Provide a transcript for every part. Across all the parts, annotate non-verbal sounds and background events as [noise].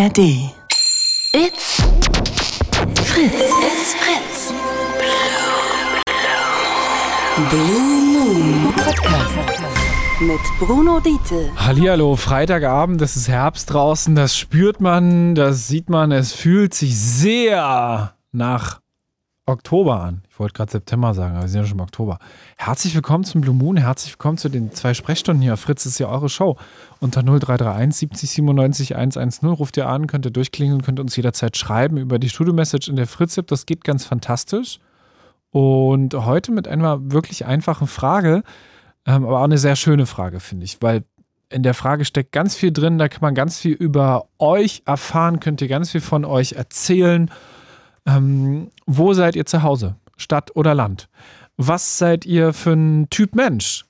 ARD. It's Fritz. It's Fritz. Blue Moon Podcast. Mit Bruno Diete. Hallihallo, Freitagabend, es ist Herbst draußen, das spürt man, das sieht man, es fühlt sich sehr nach Oktober an. Ich wollte gerade September sagen, aber wir sind ja schon im Oktober. Herzlich willkommen zum Blue Moon, herzlich willkommen zu den zwei Sprechstunden hier. Fritz ist ja eure Show. Unter 0331 70 97 110 ruft ihr an, könnt ihr durchklingeln, könnt uns jederzeit schreiben über die Studio-Message in der Fritz-App. Das geht ganz fantastisch. Und heute mit einer wirklich einfachen Frage, ähm, aber auch eine sehr schöne Frage, finde ich, weil in der Frage steckt ganz viel drin, da kann man ganz viel über euch erfahren, könnt ihr ganz viel von euch erzählen. Ähm, wo seid ihr zu Hause? Stadt oder Land? Was seid ihr für ein Typ Mensch?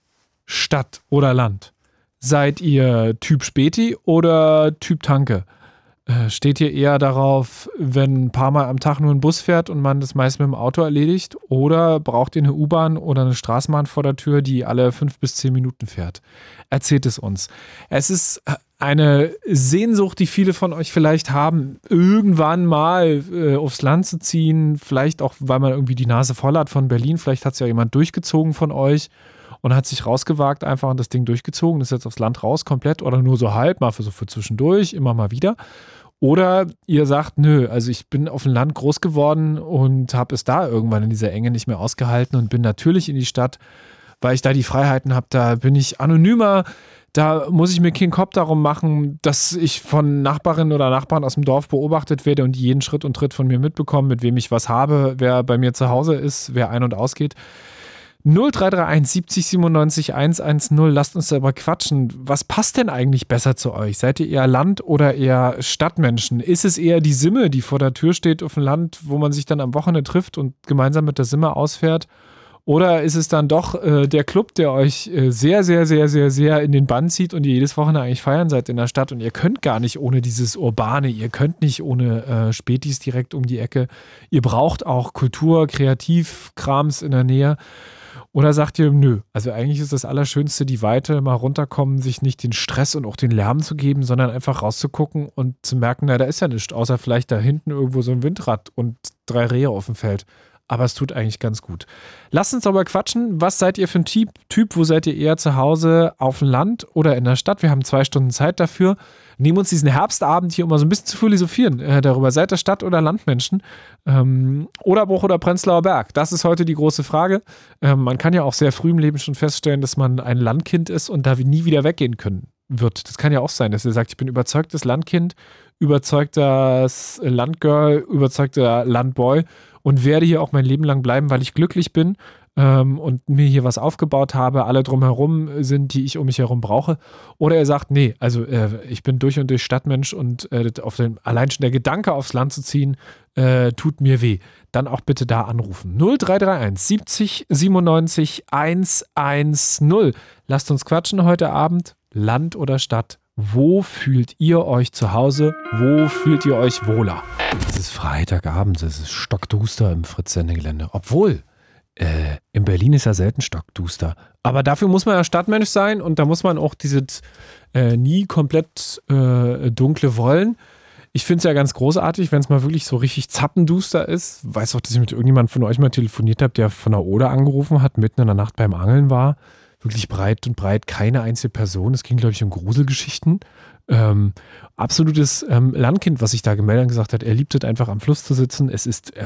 Stadt oder Land? Seid ihr Typ Späti oder Typ Tanke? Äh, steht ihr eher darauf, wenn ein paar Mal am Tag nur ein Bus fährt und man das meist mit dem Auto erledigt? Oder braucht ihr eine U-Bahn oder eine Straßenbahn vor der Tür, die alle fünf bis zehn Minuten fährt? Erzählt es uns. Es ist eine Sehnsucht, die viele von euch vielleicht haben, irgendwann mal äh, aufs Land zu ziehen. Vielleicht auch, weil man irgendwie die Nase voll hat von Berlin. Vielleicht hat es ja jemand durchgezogen von euch und hat sich rausgewagt einfach und das Ding durchgezogen, ist jetzt aufs Land raus komplett oder nur so halb, mal für so für zwischendurch, immer mal wieder. Oder ihr sagt, nö, also ich bin auf dem Land groß geworden und habe es da irgendwann in dieser Enge nicht mehr ausgehalten und bin natürlich in die Stadt, weil ich da die Freiheiten habe. Da bin ich anonymer, da muss ich mir keinen Kopf darum machen, dass ich von Nachbarinnen oder Nachbarn aus dem Dorf beobachtet werde und jeden Schritt und Tritt von mir mitbekommen, mit wem ich was habe, wer bei mir zu Hause ist, wer ein- und ausgeht. 0331 70 97 110. Lasst uns darüber quatschen. Was passt denn eigentlich besser zu euch? Seid ihr eher Land- oder eher Stadtmenschen? Ist es eher die Simme, die vor der Tür steht auf dem Land, wo man sich dann am Wochenende trifft und gemeinsam mit der Simme ausfährt? Oder ist es dann doch äh, der Club, der euch äh, sehr, sehr, sehr, sehr, sehr in den Bann zieht und ihr jedes Wochenende eigentlich feiern seid in der Stadt und ihr könnt gar nicht ohne dieses Urbane, ihr könnt nicht ohne äh, Spätis direkt um die Ecke. Ihr braucht auch Kultur, Kreativkrams in der Nähe. Oder sagt ihr, nö, also eigentlich ist das Allerschönste die Weite, mal runterkommen, sich nicht den Stress und auch den Lärm zu geben, sondern einfach rauszugucken und zu merken, na, da ist ja nichts, außer vielleicht da hinten irgendwo so ein Windrad und drei Rehe auf dem Feld aber es tut eigentlich ganz gut. Lasst uns aber quatschen. Was seid ihr für ein typ, typ? Wo seid ihr eher zu Hause, auf dem Land oder in der Stadt? Wir haben zwei Stunden Zeit dafür. Nehmen uns diesen Herbstabend hier, um mal so ein bisschen zu philosophieren äh, darüber. Seid ihr Stadt- oder Landmenschen? Ähm, Oderbruch oder Prenzlauer Berg? Das ist heute die große Frage. Ähm, man kann ja auch sehr früh im Leben schon feststellen, dass man ein Landkind ist und da nie wieder weggehen können wird. Das kann ja auch sein, dass ihr sagt, ich bin überzeugtes Landkind, überzeugtes Landgirl, überzeugter Landboy und werde hier auch mein Leben lang bleiben, weil ich glücklich bin ähm, und mir hier was aufgebaut habe, alle drumherum sind, die ich um mich herum brauche. Oder er sagt, nee, also äh, ich bin durch und durch Stadtmensch und äh, auf den, allein schon der Gedanke aufs Land zu ziehen, äh, tut mir weh. Dann auch bitte da anrufen. 0331 70 97 110. Lasst uns quatschen heute Abend. Land oder Stadt? Wo fühlt ihr euch zu Hause? Wo fühlt ihr euch wohler? Es ist Freitagabend, es ist stockduster im Fritz-Sendegelände. Obwohl, äh, in Berlin ist ja selten stockduster. Aber dafür muss man ja Stadtmensch sein und da muss man auch dieses äh, nie komplett äh, dunkle wollen. Ich finde es ja ganz großartig, wenn es mal wirklich so richtig zappenduster ist. Weiß auch, dass ich mit irgendjemandem von euch mal telefoniert habe, der von der Oder angerufen hat, mitten in der Nacht beim Angeln war wirklich breit und breit, keine einzige Person. Es ging, glaube ich, um Gruselgeschichten. Ähm, absolutes ähm, Landkind, was sich da gemeldet und gesagt hat, er liebt es einfach am Fluss zu sitzen. Es ist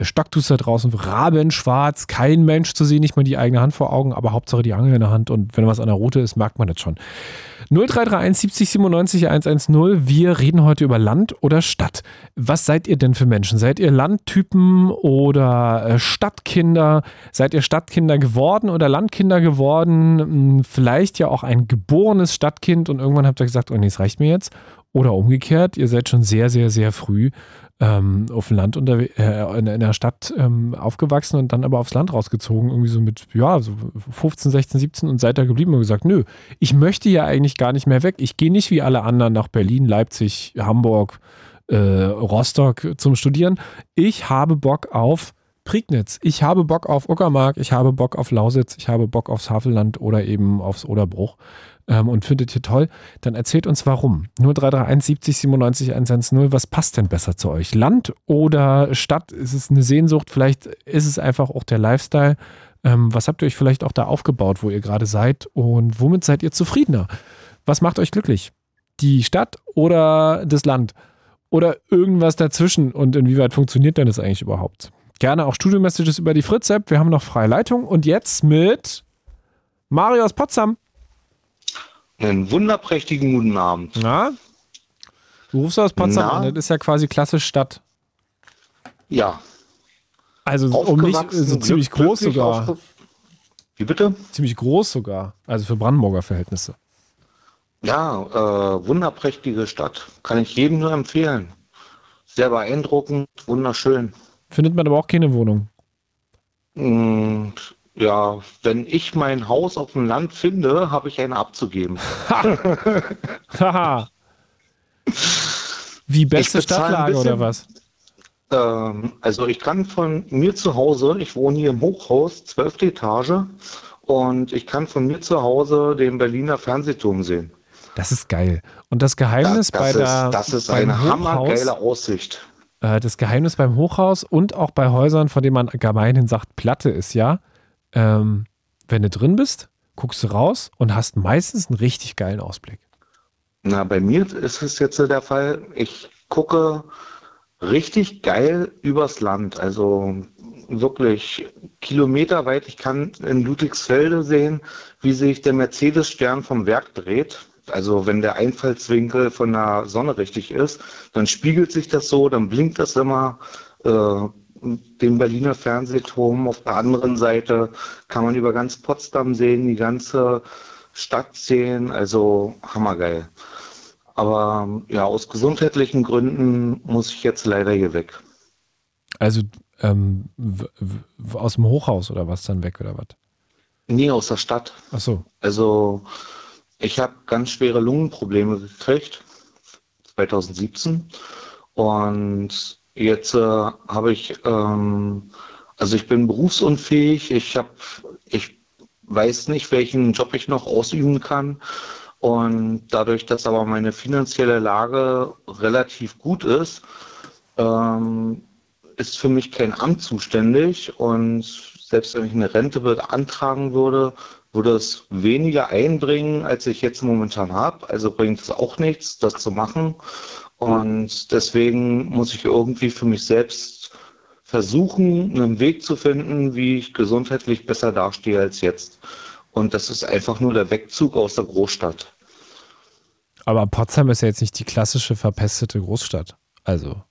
äh, wirklich Stocktuster draußen, rabenschwarz, kein Mensch zu sehen, nicht mal die eigene Hand vor Augen, aber Hauptsache die Angel in der Hand und wenn was an der Route ist, merkt man das schon. 0331 70 97 110. Wir reden heute über Land oder Stadt. Was seid ihr denn für Menschen? Seid ihr Landtypen oder äh, Stadtkinder? Seid ihr Stadtkinder geworden oder Landkinder geworden? Hm, vielleicht ja auch ein geborenes Stadtkind und irgendwann habt ihr gesagt, oh nee, es reicht mir jetzt. Oder umgekehrt, ihr seid schon sehr, sehr, sehr früh ähm, auf dem Land unter, äh, in, in der Stadt ähm, aufgewachsen und dann aber aufs Land rausgezogen, irgendwie so mit, ja, so 15, 16, 17 und seid da geblieben und gesagt, nö, ich möchte ja eigentlich gar nicht mehr weg. Ich gehe nicht wie alle anderen nach Berlin, Leipzig, Hamburg, äh, Rostock zum Studieren. Ich habe Bock auf Prignitz. Ich habe Bock auf Uckermark, ich habe Bock auf Lausitz, ich habe Bock aufs Havelland oder eben aufs Oderbruch. Ähm, und findet ihr toll, dann erzählt uns warum. 0331 70 97 110, was passt denn besser zu euch? Land oder Stadt? Ist es eine Sehnsucht? Vielleicht ist es einfach auch der Lifestyle. Ähm, was habt ihr euch vielleicht auch da aufgebaut, wo ihr gerade seid und womit seid ihr zufriedener? Was macht euch glücklich? Die Stadt oder das Land? Oder irgendwas dazwischen und inwieweit funktioniert denn das eigentlich überhaupt? Gerne auch Studio-Messages über die Fritz-App. Wir haben noch freie Leitung und jetzt mit Mario aus Potsdam. Einen wunderprächtigen guten Abend. Na? Du rufst aus Potsdam an, das ist ja quasi klassisch Stadt. Ja. Also um nicht aufgewachsen, so ziemlich groß sogar. Wie bitte? Ziemlich groß sogar. Also für Brandenburger Verhältnisse. Ja, äh, wunderprächtige Stadt. Kann ich jedem nur empfehlen. Sehr beeindruckend, wunderschön. Findet man aber auch keine Wohnung. Und ja, wenn ich mein Haus auf dem Land finde, habe ich eine abzugeben. Haha. Wie beste Stadtlage oder bisschen- was? Ähm, also ich kann von mir zu Hause, ich wohne hier im Hochhaus, zwölfte Etage, und ich kann von mir zu Hause den Berliner Fernsehturm sehen. Das ist geil. Und das Geheimnis das, bei ist, der das ist eine hammergeile Aussicht. äh, das Geheimnis beim Hochhaus und auch bei Häusern, von denen man gemeinhin sagt, Platte ist ja, ähm, wenn du drin bist, guckst du raus und hast meistens einen richtig geilen Ausblick. Na, bei mir ist es jetzt der Fall, ich gucke richtig geil übers Land. Also wirklich kilometerweit. Ich kann in Ludwigsfelde sehen, wie sich der Mercedes-Stern vom Werk dreht. Also wenn der Einfallswinkel von der Sonne richtig ist, dann spiegelt sich das so, dann blinkt das immer. Äh, den Berliner Fernsehturm auf der anderen Seite kann man über ganz Potsdam sehen, die ganze Stadt sehen. Also hammergeil. Aber ja, aus gesundheitlichen Gründen muss ich jetzt leider hier weg. Also ähm, aus dem Hochhaus oder was dann weg oder was? Nie aus der Stadt. Ach so. Also ich habe ganz schwere Lungenprobleme gekriegt 2017 und jetzt äh, habe ich ähm, also ich bin berufsunfähig. Ich habe ich weiß nicht, welchen Job ich noch ausüben kann und dadurch, dass aber meine finanzielle Lage relativ gut ist, ähm, ist für mich kein Amt zuständig und selbst wenn ich eine Rente beantragen würde, würde es weniger einbringen, als ich jetzt momentan habe. Also bringt es auch nichts, das zu machen. Und deswegen muss ich irgendwie für mich selbst versuchen, einen Weg zu finden, wie ich gesundheitlich besser dastehe als jetzt. Und das ist einfach nur der Wegzug aus der Großstadt. Aber Potsdam ist ja jetzt nicht die klassische verpestete Großstadt. Also.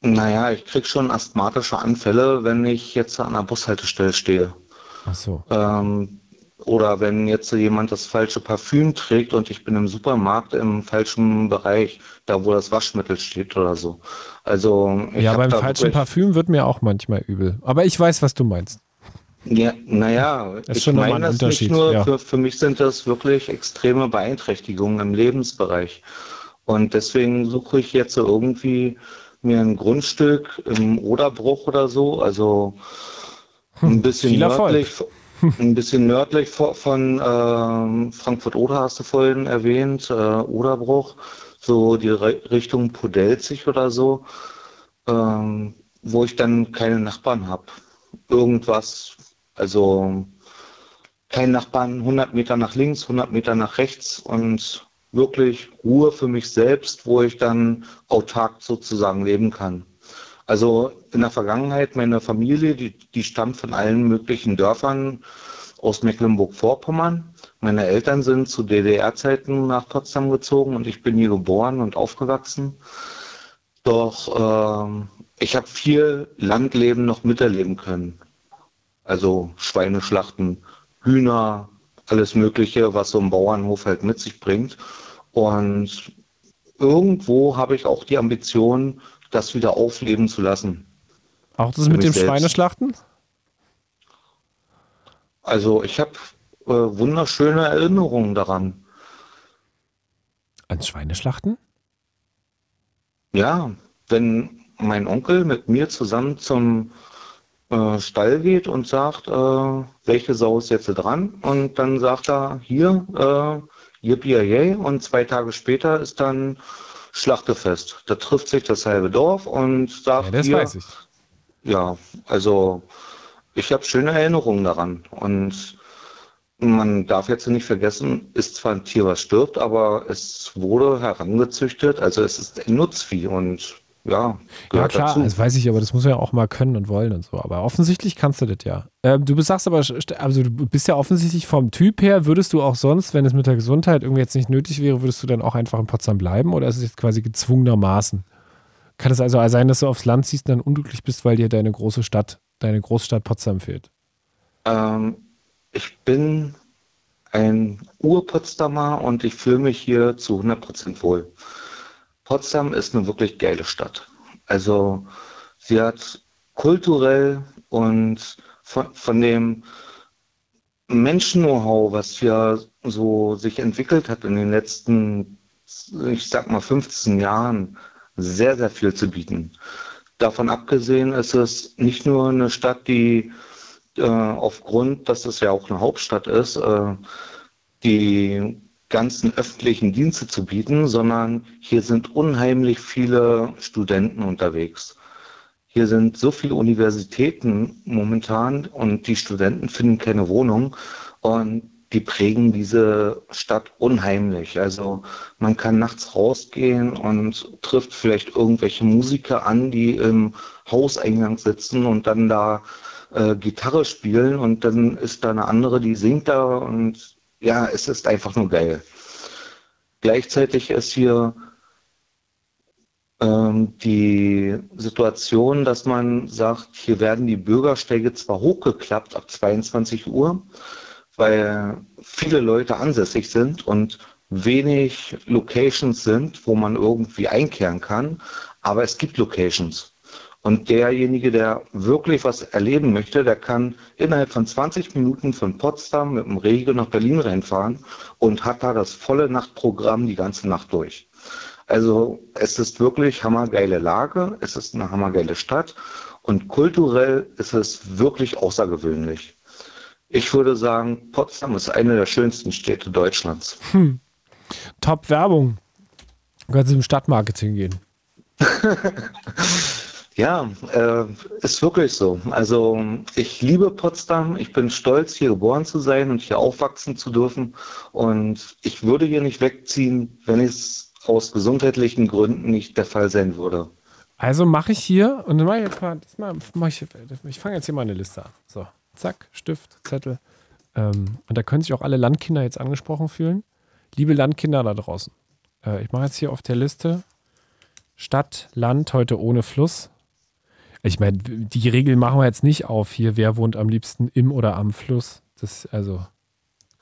Naja, ich krieg schon asthmatische Anfälle, wenn ich jetzt an der Bushaltestelle stehe. Ach so. Ähm, oder wenn jetzt jemand das falsche Parfüm trägt und ich bin im Supermarkt im falschen Bereich, da wo das Waschmittel steht oder so. Also ich Ja, beim falschen Parfüm wird mir auch manchmal übel. Aber ich weiß, was du meinst. Ja, naja, ist ich schon meine ein das Unterschied, nicht nur, ja. für, für mich sind das wirklich extreme Beeinträchtigungen im Lebensbereich. Und deswegen suche ich jetzt so irgendwie mir ein Grundstück im Oderbruch oder so, also ein bisschen viel Erfolg. Ein bisschen nördlich von, von ähm, Frankfurt-Oder hast du vorhin erwähnt, äh, Oderbruch, so die Re Richtung Podelzig oder so, ähm, wo ich dann keine Nachbarn habe. Irgendwas, also kein Nachbarn, 100 Meter nach links, 100 Meter nach rechts und wirklich Ruhe für mich selbst, wo ich dann autark sozusagen leben kann. Also in der Vergangenheit, meine Familie, die, die stammt von allen möglichen Dörfern aus Mecklenburg-Vorpommern. Meine Eltern sind zu DDR-Zeiten nach Potsdam gezogen und ich bin hier geboren und aufgewachsen. Doch ähm, ich habe viel Landleben noch miterleben können. Also Schweineschlachten, Hühner, alles Mögliche, was so ein Bauernhof halt mit sich bringt. Und irgendwo habe ich auch die Ambition, das wieder aufleben zu lassen. Auch das mit dem selbst. Schweineschlachten? Also ich habe äh, wunderschöne Erinnerungen daran. Ans Schweineschlachten? Ja, wenn mein Onkel mit mir zusammen zum, äh, Stall geht und sagt, äh, welche Sau ist jetzt dran? Und dann sagt er, hier, äh, yippie und zwei Tage später ist dann Schlachtefest. Da trifft sich dasselbe Dorf und sagt, Ja, das hier, weiß ich. ja, also ich habe schöne Erinnerungen daran. Und man darf jetzt nicht vergessen, ist zwar ein Tier, was stirbt, aber es wurde herangezüchtet, also es ist ein Nutzvieh und ja, Ja, klar, dazu. das weiß ich, aber das muss man ja auch mal können und wollen und so. Aber offensichtlich kannst du das ja. Ähm, du sagst aber, also du bist ja offensichtlich vom Typ her, würdest du auch sonst, wenn es mit der Gesundheit irgendwie jetzt nicht nötig wäre, würdest du dann auch einfach in Potsdam bleiben oder ist es jetzt quasi gezwungenermaßen? Kann es also sein, dass du aufs Land ziehst und dann unglücklich bist, weil dir deine große Stadt, deine Großstadt Potsdam fehlt? Ähm, ich bin ein Ur-Potsdamer und ich fühle mich hier zu 100% wohl. Potsdam ist eine wirklich geile Stadt. Also sie hat kulturell und von, von dem Menschen-Know-how, was ja so sich entwickelt hat in den letzten, ich sag mal 15 Jahren, sehr, sehr viel zu bieten. Davon abgesehen ist es nicht nur eine Stadt, die äh, aufgrund, dass es ja auch eine Hauptstadt ist, äh, die ganzen öffentlichen Dienste zu bieten, sondern hier sind unheimlich viele Studenten unterwegs. Hier sind so viele Universitäten momentan und die Studenten finden keine Wohnung und die prägen diese Stadt unheimlich. Also man kann nachts rausgehen und trifft vielleicht irgendwelche Musiker an, die im Hauseingang sitzen und dann da äh, Gitarre spielen und dann ist da eine andere, die singt da und ja, es ist einfach nur geil. Gleichzeitig ist hier ähm, die Situation, dass man sagt, hier werden die Bürgersteige zwar hochgeklappt ab 22 Uhr, weil viele Leute ansässig sind und wenig Locations sind, wo man irgendwie einkehren kann, aber es gibt Locations. Und derjenige, der wirklich was erleben möchte, der kann innerhalb von 20 Minuten von Potsdam mit dem Regio nach Berlin reinfahren und hat da das volle Nachtprogramm die ganze Nacht durch. Also es ist wirklich hammergeile Lage, es ist eine hammergeile Stadt und kulturell ist es wirklich außergewöhnlich. Ich würde sagen, Potsdam ist eine der schönsten Städte Deutschlands. Top Werbung. Du kannst im Stadtmarketing gehen. [laughs] Ja, äh, ist wirklich so. Also ich liebe Potsdam. Ich bin stolz, hier geboren zu sein und hier aufwachsen zu dürfen. Und ich würde hier nicht wegziehen, wenn es aus gesundheitlichen Gründen nicht der Fall sein würde. Also mache ich hier und dann mache ich jetzt mal, mal mach ich, ich fange jetzt hier mal eine Liste an. So, zack, Stift, Zettel. Ähm, und da können sich auch alle Landkinder jetzt angesprochen fühlen. Liebe Landkinder da draußen. Äh, ich mache jetzt hier auf der Liste Stadt, Land, heute ohne Fluss. Ich meine, die Regel machen wir jetzt nicht auf hier, wer wohnt am liebsten im oder am Fluss. Das ist also,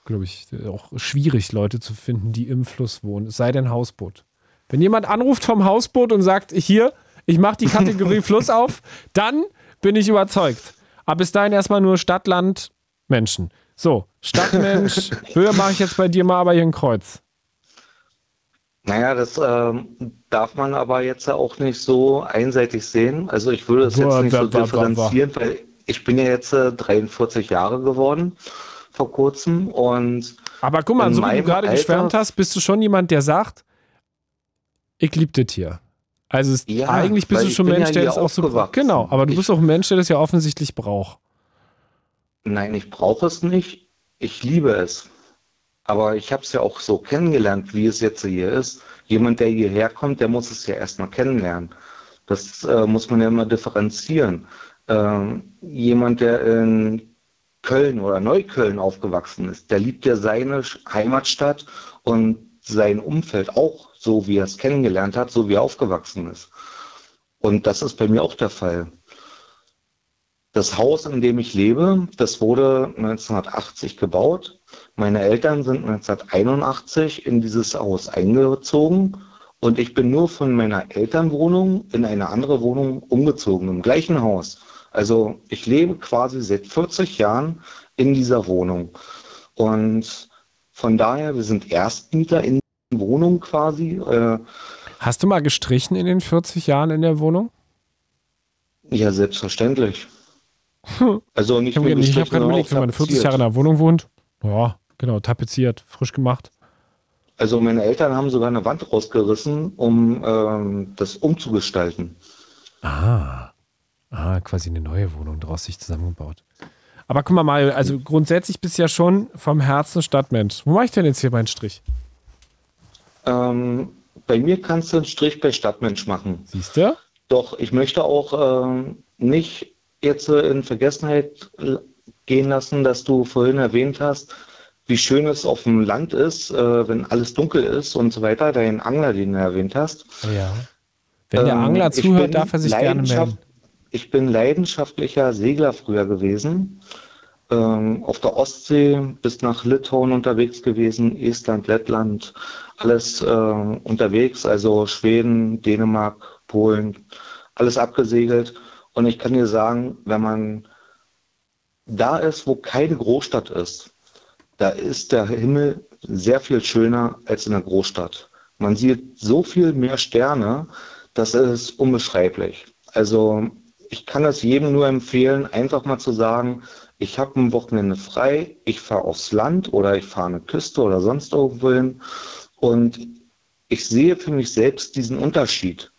glaube ich, auch schwierig, Leute zu finden, die im Fluss wohnen. Es sei denn Hausboot. Wenn jemand anruft vom Hausboot und sagt, hier, ich mache die Kategorie [laughs] Fluss auf, dann bin ich überzeugt. Aber bis dahin erstmal nur Stadt, Land, Menschen. So, Stadtmensch, [laughs] Höhe mache ich jetzt bei dir mal aber hier ein Kreuz. Naja, das ähm, darf man aber jetzt auch nicht so einseitig sehen. Also ich würde es jetzt nicht so differenzieren, weil ich bin ja jetzt äh, 43 Jahre geworden vor kurzem und Aber guck mal, so wie du gerade Alter- geschwärmt hast, bist du schon jemand, der sagt, ich liebe das hier. Also es, Ja, eigentlich bist du schon Mensch, ja der das auch so. Genau, aber du Ich- bist auch ein Mensch, der das ja offensichtlich braucht. Nein, ich brauche es nicht. Ich liebe es. Aber ich habe es ja auch so kennengelernt, wie es jetzt hier ist. Jemand, der hierher kommt, der muss es ja erstmal kennenlernen. Das äh, muss man ja immer differenzieren. Ähm, jemand, der in Köln oder Neukölln aufgewachsen ist, der liebt ja seine Heimatstadt und sein Umfeld auch so, wie er es kennengelernt hat, so wie er aufgewachsen ist. Und das ist bei mir auch der Fall. Das Haus, in dem ich lebe, das wurde 1980 gebaut. Meine Eltern sind 1981 in dieses Haus eingezogen und ich bin nur von meiner Elternwohnung in eine andere Wohnung umgezogen, im gleichen Haus. Also ich lebe quasi seit 40 Jahren in dieser Wohnung. Und von daher, wir sind Erstmieter in der Wohnung quasi. Äh, Hast du mal gestrichen in den 40 Jahren in der Wohnung? ja, selbstverständlich. [laughs] Also Ich nicht habe nur hab gerade überlegt, wenn man 40 tapeziert. Jahre in einer Wohnung wohnt, ja, genau, tapeziert, frisch gemacht. Also meine Eltern haben sogar eine Wand rausgerissen, um ähm, das umzugestalten. Ah. Ah, quasi eine neue Wohnung draus sich zusammengebaut. Aber guck mal mal, also grundsätzlich bist du ja schon vom Herzen Stadtmensch. Wo mache ich denn jetzt hier meinen Strich? Ähm, bei mir kannst du einen Strich bei Stadtmensch machen. Siehst du? Doch ich möchte auch ähm, nicht jetzt äh, in Vergessenheit gehen lassen, dass du vorhin erwähnt hast, wie schön es auf dem Land ist, äh, wenn alles dunkel ist und so weiter. Dein Angler, den du erwähnt hast. Ja. Wenn der Ähm, Angler zuhört, darf er sich gerne melden. Ich bin leidenschaftlicher Segler früher gewesen. Ähm, auf der Ostsee bis nach Litauen unterwegs gewesen, Estland, Lettland, alles äh, unterwegs, also Schweden, Dänemark, Polen, alles abgesegelt. Und ich kann dir sagen, wenn man da ist, wo keine Großstadt ist, da ist der Himmel sehr viel schöner als in der Großstadt. Man sieht so viel mehr Sterne, das ist unbeschreiblich. Also ich kann es jedem nur empfehlen, einfach mal zu sagen, ich habe ein Wochenende frei, ich fahre aufs Land oder ich fahre eine Küste oder sonst irgendwo hin und ich sehe für mich selbst diesen Unterschied.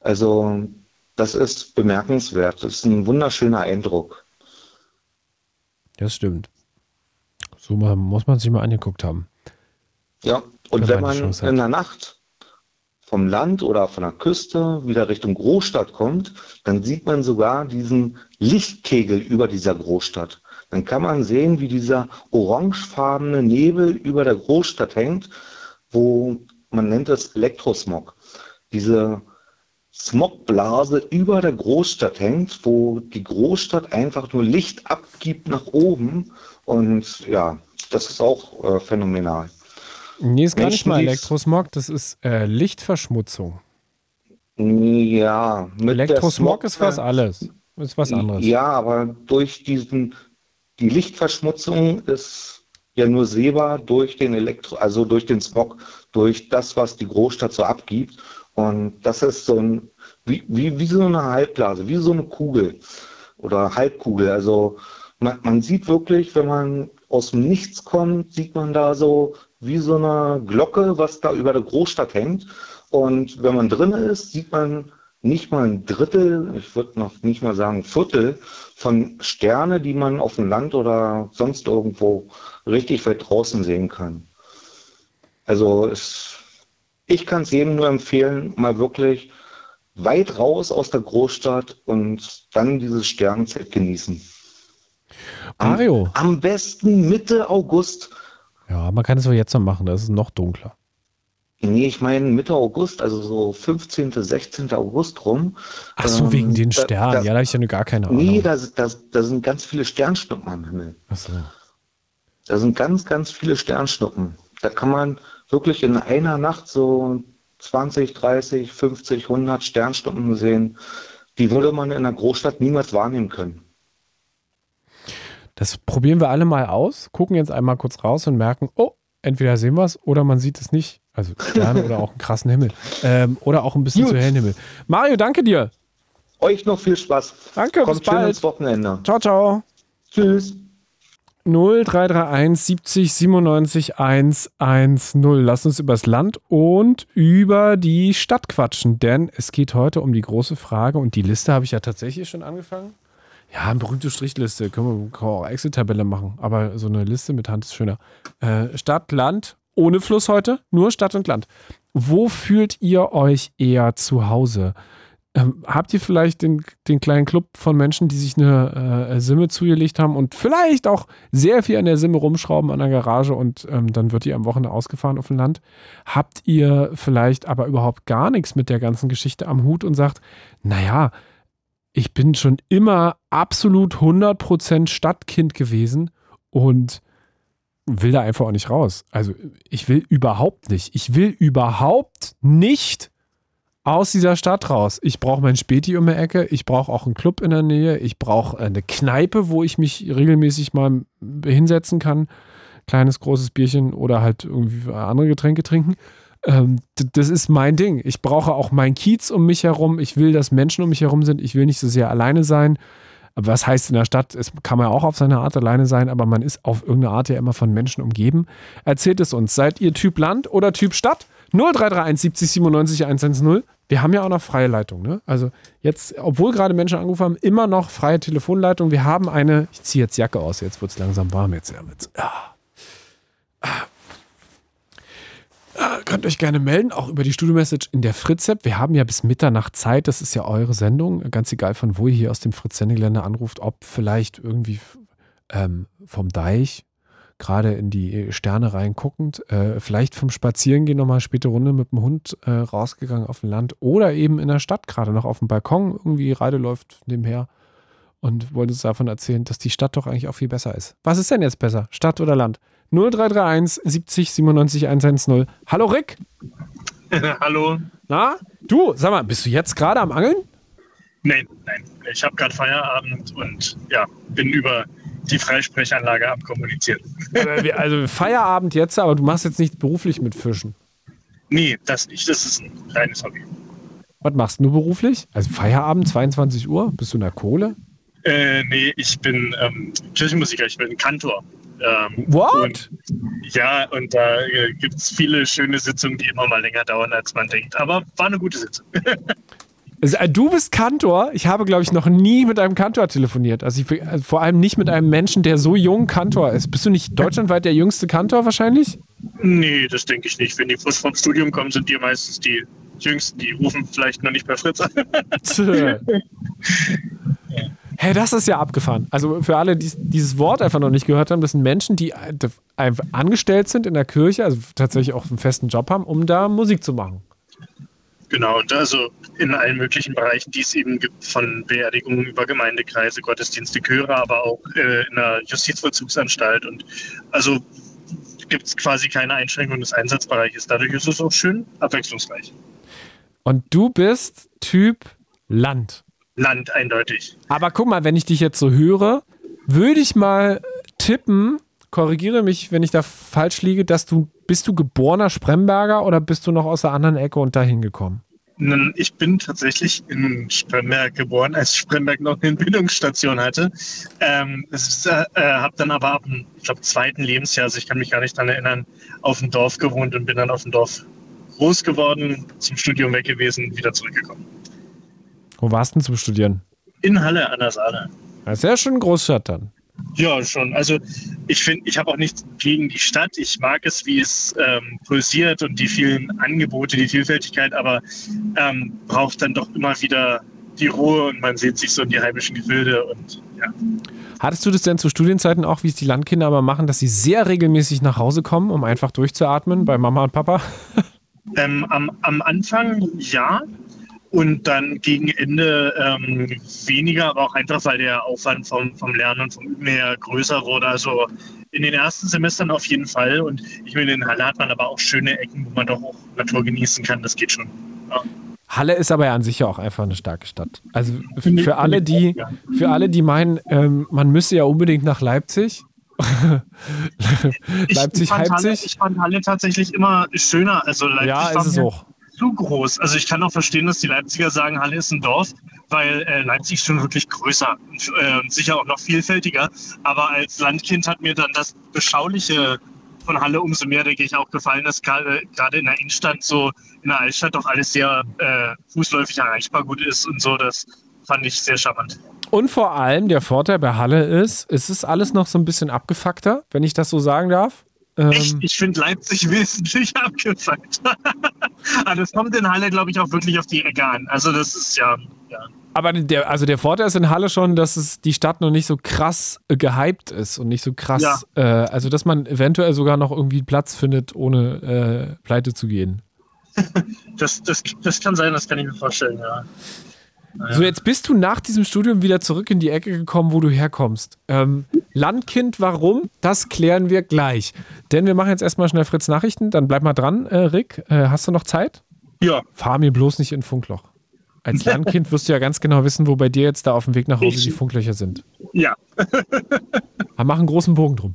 Also das ist bemerkenswert, das ist ein wunderschöner Eindruck. Das stimmt. So muss man sich mal angeguckt haben. Ja, und Wenn man man in der Nacht vom Land oder von der Küste wieder Richtung Großstadt kommt, dann sieht man sogar diesen Lichtkegel über dieser Großstadt. Dann kann man sehen, wie dieser orangefarbene Nebel über der Großstadt hängt, wo man nennt es Elektrosmog. Diese Smogblase über der Großstadt hängt, wo die Großstadt einfach nur Licht abgibt nach oben. Und ja, das ist auch äh, phänomenal. Nee, ist gar nicht mal Elektrosmog, das ist äh, Lichtverschmutzung. Ja, Elektrosmog Smog- ist was alles. Ist was anderes. Ja, aber durch diesen, die Lichtverschmutzung ist ja nur sehbar durch den Elektro, also durch den Smog, durch das, was die Großstadt so abgibt. Und das ist so ein, wie, wie, so eine Halbblase, wie so eine Kugel oder Halbkugel. Also man, man sieht wirklich, wenn man aus dem Nichts kommt, sieht man da so wie so eine Glocke, was da über der Großstadt hängt. Und wenn man drin ist, sieht man nicht mal ein Drittel, ich würde noch nicht mal sagen Viertel von Sterne, die man auf dem Land oder sonst irgendwo richtig weit draußen sehen kann. Also es, ich kann es jedem nur empfehlen, mal wirklich weit raus aus der Großstadt und dann dieses Sternenzeit genießen. Am, Mario. am besten Mitte August. Ja, man kann es aber jetzt noch machen, das ist noch dunkler. Nee, ich meine Mitte August, also so 15., 16. August rum. Ach so, Ähm, wegen den Sternen. da- ja, da habe ich ja nur gar keine Ahnung. Nee, da, da, da sind ganz viele Sternschnuppen am Himmel. Ach so. Da sind ganz, ganz viele Sternschnuppen. Da kann man wirklich in einer Nacht so 20, 30, 50, 100 Sternschnuppen sehen. Die würde man in der Großstadt niemals wahrnehmen können. Das probieren wir alle mal aus, gucken jetzt einmal kurz raus und merken, oh, entweder sehen wir es oder man sieht es nicht. Also Sterne oder auch einen krassen Himmel. Ähm, oder auch ein bisschen Gut. zu hellen Himmel. Mario, danke dir. Euch noch viel Spaß. Danke, Kommt bis bald. ins Wochenende. Ciao, ciao. Tschüss. 0331 70 97 110. Lass uns übers Land und über die Stadt quatschen, denn es geht heute um die große Frage und die Liste habe ich ja tatsächlich schon angefangen. Ja, eine berühmte Strichliste. Können wir, können wir auch Excel-Tabelle machen, aber so eine Liste mit Hand ist schöner. Äh, Stadt, Land, ohne Fluss heute, nur Stadt und Land. Wo fühlt ihr euch eher zu Hause? Ähm, habt ihr vielleicht den, den kleinen Club von Menschen, die sich eine äh, Simme zugelegt haben und vielleicht auch sehr viel an der Simme rumschrauben an der Garage und ähm, dann wird die am Wochenende ausgefahren auf dem Land? Habt ihr vielleicht aber überhaupt gar nichts mit der ganzen Geschichte am Hut und sagt, naja, ich bin schon immer absolut 100% Stadtkind gewesen und will da einfach auch nicht raus. Also ich will überhaupt nicht. Ich will überhaupt nicht aus dieser Stadt raus. Ich brauche mein Späti um die Ecke, ich brauche auch einen Club in der Nähe, ich brauche eine Kneipe, wo ich mich regelmäßig mal hinsetzen kann. Kleines, großes Bierchen oder halt irgendwie andere Getränke trinken. Ähm, das ist mein Ding. Ich brauche auch mein Kiez um mich herum. Ich will, dass Menschen um mich herum sind. Ich will nicht so sehr alleine sein. Aber was heißt in der Stadt? Es kann man auch auf seine Art alleine sein, aber man ist auf irgendeine Art ja immer von Menschen umgeben. Erzählt es uns. Seid ihr Typ Land oder Typ Stadt? 0331 70 97 110. Wir haben ja auch noch freie Leitung. Ne? Also jetzt, obwohl gerade Menschen angerufen haben, immer noch freie Telefonleitung. Wir haben eine, ich ziehe jetzt Jacke aus, jetzt wird es langsam warm. Jetzt, ja, jetzt, ah. Ah. Ah, könnt euch gerne melden, auch über die Studio-Message in der Fritz-App. Wir haben ja bis Mitternacht Zeit, das ist ja eure Sendung. Ganz egal, von wo ihr hier aus dem Fritz-Sendegelände anruft, ob vielleicht irgendwie ähm, vom Deich gerade in die Sterne reinguckend, äh, vielleicht vom Spazierengehen nochmal späte Runde mit dem Hund äh, rausgegangen auf dem Land oder eben in der Stadt, gerade noch auf dem Balkon, irgendwie Reide läuft nebenher und wollte uns davon erzählen, dass die Stadt doch eigentlich auch viel besser ist. Was ist denn jetzt besser, Stadt oder Land? 0331 70 97 110. Hallo Rick. [laughs] Hallo. Na, du, sag mal, bist du jetzt gerade am Angeln? Nein, nein. Ich habe gerade Feierabend und ja, bin über die Freisprechanlage abkommuniziert. Also, Feierabend jetzt, aber du machst jetzt nicht beruflich mit Fischen. Nee, das nicht. Das ist ein reines Hobby. Was machst du beruflich? Also Feierabend, 22 Uhr? Bist du in der Kohle? Äh, nee, ich bin ähm, Kirchenmusiker, ich bin Kantor. Ähm, What? Und, ja, und da äh, gibt es viele schöne Sitzungen, die immer mal länger dauern, als man denkt. Aber war eine gute Sitzung. [laughs] Also, äh, du bist Kantor. Ich habe, glaube ich, noch nie mit einem Kantor telefoniert. Also, ich, also vor allem nicht mit einem Menschen, der so jung Kantor ist. Bist du nicht deutschlandweit der jüngste Kantor wahrscheinlich? Nee, das denke ich nicht. Wenn die frisch vom Studium kommen, sind die meistens die Jüngsten. Die rufen vielleicht noch nicht bei Fritz an. Hey, [laughs] das ist ja abgefahren. Also für alle, die dieses Wort einfach noch nicht gehört haben, das sind Menschen, die einfach angestellt sind in der Kirche, also tatsächlich auch einen festen Job haben, um da Musik zu machen. Genau, und also in allen möglichen Bereichen, die es eben gibt, von Beerdigungen über Gemeindekreise, Gottesdienste, Chöre, aber auch äh, in der Justizvollzugsanstalt. Und also gibt es quasi keine Einschränkung des Einsatzbereiches. Dadurch ist es auch schön abwechslungsreich. Und du bist Typ Land. Land, eindeutig. Aber guck mal, wenn ich dich jetzt so höre, würde ich mal tippen, korrigiere mich, wenn ich da falsch liege, dass du, bist du geborener Spremberger oder bist du noch aus der anderen Ecke und dahin gekommen? Ich bin tatsächlich in Spremberg geboren, als Spremberg noch eine Bildungsstation hatte. Ähm, äh, habe dann aber ab dem, ich glaube, zweiten Lebensjahr, also ich kann mich gar nicht daran erinnern, auf dem Dorf gewohnt und bin dann auf dem Dorf groß geworden, zum Studium weg gewesen, wieder zurückgekommen. Wo warst du denn zum Studieren? In Halle an der Saale. Das ist ja schon Großstadt dann. Ja, schon. Also ich finde, ich habe auch nichts gegen die Stadt. Ich mag es, wie es ähm, pulsiert und die vielen Angebote, die Vielfältigkeit, aber ähm, braucht dann doch immer wieder die Ruhe und man sieht sich so in die heimischen Gefilde und ja. Hattest du das denn zu Studienzeiten auch, wie es die Landkinder aber machen, dass sie sehr regelmäßig nach Hause kommen, um einfach durchzuatmen bei Mama und Papa? Ähm, am, am Anfang ja, und dann gegen Ende ähm, weniger, aber auch einfach, weil der Aufwand vom, vom Lernen und vom Üben her größer wurde. Also in den ersten Semestern auf jeden Fall. Und ich meine, in Halle hat man aber auch schöne Ecken, wo man doch auch Natur genießen kann. Das geht schon. Ja. Halle ist aber ja an sich ja auch einfach eine starke Stadt. Also für alle, die, für alle, die meinen, ähm, man müsse ja unbedingt nach Leipzig. [laughs] Leipzig, Leipzig. ich fand Halle tatsächlich immer schöner. Also Leipzig ja, ist es auch zu groß. Also ich kann auch verstehen, dass die Leipziger sagen, Halle ist ein Dorf, weil äh, Leipzig schon wirklich größer und äh, sicher auch noch vielfältiger. Aber als Landkind hat mir dann das Beschauliche von Halle umso mehr, denke ich, auch gefallen, dass gerade in der Innenstadt so in der Altstadt doch alles sehr äh, fußläufig erreichbar gut ist und so. Das fand ich sehr charmant. Und vor allem der Vorteil bei Halle ist, es ist alles noch so ein bisschen abgefuckter, wenn ich das so sagen darf. Ähm, Echt? Ich finde Leipzig [laughs] wesentlich abgefuckt. [laughs] Aber das kommt in Halle, glaube ich, auch wirklich auf die Ecke an. Also das ist ja. ja. Aber der, also der Vorteil ist in Halle schon, dass es die Stadt noch nicht so krass äh, gehypt ist und nicht so krass, ja. äh, also dass man eventuell sogar noch irgendwie Platz findet, ohne äh, pleite zu gehen. [laughs] das, das, das kann sein, das kann ich mir vorstellen, ja. So, jetzt bist du nach diesem Studium wieder zurück in die Ecke gekommen, wo du herkommst. Ähm, Landkind, warum? Das klären wir gleich. Denn wir machen jetzt erstmal schnell Fritz Nachrichten. Dann bleib mal dran, äh, Rick. Äh, hast du noch Zeit? Ja. Fahr mir bloß nicht in Funkloch. Als [laughs] Landkind wirst du ja ganz genau wissen, wo bei dir jetzt da auf dem Weg nach Hause ich, die Funklöcher sind. Ja. [laughs] Aber mach einen großen Bogen drum.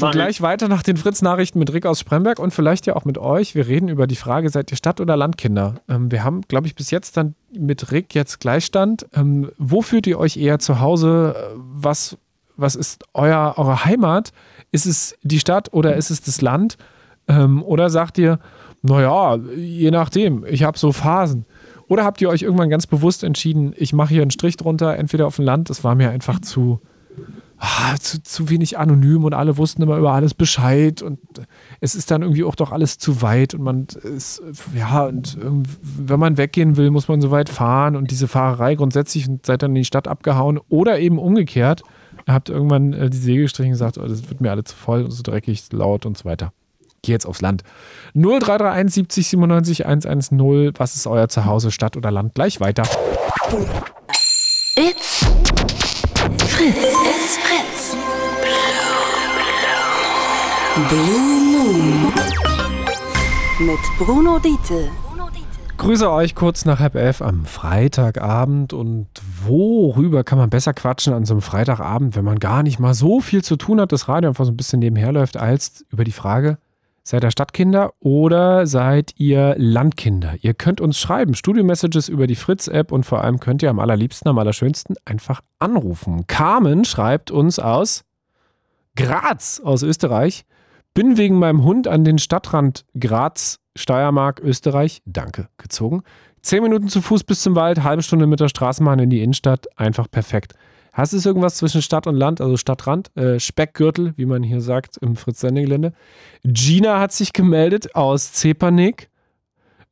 Mach gleich ich. weiter nach den Fritz-Nachrichten mit Rick aus Spremberg und vielleicht ja auch mit euch. Wir reden über die Frage, seid ihr Stadt- oder Landkinder? Ähm, wir haben, glaube ich, bis jetzt dann mit Rick jetzt Gleichstand. Ähm, wo fühlt ihr euch eher zu Hause? Was, was ist euer, eure Heimat? Ist es die Stadt oder ist es das Land? Ähm, oder sagt ihr, naja, je nachdem, ich habe so Phasen. Oder habt ihr euch irgendwann ganz bewusst entschieden, ich mache hier einen Strich drunter, entweder auf dem Land, das war mir einfach zu, ah, zu, zu wenig anonym und alle wussten immer über alles Bescheid und es ist dann irgendwie auch doch alles zu weit und man ist, ja, und wenn man weggehen will, muss man so weit fahren und diese Fahrerei grundsätzlich und seid dann in die Stadt abgehauen oder eben umgekehrt, habt irgendwann äh, die Säge gestrichen und gesagt, oh, das wird mir alle zu voll und so dreckig, laut und so weiter gehe jetzt aufs Land. 0331 70 97 110. Was ist euer Zuhause, Stadt oder Land? Gleich weiter. It's Fritz. It's Fritz. Blue Moon. Mit Bruno Diete. Grüße euch kurz nach halb elf am Freitagabend. Und worüber kann man besser quatschen an so einem Freitagabend, wenn man gar nicht mal so viel zu tun hat, das Radio einfach so ein bisschen nebenher läuft, als über die Frage, Seid ihr Stadtkinder oder seid ihr Landkinder? Ihr könnt uns schreiben, Studio-Messages über die Fritz-App und vor allem könnt ihr am allerliebsten, am allerschönsten einfach anrufen. Carmen schreibt uns aus Graz, aus Österreich. Bin wegen meinem Hund an den Stadtrand Graz, Steiermark, Österreich, danke, gezogen. Zehn Minuten zu Fuß bis zum Wald, halbe Stunde mit der Straßenbahn in die Innenstadt, einfach perfekt. Hast du irgendwas zwischen Stadt und Land, also Stadtrand? Äh, Speckgürtel, wie man hier sagt, im Fritz-Sende-Gelände. Gina hat sich gemeldet aus Zepernick.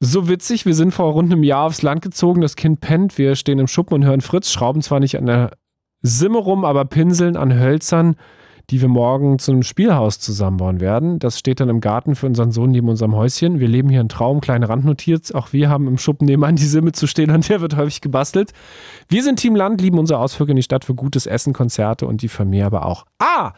So witzig, wir sind vor rund einem Jahr aufs Land gezogen, das Kind pennt, wir stehen im Schuppen und hören Fritz, schrauben zwar nicht an der Simme rum, aber pinseln an Hölzern die wir morgen zu einem Spielhaus zusammenbauen werden. Das steht dann im Garten für unseren Sohn neben unserem Häuschen. Wir leben hier einen Traum, kleine Randnotiz. Auch wir haben im Schuppen nebenan die Simme zu stehen, an der wird häufig gebastelt. Wir sind Team Land, lieben unsere Ausflüge in die Stadt für gutes Essen, Konzerte und die Familie aber auch. Ah,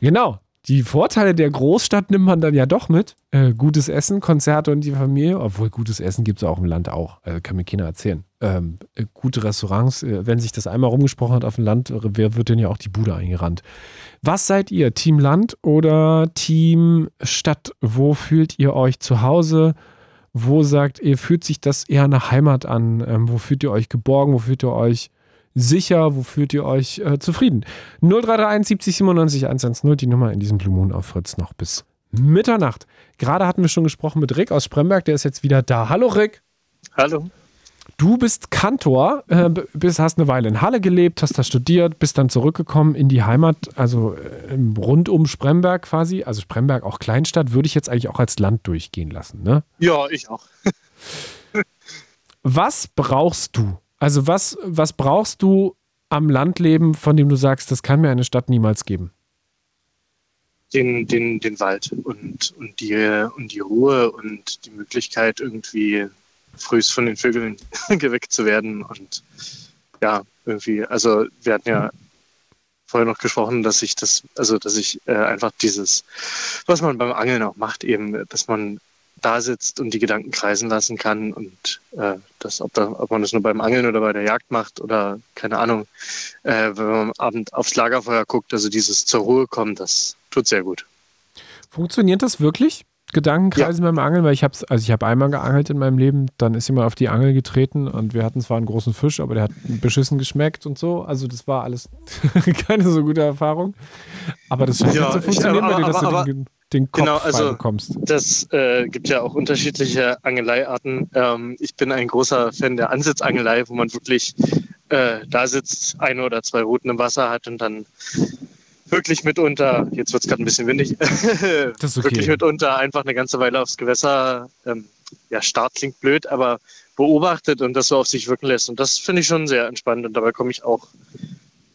genau. Die Vorteile der Großstadt nimmt man dann ja doch mit. Äh, gutes Essen, Konzerte und die Familie. Obwohl gutes Essen gibt es auch im Land auch. Also kann mir keiner erzählen. Ähm, äh, gute Restaurants, äh, wenn sich das einmal rumgesprochen hat auf dem Land, wer wird denn ja auch die Bude eingerannt. Was seid ihr? Team Land oder Team Stadt? Wo fühlt ihr euch zu Hause? Wo sagt ihr, fühlt sich das eher nach Heimat an? Ähm, wo fühlt ihr euch geborgen? Wo fühlt ihr euch sicher? Wo fühlt ihr euch äh, zufrieden? 0331 70 97 110, die Nummer in diesem Blue Moon auf Fritz noch bis Mitternacht. Gerade hatten wir schon gesprochen mit Rick aus Spremberg, der ist jetzt wieder da. Hallo Rick. Hallo. Du bist Kantor, äh, bist, hast eine Weile in Halle gelebt, hast da studiert, bist dann zurückgekommen in die Heimat, also äh, rund um Spremberg quasi. Also Spremberg auch Kleinstadt, würde ich jetzt eigentlich auch als Land durchgehen lassen, ne? Ja, ich auch. [laughs] was brauchst du? Also was, was brauchst du am Landleben, von dem du sagst, das kann mir eine Stadt niemals geben? Den, den, den Wald und, und, die, und die Ruhe und die Möglichkeit, irgendwie frühst von den Vögeln [laughs] geweckt zu werden. Und ja, irgendwie, also wir hatten ja vorher noch gesprochen, dass ich das, also dass ich äh, einfach dieses, was man beim Angeln auch macht, eben, dass man da sitzt und die Gedanken kreisen lassen kann und äh, das, ob, da, ob man das nur beim Angeln oder bei der Jagd macht oder keine Ahnung, äh, wenn man am Abend aufs Lagerfeuer guckt, also dieses zur Ruhe kommen, das tut sehr gut. Funktioniert das wirklich? Gedankenkreisen ja. beim Angeln, weil ich habe also ich habe einmal geangelt in meinem Leben, dann ist jemand auf die Angel getreten und wir hatten zwar einen großen Fisch, aber der hat beschissen geschmeckt und so. Also das war alles [laughs] keine so gute Erfahrung. Aber das scheint ja, zu funktionieren ich, aber, aber, du den, den Kopf genau, also bekommst. Das äh, gibt ja auch unterschiedliche Angeleiarten. Ähm, ich bin ein großer Fan der Ansitzangelei, wo man wirklich äh, da sitzt, eine oder zwei Routen im Wasser hat und dann wirklich mitunter, jetzt wird es gerade ein bisschen windig, [laughs] okay. wirklich mitunter einfach eine ganze Weile aufs Gewässer, ähm, ja, Start klingt blöd, aber beobachtet und das so auf sich wirken lässt. Und das finde ich schon sehr entspannt und dabei komme ich auch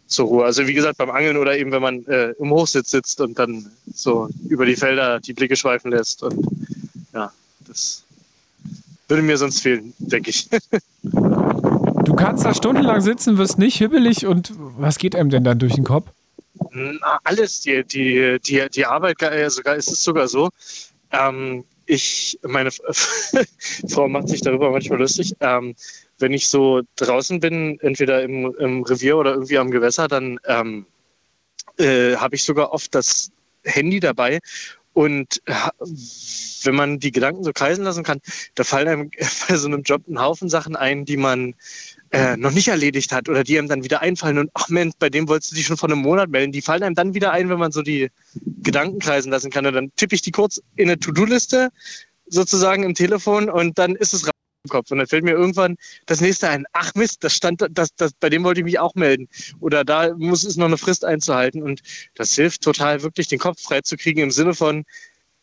zur Ruhe. Also wie gesagt, beim Angeln oder eben wenn man äh, im Hochsitz sitzt und dann so über die Felder die Blicke schweifen lässt und ja, das würde mir sonst fehlen, denke ich. [laughs] du kannst da stundenlang sitzen, wirst nicht hibbelig und was geht einem denn dann durch den Kopf? Alles, die, die, die, die Arbeit, äh, sogar ist es sogar so. Ähm, ich, meine [laughs] Frau macht sich darüber manchmal lustig. Ähm, wenn ich so draußen bin, entweder im, im Revier oder irgendwie am Gewässer, dann ähm, äh, habe ich sogar oft das Handy dabei. Und äh, wenn man die Gedanken so kreisen lassen kann, da fallen einem [laughs] bei so einem Job ein Haufen Sachen ein, die man äh, noch nicht erledigt hat oder die einem dann wieder einfallen und ach Mensch, bei dem wolltest du dich schon vor einem Monat melden. Die fallen einem dann wieder ein, wenn man so die Gedanken kreisen lassen kann. Und dann tippe ich die kurz in eine To-Do-Liste sozusagen im Telefon und dann ist es raus im Kopf. Und dann fällt mir irgendwann das nächste ein. Ach Mist, das stand, das, das, bei dem wollte ich mich auch melden. Oder da muss es noch eine Frist einzuhalten. Und das hilft total, wirklich den Kopf freizukriegen im Sinne von,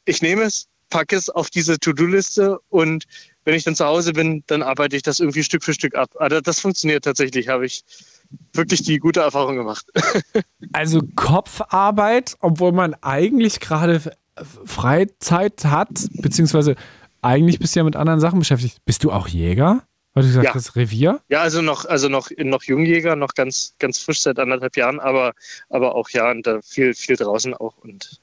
ich nehme es, packe es auf diese To-Do-Liste und wenn ich dann zu Hause bin, dann arbeite ich das irgendwie Stück für Stück ab. Aber das funktioniert tatsächlich, habe ich wirklich die gute Erfahrung gemacht. [laughs] Also Kopfarbeit, obwohl man eigentlich gerade Freizeit hat, beziehungsweise eigentlich bist du ja mit anderen Sachen beschäftigt. Bist du auch Jäger? Weil du gesagt Ja. hast, Revier? Ja, also noch, also noch, noch Jungjäger, noch ganz, ganz frisch seit anderthalb Jahren, aber, aber auch ja, und da viel, viel draußen auch. Und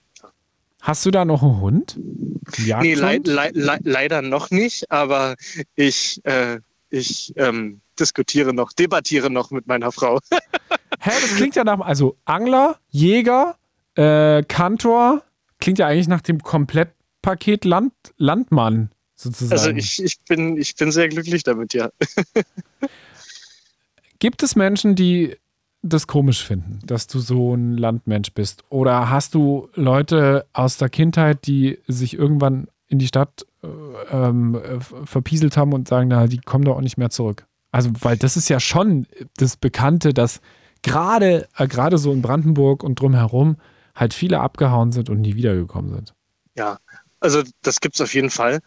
Hast du da noch einen Hund? Einen nee, Jagdhund? lei lei leider noch nicht, aber ich, äh, ich ähm, diskutiere noch, debattiere noch mit meiner Frau. [laughs] Hä, das klingt ja nach, also Angler, Jäger, äh, Kantor, klingt ja eigentlich nach dem Komplettpaket Land, Landmann sozusagen. Also ich, ich, bin, ich bin sehr glücklich damit, ja. [laughs] Gibt es Menschen, die das komisch finden, dass du so ein Landmensch bist? Oder hast du Leute aus der Kindheit, die sich irgendwann in die Stadt äh, ähm, äh, verpieselt haben und sagen, na, die kommen doch auch nicht mehr zurück? Also, weil das ist ja schon das Bekannte, dass gerade äh, gerade so in Brandenburg und drumherum halt viele abgehauen sind und nie wiedergekommen sind. Ja, also das gibt's auf jeden Fall.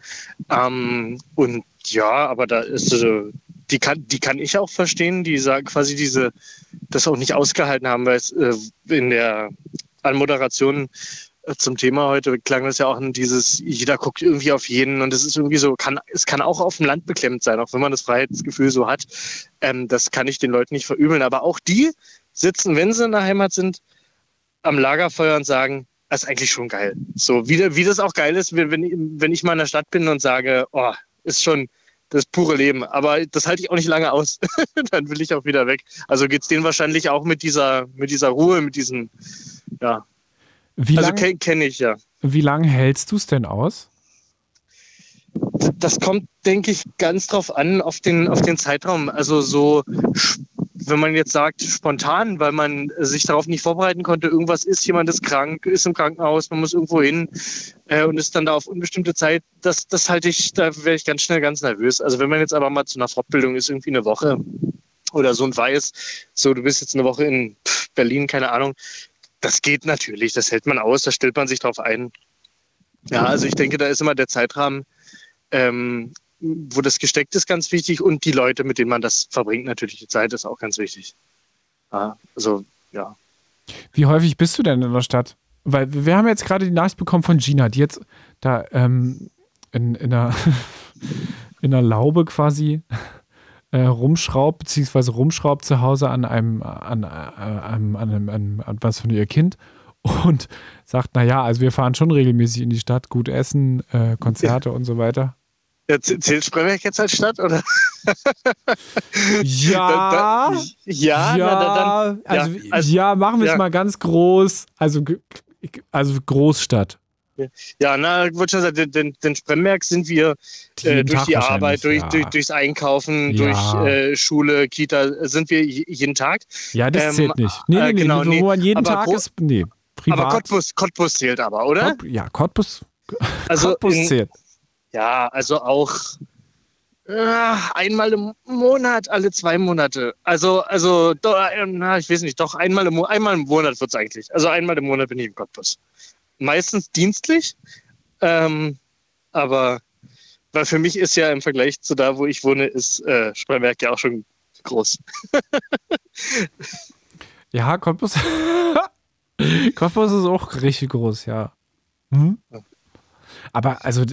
Ähm, und ja, aber da ist äh, die kann, die kann ich auch verstehen, die sagen quasi diese das auch nicht ausgehalten haben, weil es äh, in der Anmoderation äh, zum Thema heute klang das ja auch in dieses, jeder guckt irgendwie auf jeden und es ist irgendwie so, kann, es kann auch auf dem Land beklemmt sein, auch wenn man das Freiheitsgefühl so hat. Ähm, das kann ich den Leuten nicht verübeln. Aber auch die sitzen, wenn sie in der Heimat sind, am Lagerfeuer und sagen, das ist eigentlich schon geil. So, wie, wie das auch geil ist, wenn, wenn wenn ich mal in der Stadt bin und sage, oh, ist schon das pure Leben. Aber das halte ich auch nicht lange aus. [laughs] Dann will ich auch wieder weg. Also geht's denen wahrscheinlich auch mit dieser, mit dieser Ruhe, mit diesen, ja. Wie Also lange kenne kenn ich ja. wie lang hältst du es denn aus? Das kommt, denke ich, ganz drauf an, auf den, auf den Zeitraum. Also so, wenn man jetzt sagt, spontan, weil man sich darauf nicht vorbereiten konnte, irgendwas ist, jemand ist krank, ist im Krankenhaus, man muss irgendwo hin äh, und ist dann da auf unbestimmte Zeit, das, das halte ich, da wäre ich ganz schnell ganz nervös. Also wenn man jetzt aber mal zu einer Fortbildung ist, irgendwie eine Woche oder so und weiß, so du bist jetzt eine Woche in Berlin, keine Ahnung, das geht natürlich, das hält man aus, da stellt man sich drauf ein. Ja, also ich denke, da ist immer der Zeitrahmen, ähm, wo das gesteckt ist, ganz wichtig und die Leute, mit denen man das verbringt, natürlich die Zeit ist auch ganz wichtig. Ja, also ja. Wie häufig bist du denn in der Stadt? Weil wir haben jetzt gerade die Nachricht bekommen von Gina, die jetzt da ähm, in, in, einer, [laughs] in einer Laube quasi äh, rumschraubt, beziehungsweise rumschraubt zu Hause an einem, an, äh, an, an, an was von ihr Kind und sagt, naja, also wir fahren schon regelmäßig in die Stadt, gut essen, äh, Konzerte und so weiter. Ja, z- Zählt Spremberg jetzt als Stadt, oder? Ja, [laughs] ja, ja, na, da- dann, also, ja, also- ja, machen wir es ja. mal ganz groß, also, also Großstadt. ja, na, ich würde schon sagen, den, den, Spremberg sind wir äh, durch Tag die Arbeit, durch, ja. durch, durchs Einkaufen, Ja. durch äh, Schule, Kita, sind wir jeden Tag. Ja, das Ähm, zählt nicht. Nee, äh, nee, nee, genau, wo nee. man jeden Aber Tag ist, nee, privat. Aber Cottbus, Cottbus zählt aber, oder? Cottbus, ja, Cottbus, also Cottbus in, zählt. Ja, also auch äh, einmal im Monat, alle zwei Monate. Also, also, do, äh, ich weiß nicht, doch einmal im, einmal im Monat wird's eigentlich. Also einmal im Monat bin ich im Cottbus. Meistens dienstlich, ähm, aber weil für mich ist ja im Vergleich zu da, wo ich wohne, ist äh, Spremberg ja auch schon groß. [laughs] Ja, Cottbus. [laughs] Cottbus ist auch richtig groß, ja. Hm? Aber also,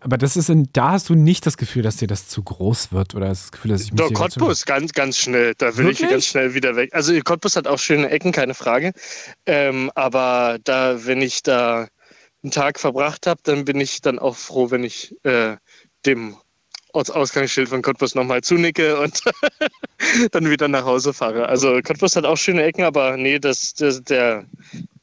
aber das ist in, da hast du nicht das Gefühl, dass dir das zu groß wird oder das Gefühl, dass ich mich Doch, Cottbus, ganz, ganz schnell. Da will ich Wirklich? ganz schnell wieder weg. Also Cottbus hat auch schöne Ecken, keine Frage. Ähm, aber da, wenn ich da einen Tag verbracht habe, dann bin ich dann auch froh, wenn ich äh, dem Ortsausgangsschild von Cottbus nochmal zunicke und [laughs] dann wieder nach Hause fahre. Also Cottbus hat auch schöne Ecken, aber nee, das, das, der,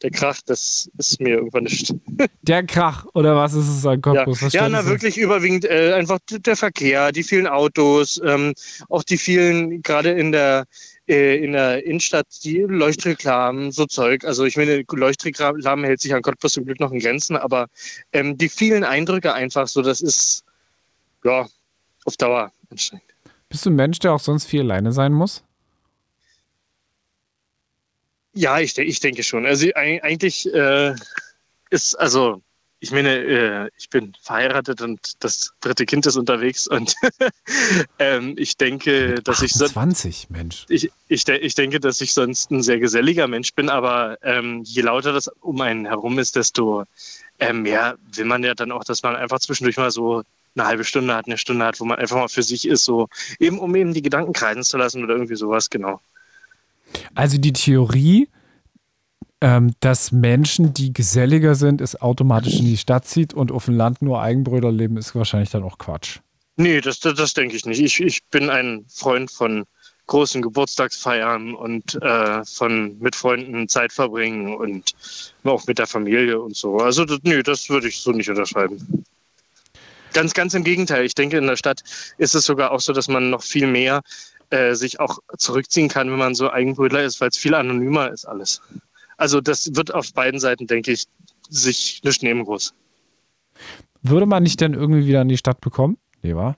der Krach, das ist mir irgendwann nicht. [laughs] Der Krach, oder was ist es an Ja, Cottbus? Ja stört na wirklich überwiegend äh, einfach der Verkehr, die vielen Autos, ähm, auch die vielen, gerade in der äh, in der Innenstadt, die Leuchtreklamen, so Zeug. Also ich meine, Leuchtreklamen hält sich an Cottbus zum Glück noch in Grenzen, aber ähm, die vielen Eindrücke einfach so, das ist ja auf Dauer anstrengend. Bist du ein Mensch, der auch sonst viel alleine sein muss? Ja, ich, ich denke schon. Also eig- eigentlich äh, ist, also ich meine, äh, ich bin verheiratet und das dritte Kind ist unterwegs und [laughs] ähm, ich denke, dass ich so, 20, Mensch. ich, ich, de ich denke, dass ich sonst ein sehr geselliger Mensch bin, aber ähm, je lauter das um einen herum ist, desto äh, mehr will man ja dann auch, dass man einfach zwischendurch mal so eine halbe Stunde hat, eine Stunde hat, wo man einfach mal für sich ist, so eben um eben die Gedanken kreisen zu lassen oder irgendwie sowas, genau. Also die Theorie, ähm, dass Menschen, die geselliger sind, es automatisch in die Stadt zieht und auf dem Land nur Eigenbröder leben, ist wahrscheinlich dann auch Quatsch. Nee, das, das, das denke ich nicht. Ich, ich bin ein Freund von großen Geburtstagsfeiern und äh, von mit Freunden Zeit verbringen und auch mit der Familie und so. Also das, nee, das würde ich so nicht unterschreiben. Ganz, ganz im Gegenteil. Ich denke, in der Stadt ist es sogar auch so, dass man noch viel mehr äh, sich auch zurückziehen kann, wenn man so Eigenbrötler ist, weil es viel anonymer ist alles. Also das wird auf beiden Seiten, denke ich, sich nicht nehmen groß. Würde man nicht denn irgendwie wieder in die Stadt bekommen? Nee, wa?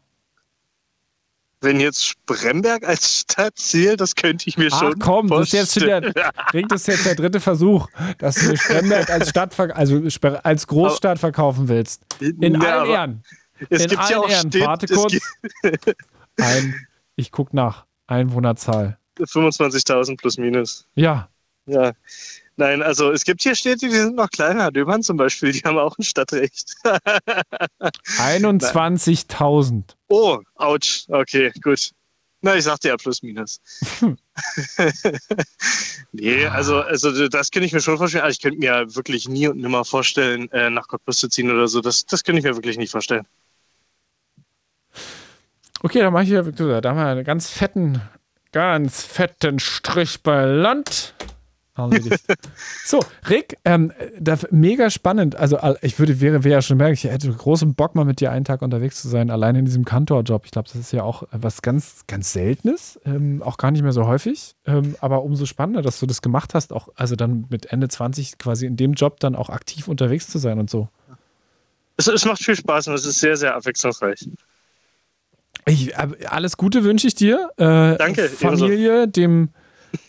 Wenn jetzt Spremberg als Stadt zählt, das könnte ich mir Ach schon komm, das ist jetzt schon vorstellen. [laughs] der, Rick, das ist jetzt der dritte Versuch, dass du Spremberg als Stadt, also als Großstadt verkaufen willst. In Ja, allen Ehren. Es in gibt ja auch Ehren. Städte, Warte kurz. [laughs] Ein, ich guck nach. Einwohnerzahl. 25.000 plus minus. Ja, Ja. Nein, also es gibt hier Städte, die sind noch kleiner. Döbern zum Beispiel, die haben auch ein Stadtrecht. [laughs] 21.000. oh, ouch. Okay, gut. Na, ich sagte ja plus minus. [laughs] nee, also, also das könnte ich mir schon vorstellen. Also ich könnte mir wirklich nie und nimmer vorstellen, äh, nach Cottbus zu ziehen oder so. Das, das könnte ich mir wirklich nicht vorstellen. Okay, dann mache ich hier, Victoria, da haben wir einen ganz fetten, ganz fetten Strich bei Land. [laughs] So, Rick, ähm, das, mega spannend. Also ich würde, wäre, wäre ja schon merken, ich hätte großen Bock mal mit dir einen Tag unterwegs zu sein, allein in diesem Kantorjob. Ich glaube, das ist ja auch was ganz, ganz Seltenes, ähm, auch gar nicht mehr so häufig. Ähm, aber umso spannender, dass du das gemacht hast, auch also dann mit Ende 20 quasi in dem Job dann auch aktiv unterwegs zu sein und so. Es, es macht viel Spaß und es ist sehr, sehr abwechslungsreich. Ich, äh, alles Gute wünsche ich dir. Äh, Danke, Familie, dem,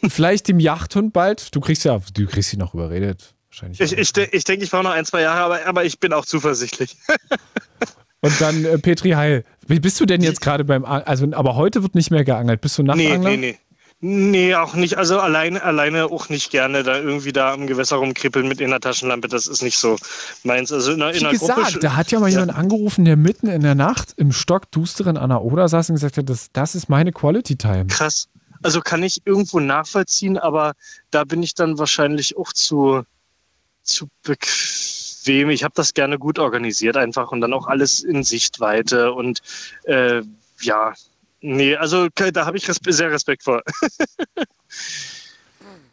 vielleicht dem Yachthund bald. Du kriegst ja, du kriegst ihn noch überredet. Wahrscheinlich. Ich, ich, ich denke, ich brauche noch ein, zwei Jahre, aber, aber ich bin auch zuversichtlich. Und dann äh, Petri Heil. Wie bist du denn jetzt gerade beim, A- also, aber heute wird nicht mehr geangelt. Bist du Nachtangler? nee, nee. Nee, auch nicht. Also alleine, alleine auch nicht gerne da irgendwie da am Gewässer rumkribbeln mit in der Taschenlampe. Das ist nicht so meins. Also in, einer- in Wie einer Gruppe. gesagt, da hat ja mal jemand angerufen, der mitten in der Nacht im stockdusteren an der Oder saß und gesagt hat, das, das ist meine Quality Time. krass. Also kann ich irgendwo nachvollziehen, aber da bin ich dann wahrscheinlich auch zu, zu bequem. Ich habe das gerne gut organisiert einfach und dann auch alles in Sichtweite und äh, ja, nee, also da habe ich respe sehr Respekt vor. [laughs]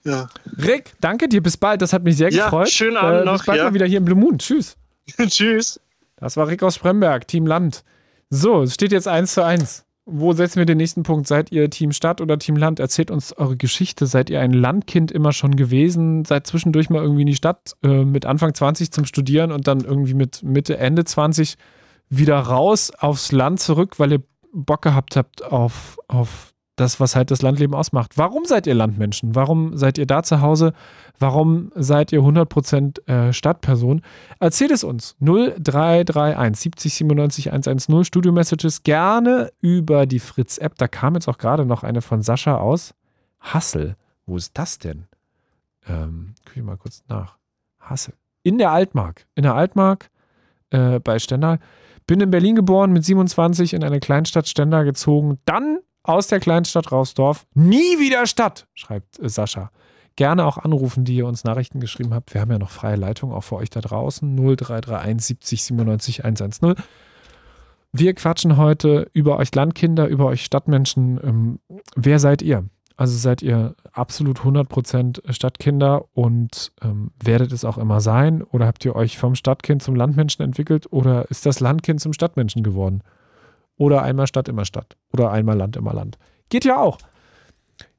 ja. Rick, danke dir, bis bald. Das hat mich sehr Ja, gefreut. schönen Abend äh, noch, Bis bald ja. mal wieder hier im Blue Moon. Tschüss. [laughs] Tschüss. Das war Rick aus Spremberg, Team Land. So, es steht jetzt 1 zu 1. Wo setzen wir den nächsten Punkt? Seid ihr Team Stadt oder Team Land? Erzählt uns eure Geschichte. Seid ihr ein Landkind immer schon gewesen? Seid zwischendurch mal irgendwie in die Stadt äh, mit Anfang 20 zum Studieren und dann irgendwie mit Mitte, Ende 20 wieder raus aufs Land zurück, weil ihr Bock gehabt habt auf, auf das, was halt das Landleben ausmacht. Warum seid ihr Landmenschen? Warum seid ihr da zu Hause? Warum seid ihr 100% äh, Stadtperson? Erzählt es uns. 0331 70 97 110 Studio-Messages gerne über die Fritz-App. Da kam jetzt auch gerade noch eine von Sascha aus Hassel. Wo ist das denn? Ähm, guck ich mal kurz nach. Hassel. In der Altmark. In der Altmark äh, bei Stendal. Bin in Berlin geboren, mit 27 in eine Kleinstadt Stendal gezogen. Dann aus der Kleinstadt Rausdorf. Nie wieder Stadt, schreibt äh, Sascha. Gerne auch anrufen, die ihr uns Nachrichten geschrieben habt. Wir haben ja noch freie Leitung, auch für euch da draußen. 0331 70 97 110. Wir quatschen heute über euch Landkinder, über euch Stadtmenschen. Ähm, wer seid ihr? Also seid ihr absolut 100% Stadtkinder und ähm, werdet es auch immer sein? Oder habt ihr euch vom Stadtkind zum Landmenschen entwickelt? Oder ist das Landkind zum Stadtmenschen geworden? Oder einmal Stadt, immer Stadt. Oder einmal Land, immer Land. Geht ja auch.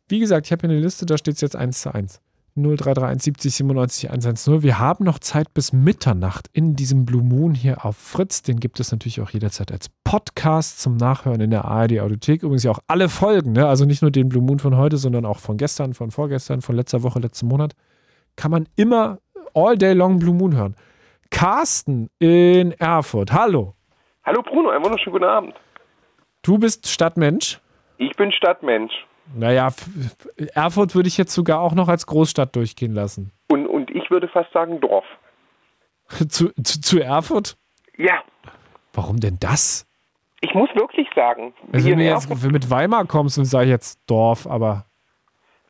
Wie gesagt, ich habe hier eine Liste, da steht es jetzt 1 zu 1. 0331 70 97 110. Wir haben noch Zeit bis Mitternacht in diesem Blue Moon hier auf Fritz. Den gibt es natürlich auch jederzeit als Podcast zum Nachhören in der ARD Audiothek. Übrigens ja auch alle Folgen, ne? also nicht nur den Blue Moon von heute, sondern auch von gestern, von vorgestern, von letzter Woche, letzten Monat. Kann man immer all day long Blue Moon hören. Carsten in Erfurt. Hallo. Hallo Bruno, einen wunderschönen guten Abend. Du bist Stadtmensch. Ich bin Stadtmensch. Naja, Erfurt würde ich jetzt sogar auch noch als Großstadt durchgehen lassen. Und, und ich würde fast sagen Dorf. [laughs] zu, zu, zu Erfurt? Ja. Warum denn das? Ich muss wirklich sagen. Also wenn du jetzt Erfurt, mit Weimar kommst, dann sage ich jetzt Dorf, aber.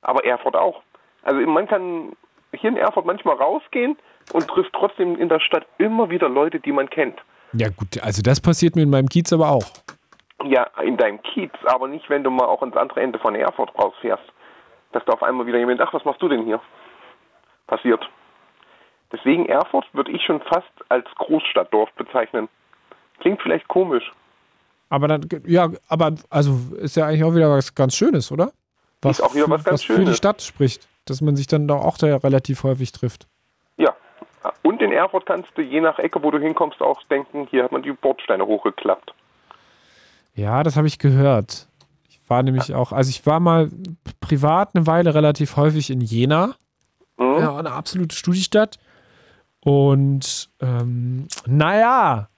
Aber Erfurt auch. Also man kann hier in Erfurt manchmal rausgehen und trifft trotzdem in der Stadt immer wieder Leute, die man kennt. Ja gut, also das passiert mir in meinem Kiez aber auch. Ja, in deinem Kiez, aber nicht, wenn du mal auch ins andere Ende von Erfurt rausfährst. Dass da auf einmal wieder jemand, ach, was machst du denn hier? Passiert. Deswegen Erfurt würde ich schon fast als Großstadtdorf bezeichnen. Klingt vielleicht komisch. Aber dann, ja, aber also ist ja eigentlich auch wieder was ganz Schönes, oder? Was, ist auch wieder was ganz was Schönes. für die Stadt spricht, dass man sich dann auch da relativ häufig trifft. Ja. Und in Erfurt kannst du je nach Ecke, wo du hinkommst, auch denken, hier hat man die Bordsteine hochgeklappt. Ja, das habe ich gehört. Ich war nämlich auch, also ich war mal privat eine Weile relativ häufig in Jena. Mhm. Ja, eine absolute Studiestadt. Und ähm, naja,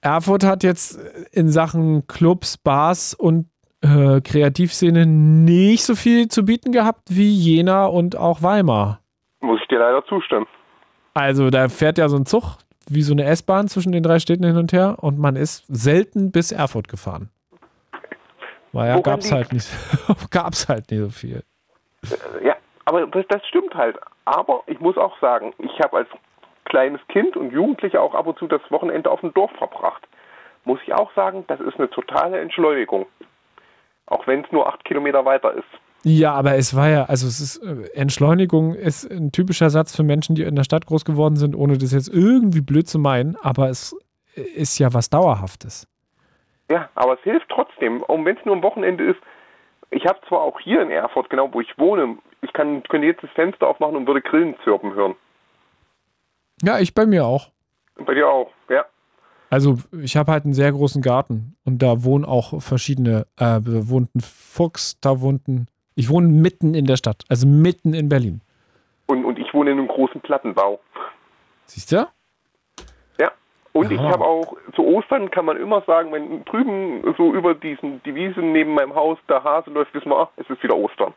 Erfurt hat jetzt in Sachen Clubs, Bars und äh, Kreativszene nicht so viel zu bieten gehabt wie Jena und auch Weimar. Muss ich dir leider zustimmen. Also da fährt ja so ein Zug wie so eine S-Bahn zwischen den drei Städten hin und her und man ist selten bis Erfurt gefahren. Weil ja, gab es halt nicht, [laughs] gab's halt nicht so viel. Äh, ja, aber das, das stimmt halt. Aber ich muss auch sagen, ich habe als kleines Kind und Jugendlicher auch ab und zu das Wochenende auf dem Dorf verbracht. Muss ich auch sagen, das ist eine totale Entschleunigung. Auch wenn es nur acht Kilometer weiter ist. Ja, aber es war ja, also es ist, äh, Entschleunigung ist ein typischer Satz für Menschen, die in der Stadt groß geworden sind, ohne das jetzt irgendwie blöd zu meinen, aber es ist ja was Dauerhaftes. Ja, aber es hilft trotzdem, und wenn es nur am Wochenende ist. Ich habe zwar auch hier in Erfurt, genau wo ich wohne, ich kann, könnte jetzt das Fenster aufmachen und würde Grillen zirpen hören. Ja, ich bei mir auch. Bei dir auch, ja. Also ich habe halt einen sehr großen Garten und da wohnen auch verschiedene, äh, da wohnt ein Fuchs, da wohnt ein, ich wohne mitten in der Stadt, also mitten in Berlin. Und, und ich wohne in einem großen Plattenbau. Siehst du? Ja. Und ja. ich habe auch, zu Ostern kann man immer sagen, wenn drüben so über diesen, die Wiesen neben meinem Haus der Hase läuft, wissen wir, ach, es ist wieder Ostern.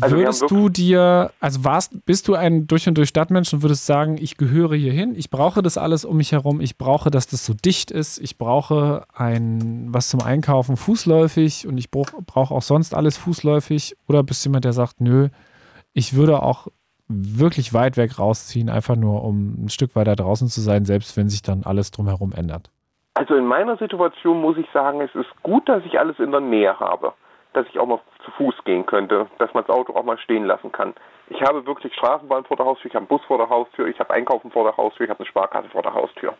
Also würdest du dir, also warst, bist du ein durch und durch Stadtmensch und würdest sagen, ich gehöre hier hin, ich brauche das alles um mich herum, ich brauche, dass das so dicht ist, ich brauche ein, was zum Einkaufen fußläufig und ich brauche brauch auch sonst alles fußläufig oder bist du jemand, der sagt, nö, ich würde auch wirklich weit weg rausziehen, einfach nur um ein Stück weiter draußen zu sein, selbst wenn sich dann alles drumherum ändert? Also in meiner Situation muss ich sagen, es ist gut, dass ich alles in der Nähe habe dass ich auch mal zu Fuß gehen könnte, dass man das Auto auch mal stehen lassen kann. Ich habe wirklich Straßenbahn vor der Haustür, ich habe einen Bus vor der Haustür, ich habe Einkaufen vor der Haustür, ich habe eine Sparkasse vor der Haustür.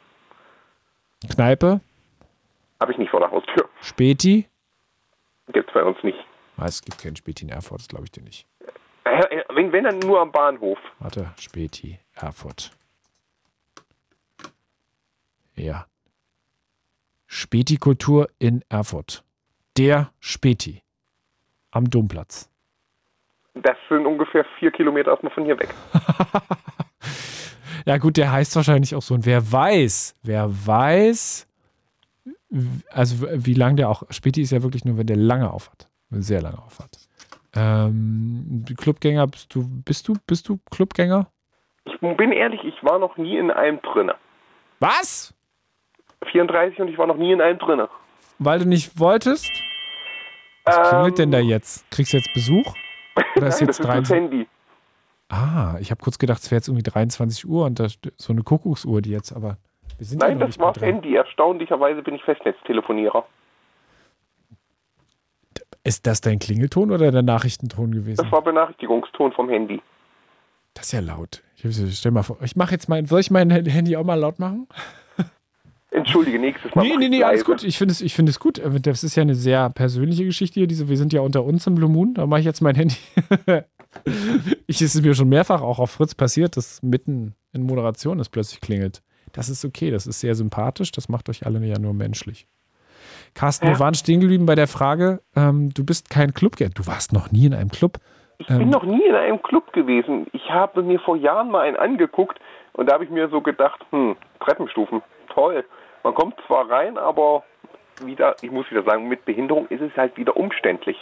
Kneipe? Habe ich nicht vor der Haustür. Späti? Gibt es bei uns nicht. Ah, es gibt keinen Späti in Erfurt, das glaube ich dir nicht. Äh, wenn, wenn dann nur am Bahnhof. Warte, Späti, Erfurt. Ja. Späti-Kultur in Erfurt. Der Späti am Domplatz. Das sind ungefähr vier Kilometer erstmal von hier weg. [laughs] ja, gut, der heißt wahrscheinlich auch so. Und wer weiß, wer weiß, also wie lang der auch. Späti ist ja wirklich nur, wenn der lange aufhat. Sehr lange aufhat. Ähm, Clubgänger, bist du, bist du, bist du Clubgänger? Ich bin ehrlich, ich war noch nie in einem drinne. Was? 34 und ich war noch nie in einem drinne. Weil du nicht wolltest? Was klingelt denn da ähm. jetzt? Kriegst du jetzt Besuch? Oder ist Nein, jetzt das ist das Handy. Ah, ich habe kurz gedacht, es wäre jetzt irgendwie 23 Uhr und das, so eine Kuckucksuhr, die jetzt, aber wir sind Nein, ja das war das Handy. Erstaunlicherweise bin ich Festnetztelefonierer. Ist das dein Klingelton oder der Nachrichtenton gewesen? Das war Benachrichtigungston vom Handy. Das ist ja laut. Ich, stell mal vor, ich mache jetzt mein, soll ich mein Handy auch mal laut machen? Entschuldige, nächstes Mal. Nee, nee, nee, alles gut. Ich finde es, ich finde es gut. Äh, Das ist ja eine sehr persönliche Geschichte hier. Diese, wir sind ja unter uns im Blue Moon. Da mache ich jetzt mein Handy. [laughs] ich es ist mir schon mehrfach auch auf Fritz passiert, dass mitten in Moderation es plötzlich klingelt. Das ist okay. Das ist sehr sympathisch. Das macht euch alle ja nur menschlich. Carsten, wir waren stehen geblieben bei der Frage, ähm, du bist kein Clubgänger. Du warst noch nie in einem Club. Ich bin noch nie in einem Club gewesen. Ich habe mir vor Jahren mal einen angeguckt und da habe ich mir so gedacht, hm, Treppenstufen, toll. Man kommt zwar rein, aber wieder, ich muss wieder sagen, mit Behinderung ist es halt wieder umständlich.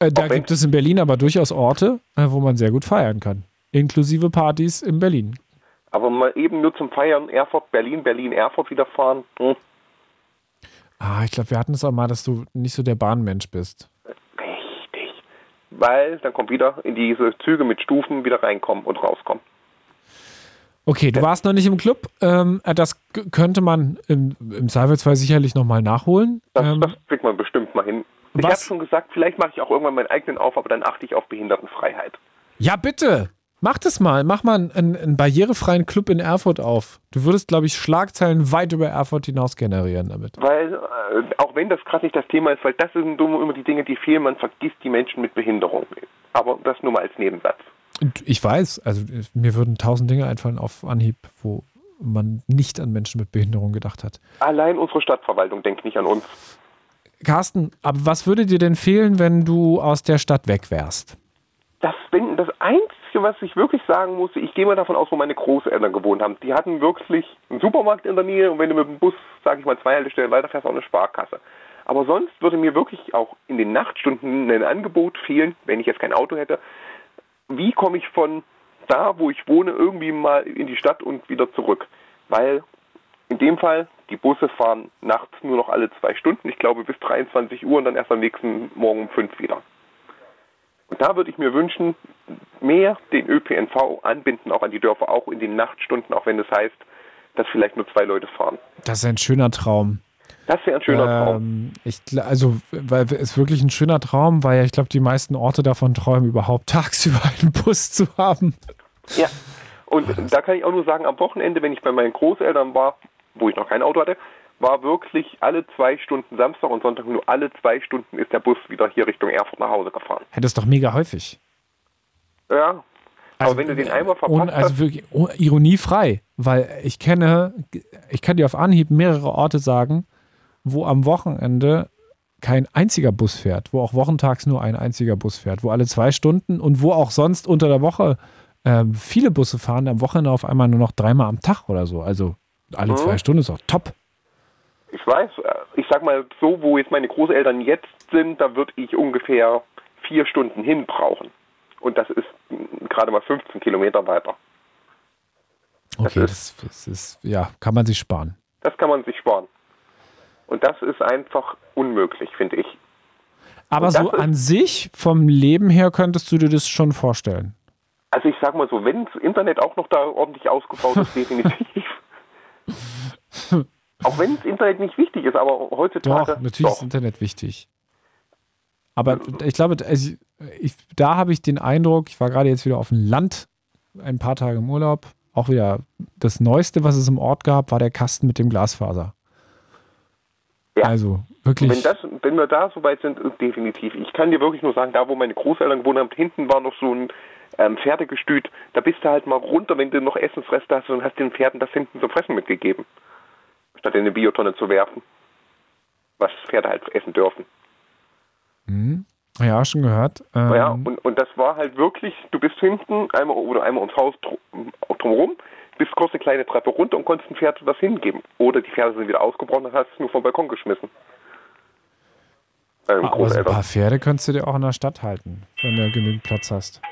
Äh, da gibt es in Berlin aber durchaus Orte, äh, wo man sehr gut feiern kann. Inklusive Partys in Berlin. Aber mal eben nur zum Feiern Erfurt, Berlin, Berlin, Erfurt wieder fahren, hm, Ah, ich glaube, wir hatten es auch mal, dass du nicht so der Bahnmensch bist. richtig. Weil dann kommt wieder in diese Züge mit Stufen wieder reinkommen und rauskommen. Okay, du warst noch nicht im Club. Ähm, äh, das könnte man im, im Zweifelsfall sicherlich nochmal nachholen. Das, Ähm, das kriegt man bestimmt mal hin. Ich habe schon gesagt, vielleicht mache ich auch irgendwann meinen eigenen auf, aber dann achte ich auf Behindertenfreiheit. ja, bitte. Mach das mal. Mach mal einen, einen, einen barrierefreien Club in Erfurt auf. Du würdest, glaube ich, Schlagzeilen weit über Erfurt hinaus generieren damit. Weil, äh, auch wenn das gerade nicht das Thema ist, weil das sind immer die Dinge, die fehlen, man vergisst die Menschen mit Behinderung. Aber das nur mal als Nebensatz. Ich weiß, also äh, mir würden tausend Dinge einfallen auf Anhieb, wo man nicht an Menschen mit Behinderung gedacht hat. Allein unsere Stadtverwaltung denkt nicht an uns. Carsten, aber was würde dir denn fehlen, wenn du aus der Stadt weg wärst? Das, wenn, das Einzige, was ich wirklich sagen muss, ich gehe mal davon aus, wo meine Großeltern gewohnt haben. Die hatten wirklich einen Supermarkt in der Nähe und wenn du mit dem Bus, sage ich mal, zwei Haltestellen weiterfährst, auch eine Sparkasse. Aber sonst würde mir wirklich auch in den Nachtstunden ein Angebot fehlen, wenn ich jetzt kein Auto hätte. Wie komme ich von da, wo ich wohne, irgendwie mal in die Stadt und wieder zurück? Weil in dem Fall, die Busse fahren nachts nur noch alle zwei Stunden, ich glaube bis 23 Uhr und dann erst am nächsten Morgen um fünf wieder. Und da würde ich mir wünschen, mehr den ÖPNV anbinden, auch an die Dörfer, auch in den Nachtstunden, auch wenn es heißt, dass vielleicht nur zwei Leute fahren. Das ist ein schöner Traum. Das wäre ein schöner Traum. Ähm, ich, gl- also, weil es ist wirklich ein schöner Traum, weil ja, ich glaube, die meisten Orte davon träumen, überhaupt [laughs] tagsüber einen Bus zu haben. Ja. Und da kann ich auch nur sagen, am Wochenende, wenn ich bei meinen Großeltern war, wo ich noch kein Auto hatte, war wirklich alle zwei Stunden Samstag und Sonntag nur alle zwei Stunden ist der Bus wieder hier Richtung Erfurt nach Hause gefahren. Ja, das ist doch mega häufig. Ja. Also, Aber wenn du den einmal verpasst ohne, also wirklich oh, ironiefrei, weil ich kenne, ich kann dir auf Anhieb mehrere Orte sagen, wo am Wochenende kein einziger Bus fährt, wo auch wochentags nur ein einziger Bus fährt, wo alle zwei Stunden und wo auch sonst unter der Woche ähm, viele Busse fahren, am Wochenende auf einmal nur noch dreimal am Tag oder so. Also alle Mhm. zwei Stunden ist auch top. ich weiß, äh, ich sag mal so, wo jetzt meine Großeltern jetzt sind, da würde ich ungefähr vier Stunden hin brauchen. Und das ist mm, gerade mal 15 Kilometer weiter. Okay, Das das, das ist, ja, kann man sich sparen. Das kann man sich sparen. Und das ist einfach unmöglich, finde ich. Aber so an sich, vom Leben her, könntest du dir das schon vorstellen. Also ich sag mal so, wenn das Internet auch noch da ordentlich ausgebaut ist, [laughs] definitiv. auch wenn das Internet nicht wichtig ist, aber heutzutage. Doch, natürlich ist Internet wichtig. Aber ich glaube, also ich, da habe ich den Eindruck, ich war gerade jetzt wieder auf dem Land, ein paar Tage im Urlaub, auch wieder das Neueste, was es im Ort gab, war der Kasten mit dem Glasfaser. Ja. Also wirklich. Wenn, das, wenn wir da so weit sind, ist definitiv. Ich kann dir wirklich nur sagen, da wo meine Großeltern gewohnt haben, hinten war noch so ein ähm, Pferdegestüt. Da bist du halt mal runter, wenn du noch Essensreste hast und hast den Pferden das hinten zum Fressen mitgegeben. Statt in eine Biotonne zu werfen. Was Pferde halt essen dürfen. Hm, ja, schon gehört. Ähm, Ja, und, und das war halt wirklich, du bist hinten einmal oder einmal ums Haus drum, drumherum, bist kurz eine kleine Treppe runter und konntest dem Pferd was hingeben. Oder die Pferde sind wieder ausgebrochen und hast es nur vom Balkon geschmissen. Ähm, aber so ein paar Pferde könntest du dir auch in der Stadt halten, wenn du genügend Platz hast.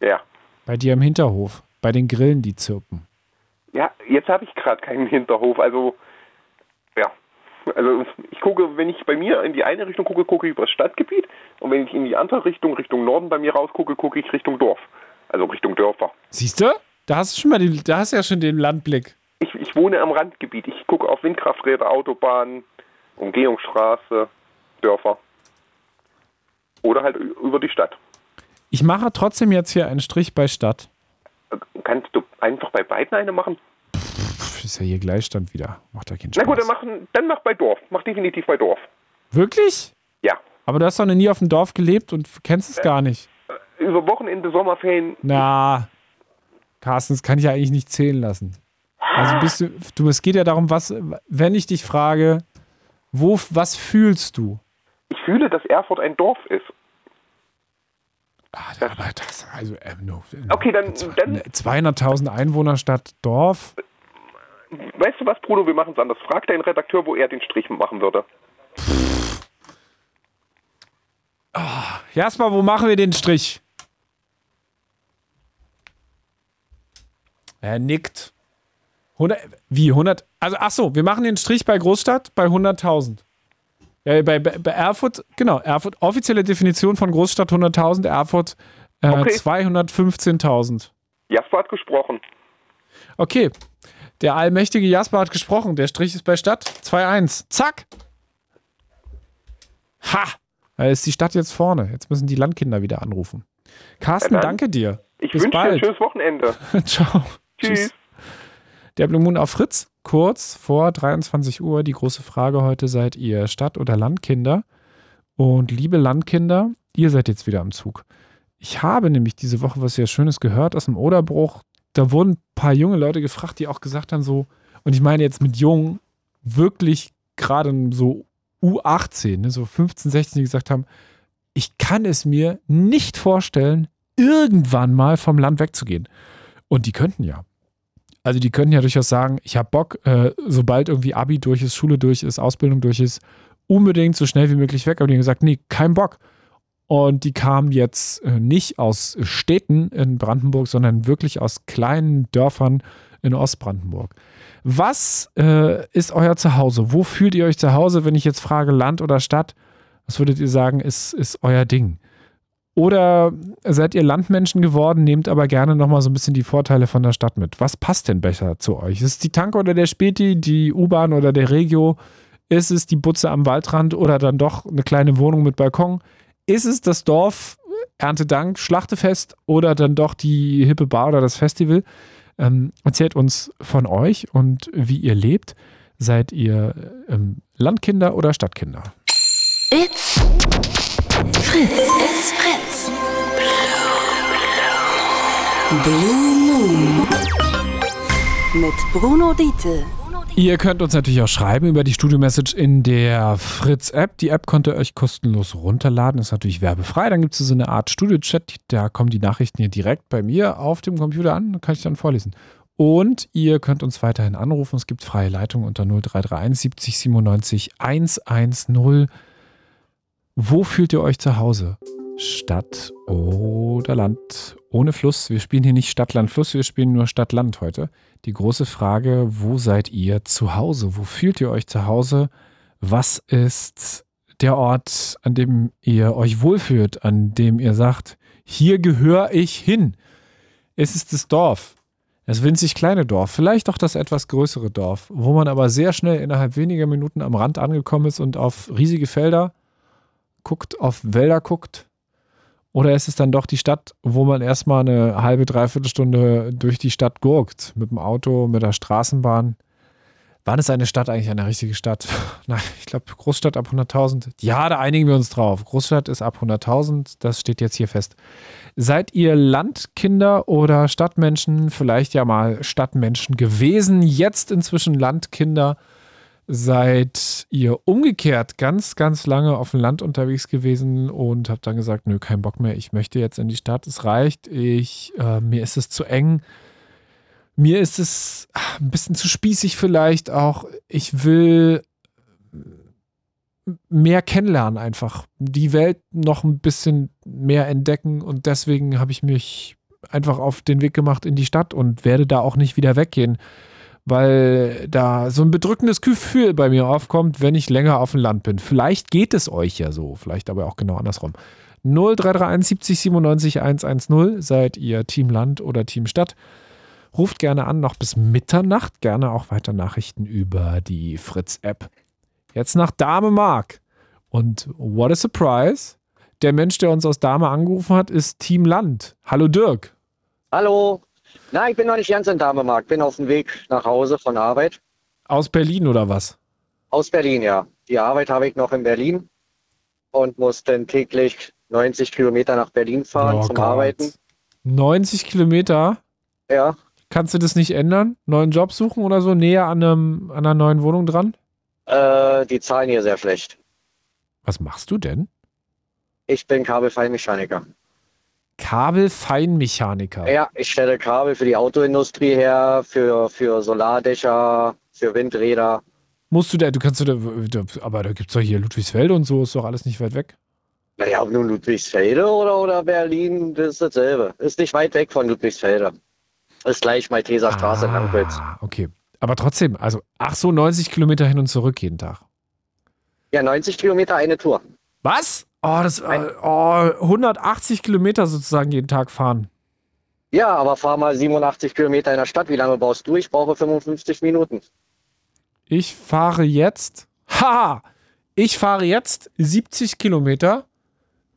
Ja. Bei dir im Hinterhof, bei den Grillen, die zirpen. Ja, jetzt habe ich gerade keinen Hinterhof. Also, ja. Also ich gucke, wenn ich bei mir in die eine Richtung gucke, gucke ich über das Stadtgebiet. Und wenn ich in die andere Richtung, Richtung Norden bei mir rausgucke, gucke ich Richtung Dorf. Also Richtung Dörfer. Siehst du? Da hast du schon mal den, da hast ja schon den Landblick. Ich, ich wohne am Randgebiet. Ich gucke auf Windkrafträder, Autobahnen, Umgehungsstraße, Dörfer. Oder halt über die Stadt. Ich mache trotzdem jetzt hier einen Strich bei Stadt. Kannst du einfach bei beiden eine machen? Pff, ist ja hier Gleichstand wieder. Macht ja keinen Na Spaß. gut, dann, machen, dann mach bei Dorf. Mach definitiv bei Dorf. Wirklich? Ja. Aber du hast doch noch nie auf dem Dorf gelebt und kennst es gar nicht. Über Wochenende, Sommerferien. Na, Carsten, das kann ich ja eigentlich nicht zählen lassen. Also bist du, du, es geht ja darum, was, wenn ich dich frage, wo, was fühlst du? Ich fühle, dass Erfurt ein Dorf ist. Ah, aber das, also, ähm, no, Okay, dann, dann 200.000 Einwohnerstadt, Dorf. weißt du was, Bruno, wir machen es anders. Frag deinen Redakteur, wo er den Strich machen würde. Jasper, wo machen wir den Strich? Er nickt. 100, wie 100? Also ach so, wir machen den Strich bei Großstadt bei 100.000. Ja, bei, bei, bei Erfurt, genau, Erfurt, offizielle Definition von Großstadt 100.000, Erfurt äh, Okay. 215.000. Jasper hat gesprochen. Okay, der allmächtige Jasper hat gesprochen, der Strich ist bei Stadt 2-1. Zack! Ha! Da ist die Stadt jetzt vorne. Jetzt müssen die Landkinder wieder anrufen. Carsten, Ja, danke dir. Ich Bis wünsche dir ein bald. schönes Wochenende. [laughs] Ciao. Tschüss. Der Blue Moon auf Fritz, kurz vor 23 Uhr. Die große Frage heute: Seid ihr Stadt- oder Landkinder? Und liebe Landkinder, ihr seid jetzt wieder am Zug. Ich habe nämlich diese Woche was sehr Schönes gehört aus dem Oderbruch. Da wurden ein paar junge Leute gefragt, die auch gesagt haben, so, und ich meine jetzt mit jung, wirklich gerade so U18, ne, so 15, 16, die gesagt haben, ich kann es mir nicht vorstellen, irgendwann mal vom Land wegzugehen. Und die könnten ja. Also die könnten ja durchaus sagen, ich habe Bock, äh, sobald irgendwie Abi durch ist, Schule durch ist, Ausbildung durch ist, unbedingt so schnell wie möglich weg. Aber die haben gesagt, nee, kein Bock. Und die kamen jetzt äh, nicht aus Städten in Brandenburg, sondern wirklich aus kleinen Dörfern in Ostbrandenburg. Was äh, ist euer Zuhause? Wo fühlt ihr euch zu Hause, wenn ich jetzt frage Land oder Stadt? Was würdet ihr sagen, ist, ist euer Ding? Oder seid ihr Landmenschen geworden, nehmt aber gerne nochmal so ein bisschen die Vorteile von der Stadt mit? Was passt denn besser zu euch? Ist es die Tank oder der Späti, die U-Bahn oder der Regio? Ist es die Butze am Waldrand oder dann doch eine kleine Wohnung mit Balkon? Ist es das Dorf, Erntedank, Schlachtefest oder dann doch die hippe Bar oder das Festival? Ähm, erzählt uns von euch und wie ihr lebt. Seid ihr ähm, Landkinder oder Stadtkinder? It's Fritz. It's Fritz. Blue Moon. Mit Bruno Diete. Ihr könnt uns natürlich auch schreiben über die Studio-Message in der Fritz-App. Die App könnt ihr euch kostenlos runterladen. Ist natürlich werbefrei. Dann gibt es so eine Art Studio-Chat. Da kommen die Nachrichten hier direkt bei mir auf dem Computer an. Kann ich dann vorlesen. Und ihr könnt uns weiterhin anrufen. Es gibt freie Leitungen unter 0331 70 97 110. Wo fühlt ihr euch zu Hause? Stadt oder Land? Ohne Fluss. Wir spielen hier nicht Stadt, Land, Fluss. Wir spielen nur Stadt, Land heute. Die große Frage, wo seid ihr zu Hause? Wo fühlt ihr euch zu Hause? Was ist der Ort, an dem ihr euch wohlfühlt, an dem ihr sagt, hier gehöre ich hin? Ist es das Dorf? Das winzig kleine Dorf, vielleicht auch das etwas größere Dorf, wo man aber sehr schnell innerhalb weniger Minuten am Rand angekommen ist und auf riesige Felder guckt, auf Wälder guckt. Oder ist es dann doch die Stadt, wo man erstmal eine halbe, dreiviertel Stunde durch die Stadt gurkt? Mit dem Auto, mit der Straßenbahn? Wann ist eine Stadt eigentlich eine richtige Stadt? [laughs] Na, ich glaube, Großstadt ab 100.000. Ja, da einigen wir uns drauf. Großstadt ist ab 100.000. Das steht jetzt hier fest. Seid ihr Landkinder oder Stadtmenschen? Vielleicht ja mal Stadtmenschen gewesen. Jetzt inzwischen Landkinder. Seid ihr umgekehrt ganz, ganz lange auf dem Land unterwegs gewesen und habt dann gesagt, nö, kein Bock mehr, ich möchte jetzt in die Stadt, es reicht, ich, äh, mir ist es zu eng, mir ist es ah, ein bisschen zu spießig vielleicht auch, ich will mehr kennenlernen einfach, die Welt noch ein bisschen mehr entdecken und deswegen habe ich mich einfach auf den Weg gemacht in die Stadt und werde da auch nicht wieder weggehen weil da so ein bedrückendes Gefühl bei mir aufkommt, wenn ich länger auf dem Land bin. Vielleicht geht es euch ja so, vielleicht aber auch genau andersrum. 0331 70 97 110, seid ihr Team Land oder Team Stadt? Ruft gerne an, noch bis Mitternacht, gerne auch weiter Nachrichten über die Fritz-App. Jetzt nach Dame Mark Und what a surprise. Der Mensch, der uns aus Dahme angerufen hat, ist Team Land. Hallo Dirk. Hallo. Na, ich bin noch nicht ganz in Damemark. Bin auf dem Weg nach Hause von Arbeit. Aus Berlin oder was? Aus Berlin, ja. Die Arbeit habe ich noch in Berlin und muss dann täglich 90 Kilometer nach Berlin fahren Oh zum Gott. Arbeiten. 90 Kilometer? Ja. Kannst du das nicht ändern? Neuen Job suchen oder so? Näher an, einem, an einer neuen Wohnung dran? Äh, die zahlen hier sehr schlecht. Was machst du denn? Ich bin Kabelfeinmechaniker. Kabelfeinmechaniker. Ja, ich stelle Kabel für die Autoindustrie her, für, für Solardächer, für Windräder. Musst du da, du kannst du da, aber da gibt es doch hier Ludwigsfelde und so, ist doch alles nicht weit weg. Naja, ob nun Ludwigsfelde oder, oder Berlin, das ist dasselbe. Ist nicht weit weg von Ludwigsfelde. Ist gleich Malteser Straße in Lankwitz. Ah, okay. Aber trotzdem, also, ach so, 90 Kilometer hin und zurück jeden Tag. Ja, 90 Kilometer eine Tour. Was? Oh, das, äh, oh, 180 Kilometer sozusagen jeden Tag fahren. Ja, aber fahr mal 87 Kilometer in der Stadt. Wie lange brauchst du? Ich brauche 55 Minuten. Ich fahre jetzt, haha, ich fahre jetzt 70 Kilometer,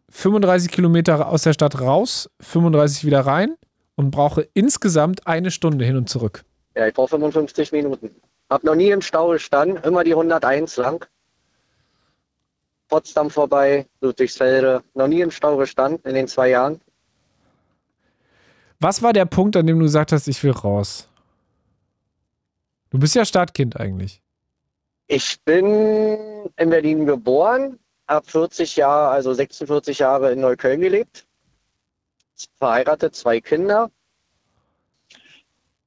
35 Kilometer aus der Stadt raus, 35 wieder rein und brauche insgesamt eine Stunde hin und zurück. Ja, ich brauche 55 Minuten. Hab noch nie im Stau gestanden, immer die 101 lang. Potsdam vorbei, Ludwigsfelde, noch nie im Stau gestanden in den zwei Jahren. Was war der Punkt, an dem du gesagt hast, ich will raus? Du bist ja Stadtkind eigentlich. Ich bin in Berlin geboren, habe 40 Jahre, also 46 Jahre in Neukölln gelebt. Verheiratet, zwei Kinder.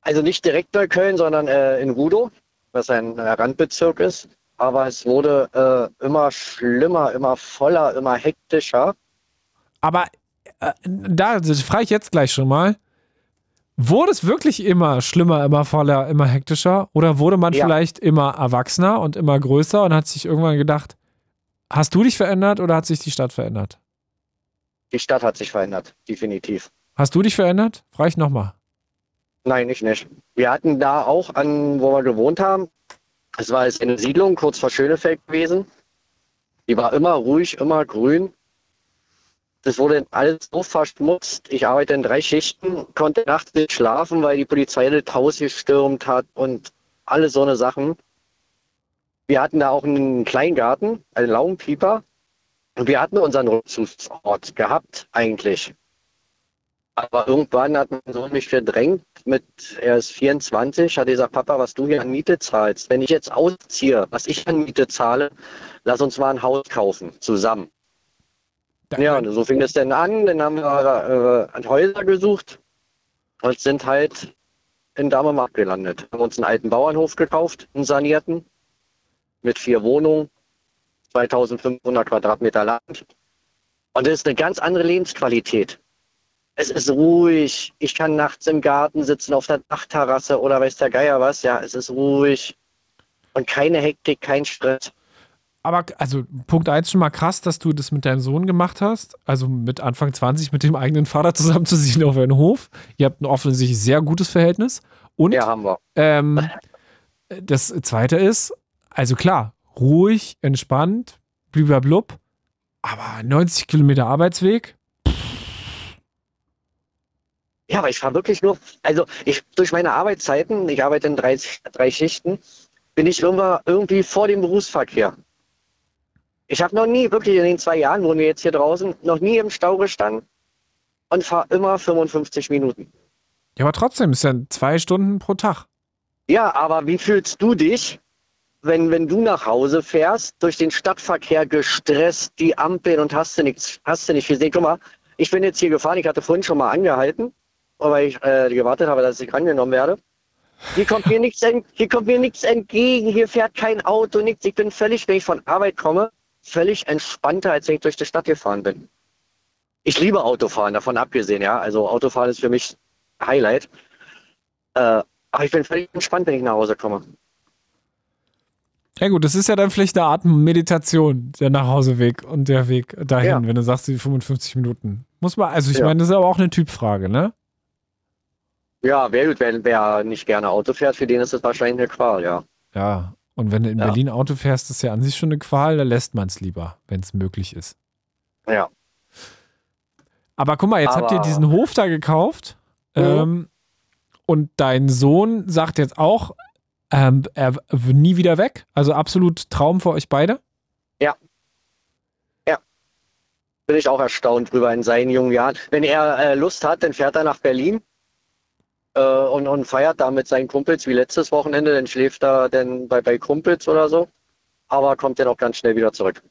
Also nicht direkt Neukölln, sondern äh, in Rudow, was ein äh, Randbezirk ist. Aber es wurde äh, immer schlimmer, immer voller, immer hektischer. Aber äh, da frage ich jetzt gleich schon mal. Wurde es wirklich immer schlimmer, immer voller, immer hektischer? Oder wurde man Ja. vielleicht immer erwachsener und immer größer und hat sich irgendwann gedacht, hast du dich verändert oder hat sich die Stadt verändert? Die Stadt hat sich verändert, definitiv. Hast du dich verändert? Frage ich nochmal. Nein, ich nicht. Wir hatten da auch an, wo wir gewohnt haben, es war jetzt eine Siedlung kurz vor Schönefeld gewesen. Die war immer ruhig, immer grün. Das wurde alles so verschmutzt. Ich arbeite in drei Schichten, konnte nachts nicht schlafen, weil die Polizei das Haus gestürmt hat und alle so eine Sachen. Wir hatten da auch einen Kleingarten, einen Laubenpieper. Und wir hatten unseren Rückzugsort gehabt, eigentlich. Aber irgendwann hat mein Sohn mich verdrängt mit, er ist 24, hat gesagt, Papa, was du hier an Miete zahlst, wenn ich jetzt ausziehe, was ich an Miete zahle, lass uns mal ein Haus kaufen, zusammen. Ja, und so fing es dann an, dann haben wir äh, Häuser gesucht und sind halt in Damemark gelandet. Haben uns einen alten Bauernhof gekauft, einen sanierten, mit vier Wohnungen, 2500 Quadratmeter Land. Und das ist eine ganz andere Lebensqualität. Es ist ruhig. Ich kann nachts im Garten sitzen auf der Dachterrasse oder weiß der Geier was. Ja, es ist ruhig. Und keine Hektik, kein Stress. Aber also Punkt 1 schon mal krass, dass du das mit deinem Sohn gemacht hast. Also mit Anfang 20 mit dem eigenen Vater zusammenzuziehen auf einen Hof. Ihr habt ein offensichtlich sehr gutes Verhältnis. Und Ja, haben wir. ähm, das zweite ist, also klar, ruhig, entspannt, blub. Aber 90 Kilometer Arbeitsweg, Ja, aber ich fahre wirklich nur, also ich durch meine Arbeitszeiten, ich arbeite in drei, drei Schichten, bin ich immer irgendwie vor dem Berufsverkehr. Ich habe noch nie, wirklich in den zwei Jahren, wohnen wir jetzt hier draußen, noch nie im Stau gestanden und fahre immer 55 Minuten. ja, aber trotzdem ist ja zwei Stunden pro Tag. Ja, aber wie fühlst du dich, wenn, wenn du nach Hause fährst, durch den Stadtverkehr gestresst, die Ampeln und hast du nichts, hast du nicht gesehen? Guck mal, ich bin jetzt hier gefahren, ich hatte vorhin schon mal angehalten, weil ich äh, gewartet habe, dass ich rangenommen werde. Hier kommt mir nichts ent, hier kommt mir nichts entgegen, hier fährt kein Auto, nichts. Ich bin völlig, wenn ich von Arbeit komme, völlig entspannter, als wenn ich durch die Stadt gefahren bin. Ich liebe Autofahren, davon abgesehen, ja. Also Autofahren ist für mich Highlight. Äh, aber ich bin völlig entspannt, wenn ich nach Hause komme. Ja gut, das ist ja dann vielleicht eine Art Meditation, der Nachhauseweg und der Weg dahin, Ja. wenn du sagst, die 55 Minuten. Muss man, also ich Ja. meine, das ist aber auch eine Typfrage, ne? Ja, wer, wer, wer nicht gerne Auto fährt, für den ist es wahrscheinlich eine Qual, ja. Ja. Und wenn du in Ja. Berlin Auto fährst, ist ja an sich schon eine Qual, da lässt man es lieber, wenn es möglich ist. Ja. Aber guck mal, jetzt habt ihr Aber- diesen Hof da gekauft Mhm. ähm, und dein Sohn sagt jetzt auch, ähm, er nie wieder weg. Also absolut Traum für euch beide. Bin ich auch erstaunt drüber in seinen jungen Jahren. Wenn er äh, Lust hat, dann fährt er nach Berlin äh, und, und feiert da mit seinen Kumpels wie letztes Wochenende. Dann schläft er dann bei, bei Kumpels oder so. Aber kommt dann auch ganz schnell wieder zurück.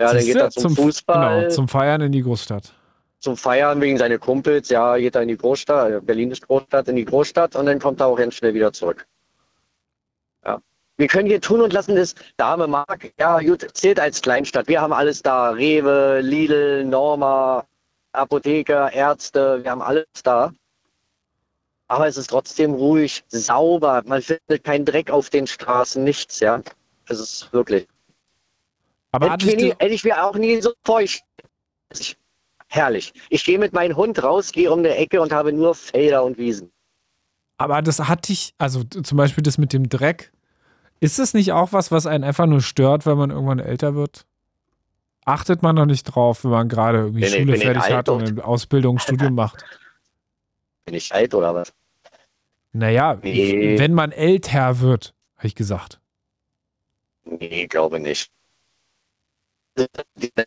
Ja, dann geht er zum, Fußball, Genau, zum Feiern in die Großstadt. zum Feiern wegen seiner Kumpels. Ja, geht er in die Großstadt. äh, Berlin ist Großstadt, in die Großstadt und dann kommt er auch ganz schnell wieder zurück. Ja. Wir können hier tun und lassen das Dame Mark, ja, gut, zählt als Kleinstadt. Wir haben alles da. Rewe, Lidl, Norma, Apotheker, Ärzte, wir haben alles da. Aber es ist trotzdem ruhig, sauber. Man findet keinen Dreck auf den Straßen, nichts, ja. Es ist wirklich. Aber Hätte ich, nie, hätte ich mir auch nie so feucht. Ich- Herrlich. Ich gehe mit meinem Hund raus, gehe um eine Ecke und habe nur Felder und Wiesen. aber das hatte ich, also zum Beispiel das mit dem Dreck. Ist es nicht auch was, was einen einfach nur stört, wenn man irgendwann älter wird? Achtet man doch nicht drauf, wenn man gerade irgendwie Bin Schule ich fertig hat und und- eine Ausbildung, Studium [laughs] macht? Bin ich alt oder was? Naja, Nee. wenn man älter wird, habe ich gesagt. Nee, glaube nicht. Die,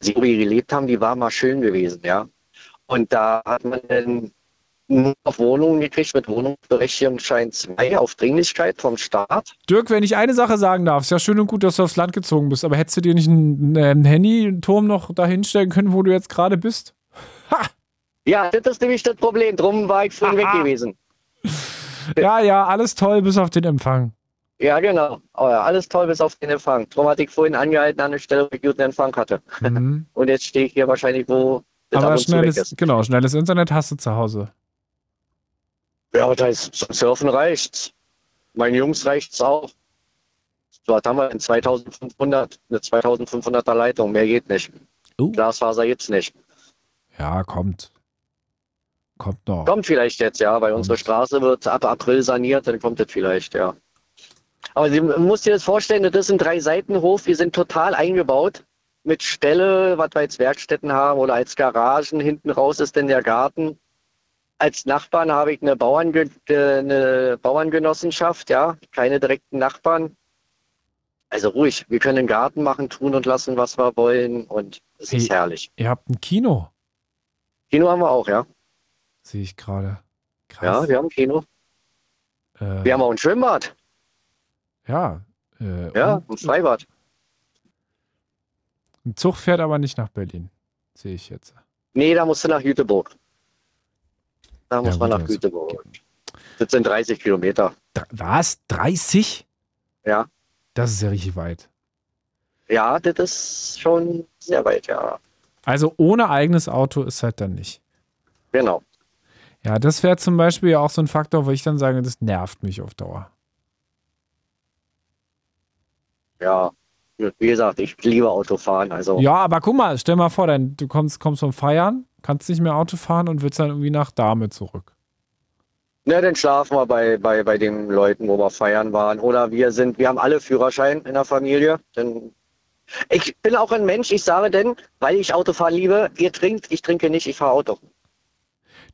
die wir gelebt haben, die war mal schön gewesen, ja. Und da hat man dann nur auf Wohnungen gekriegt mit Wohnungsberechtigungsschein 2 auf Dringlichkeit vom Staat. Dirk, wenn ich eine Sache sagen darf, ist ja schön und gut, dass du aufs Land gezogen bist, aber hättest du dir nicht einen, einen Handyturm noch dahinstellen können, wo du jetzt gerade bist? Ja, das ist nämlich das Problem. Drum war ich vorhin weg gewesen. Ja, ja, alles toll, bis auf den Empfang. Ja, genau. Oh ja, alles toll bis auf den Empfang. Drum hatte ich vorhin angehalten an der Stelle, wo ich guten Empfang hatte. Mhm. [laughs] Und jetzt stehe ich hier wahrscheinlich, wo Aber schnelles, genau, schnelles Internet hast du zu Hause. Ja, aber da ist zum Surfen reicht's. Meinen Jungs reicht's auch. So, was haben wir denn? 2500, eine 2500er Leitung, mehr geht nicht. Oh. Glasfaser jetzt nicht. Ja, kommt. Kommt noch. Kommt vielleicht jetzt, ja, weil unsere Kommt. Straße wird ab April saniert, dann kommt das vielleicht, ja. Aber Sie man muss dir das vorstellen, das ist ein Drei-Seiten-Hof, wir sind total eingebaut. Mit Ställe, was wir als Werkstätten haben oder als Garagen. Hinten raus ist dann der Garten. Als Nachbarn habe ich eine, Bauernge äh, eine Bauerngenossenschaft, ja, keine direkten Nachbarn. Also ruhig, wir können einen Garten machen, tun und lassen, was wir wollen und es ist Hey. herrlich. Ihr habt ein Kino, Kino haben wir auch, ja. Sehe ich gerade. Ja, wir haben Kino. äh, Wir haben auch ein Schwimmbad, ja. Äh, ja, und ein Freibad. ein Zug fährt aber nicht nach Berlin. Sehe ich jetzt. Nee, da musst du nach Jüteburg. Da muss Ja, man gut, nach Jüteburg. Das sind 30 Kilometer. Was? 30? Ja. Das ist ja richtig weit. Ja, das ist schon sehr weit, ja. Also ohne eigenes Auto ist halt dann nicht. Genau. Ja, das wäre zum Beispiel ja auch so ein Faktor, wo ich dann sage, das nervt mich auf Dauer. Ja. Wie gesagt, ich liebe Autofahren. Also Ja, aber guck mal, stell mal vor, dein, du kommst, kommst vom Feiern, kannst nicht mehr Auto fahren und willst dann irgendwie nach Dahme zurück. ne, dann schlafen wir bei, bei, bei den Leuten, wo wir feiern waren. Oder wir sind, wir haben alle Führerschein in der Familie. Denn ich bin auch ein Mensch, ich sage denn, weil ich Autofahren liebe, ihr trinkt, ich trinke nicht, ich fahre Auto.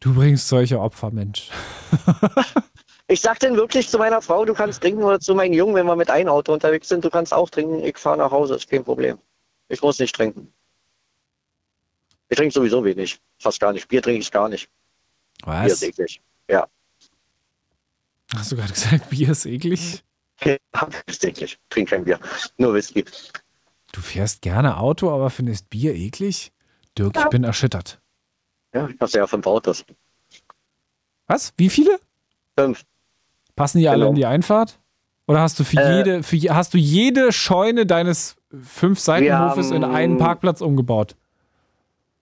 Du bringst solche Opfer, Mensch. [laughs] Ich sag denn wirklich zu meiner Frau, du kannst trinken oder zu meinen Jungen, wenn wir mit einem Auto unterwegs sind, du kannst auch trinken, ich fahre nach Hause, ist kein Problem. Ich muss nicht trinken. Ich trinke sowieso wenig, fast gar nicht. Bier trinke ich gar nicht. Bier ist Was? eklig. Ja, Hast du gerade gesagt, Bier ist eklig? ist eklig. Trink kein Bier, nur Whisky. Du fährst gerne Auto, aber findest Bier eklig? Dirk, ich Ja. bin erschüttert. Ja, ich habe ja fünf Autos. Was? Wie viele? Fünf. Passen die alle Genau. in die Einfahrt? Oder hast du für Äh, jede, für, hast du jede Scheune deines fünf Seitenhofes in haben- einen Parkplatz umgebaut?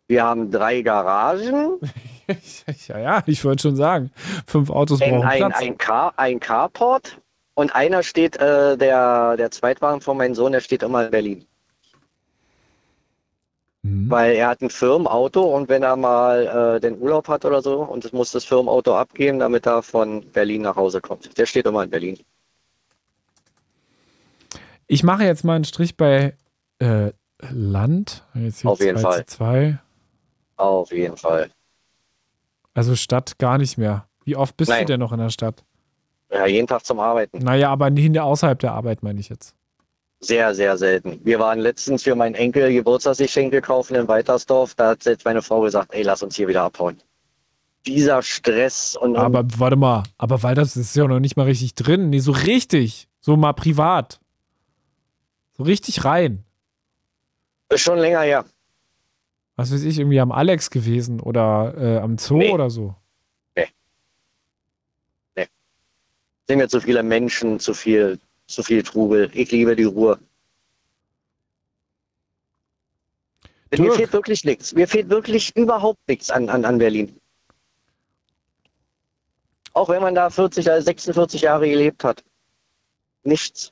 Wir haben drei Garagen, [laughs] ja, ja, ich wollte schon sagen. Fünf Autos ein, brauchen ein, Platz. ein, Car, ein Carport und einer steht, äh, der, der Zweitwagen von meinem Sohn, der steht immer in Berlin. Mhm. Weil er hat ein Firmenauto und wenn er mal äh, den Urlaub hat oder so und es muss das Firmenauto abgeben, damit er von Berlin nach Hause kommt. Der steht immer in Berlin. Ich mache jetzt mal einen Strich bei äh, Land. Auf jeden 2 Fall. 2. Auf jeden Fall. Also Stadt gar nicht mehr. Wie oft bist du Nein. denn noch in der Stadt? Ja, jeden Tag zum Arbeiten. Naja, aber nicht außerhalb der Arbeit, meine ich jetzt. Sehr, sehr selten. Wir waren letztens für meinen Enkel Geburtstagsgeschenk gekauft in Weitersdorf. Da hat jetzt meine Frau gesagt, ey, lass uns hier wieder abhauen. Dieser Stress und, Aber warte mal, aber weil das ist ja noch nicht mal richtig drin. Nee, so richtig. So mal privat. So richtig rein. ist schon länger her. Was weiß ich, irgendwie am Alex gewesen oder äh, am Zoo Nee. oder so. Sind mir zu viele Menschen, zu viel, zu viel Trubel. Ich liebe die Ruhe. Denn Mir Dirk. fehlt wirklich nichts. Mir fehlt wirklich überhaupt nichts an, an, an Berlin. Auch wenn man da 40, also 46 Jahre gelebt hat. Nichts.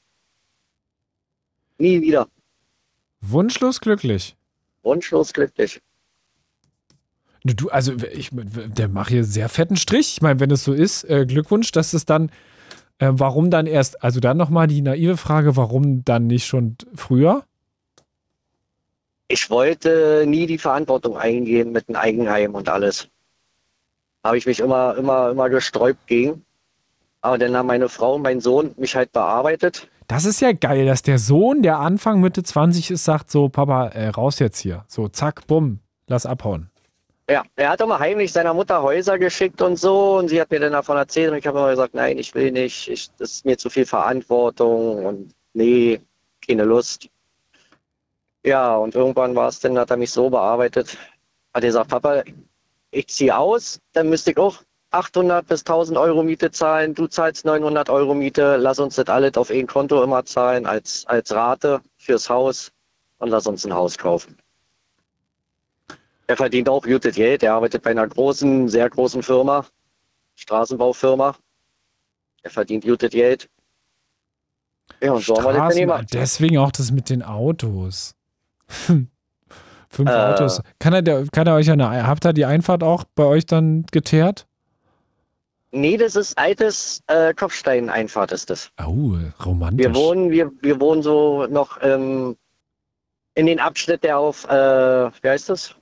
Nie wieder. Wunschlos glücklich. Wunschlos glücklich. Du- Du, also ich, der macht hier sehr fetten Strich. Ich meine, wenn es so ist, äh, Glückwunsch, dass es dann, äh, warum dann erst, also dann nochmal die naive Frage, warum dann nicht schon früher? Ich wollte nie die Verantwortung eingehen mit einem Eigenheim und alles. Habe ich mich immer, immer, immer gesträubt gegen. Aber dann haben meine Frau und mein Sohn mich halt bearbeitet. Das ist ja geil, dass der Sohn, der Anfang Mitte 20 ist, sagt so, Papa, äh, raus jetzt hier. So, zack, bumm, lass abhauen. Ja, er hat immer heimlich seiner Mutter Häuser geschickt und so. Und sie hat mir dann davon erzählt. Und ich habe immer gesagt, nein, ich will nicht. Ich, das ist mir zu viel Verantwortung. Und nee, keine Lust. Ja, und irgendwann war es dann, hat er mich so bearbeitet. Hat er gesagt, Papa, ich ziehe aus. Dann müsste ich auch 800 bis 1000 Euro Miete zahlen. Du zahlst 900 Euro Miete. Lass uns das alles auf ein Konto immer zahlen als, als Rate fürs Haus. Und lass uns ein Haus kaufen. Er verdient auch gutes Geld. Er arbeitet bei einer großen, sehr großen Firma, Straßenbaufirma. Er verdient gutes Geld. Ja, und so haben wir das gemacht. deswegen auch das mit den Autos. [laughs] Fünf Äh. Autos. Kann er, der, kann er euch eine, habt ihr die Einfahrt auch bei euch dann geteert? Nee, das ist altes äh, Kopfstein-Einfahrt ist das. Oh, romantisch. Wir wohnen, wir, wir wohnen so noch ähm, in den Abschnitt, der auf, äh, wie heißt das?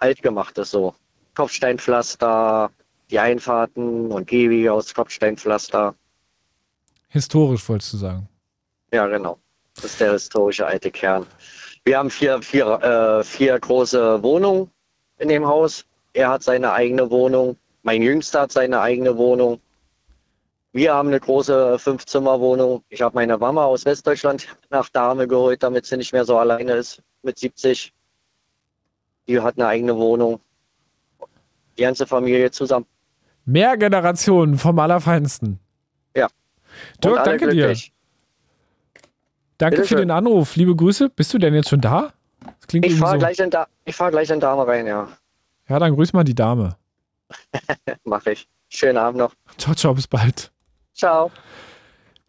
Alt gemacht ist so. Kopfsteinpflaster, die Einfahrten und Gehwege aus Kopfsteinpflaster. Historisch, wolltest du sagen. Ja, genau. Das ist der historische alte Kern. Wir haben vier, vier, äh, vier große Wohnungen in dem Haus. Er hat seine eigene Wohnung. Mein Jüngster hat seine eigene Wohnung. Wir haben eine große Fünf-Zimmer-Wohnung. Ich habe meine Mama aus Westdeutschland nach Dahme geholt, damit sie nicht mehr so alleine ist mit 70. Die hat eine eigene Wohnung. Die ganze Familie zusammen. Mehr Generationen vom Allerfeinsten. Ja. Dirk, danke dir. glücklich. Danke für den Anruf. Liebe Grüße. Bist du denn jetzt schon da? Ich fahre so. gleich, in Da- ich fahr gleich in Dahme rein, ja. Ja, dann grüß mal die Dame. [laughs] Mache ich. Schönen Abend noch. Ciao, ciao, bis bald. Ciao.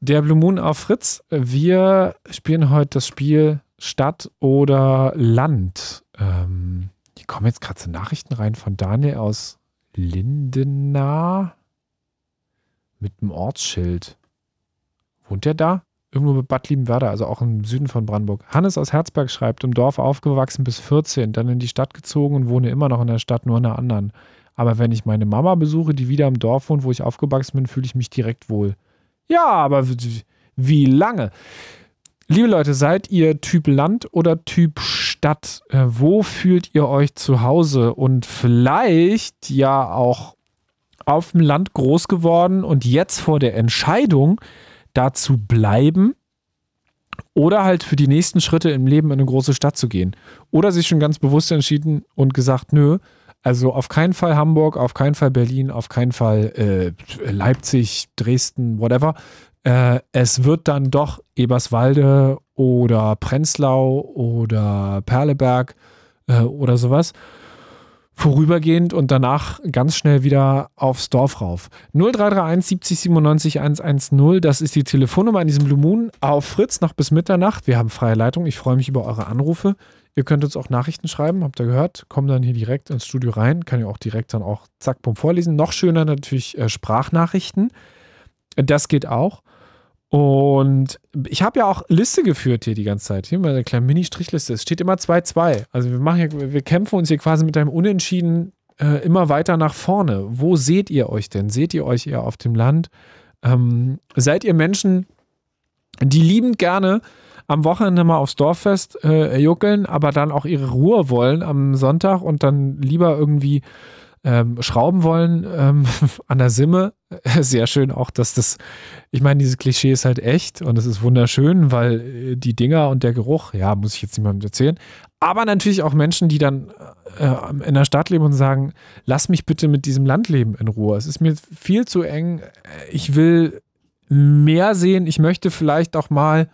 Der Blue Moon auf Fritz. Wir spielen heute das Spiel Stadt oder Land. Ähm, kommen jetzt gerade so Nachrichten rein von Daniel aus Lindenau mit einem Ortsschild. Wohnt der da? Irgendwo mit Bad Liebenwerda, also auch im Süden von Brandenburg. Hannes aus Herzberg schreibt, im Dorf aufgewachsen bis 14, dann in die Stadt gezogen und wohne immer noch in der Stadt, nur in einer anderen. Aber wenn ich meine Mama besuche, die wieder im Dorf wohnt, wo ich aufgewachsen bin, fühle ich mich direkt wohl. Ja, aber wie lange? Liebe Leute, seid ihr Typ Land oder Typ Stadt? Äh, wo fühlt ihr euch zu Hause? Und vielleicht ja auch auf dem Land groß geworden und jetzt vor der Entscheidung, da zu bleiben oder halt für die nächsten Schritte im Leben in eine große Stadt zu gehen. Oder sich schon ganz bewusst entschieden und gesagt, nö, also auf keinen Fall Hamburg, auf keinen Fall Berlin, auf keinen Fall äh, Leipzig, Dresden, whatever. Äh, es wird dann doch Eberswalde oder Prenzlau oder Perleberg äh, oder sowas. Vorübergehend und danach ganz schnell wieder aufs Dorf rauf. 0331 70 97 110, das ist die Telefonnummer an diesem Blue Moon auf Fritz noch bis Mitternacht. Wir haben freie Leitung. Ich freue mich über eure Anrufe. Ihr könnt uns auch Nachrichten schreiben, habt ihr gehört. Kommen dann hier direkt ins Studio rein. Kann ich auch direkt dann auch zack, bumm vorlesen. Noch schöner natürlich äh, Sprachnachrichten. Das geht auch. Und ich habe ja auch Liste geführt hier die ganze Zeit. Hier mal eine kleine Mini-Strichliste. Es steht immer 2-2. Also wir machen hier, wir kämpfen uns hier quasi mit einem Unentschieden äh, immer weiter nach vorne. Wo seht ihr euch denn? Seht ihr euch eher auf dem Land? Ähm, seid ihr Menschen, die liebend gerne am Wochenende mal aufs Dorffest äh, juckeln, aber dann auch ihre Ruhe wollen am Sonntag und dann lieber irgendwie ähm, schrauben wollen ähm, [laughs] an der Simme. [laughs] Sehr schön auch, dass das, ich meine, dieses Klischee ist halt echt und es ist wunderschön, weil äh, die Dinger und der Geruch, ja, muss ich jetzt niemandem erzählen. Aber natürlich auch Menschen, die dann äh, in der Stadt leben und sagen, lass mich bitte mit diesem Landleben in Ruhe. Es ist mir viel zu eng. Ich will mehr sehen. Ich möchte vielleicht auch mal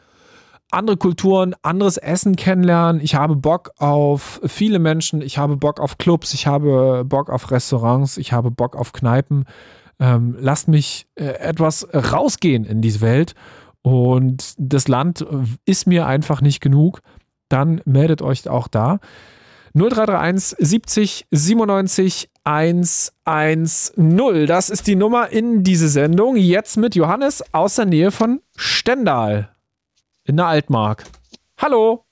andere Kulturen, anderes Essen kennenlernen. Ich habe Bock auf viele Menschen. Ich habe Bock auf Clubs. Ich habe Bock auf Restaurants. Ich habe Bock auf Kneipen. Ähm, lasst mich äh, etwas rausgehen in diese Welt. Und das Land ist mir einfach nicht genug. Dann meldet euch auch da. 0331 70 97 110. Das ist die Nummer in diese Sendung. Jetzt mit Johannes aus der Nähe von Stendal in der Altmark. Hallo.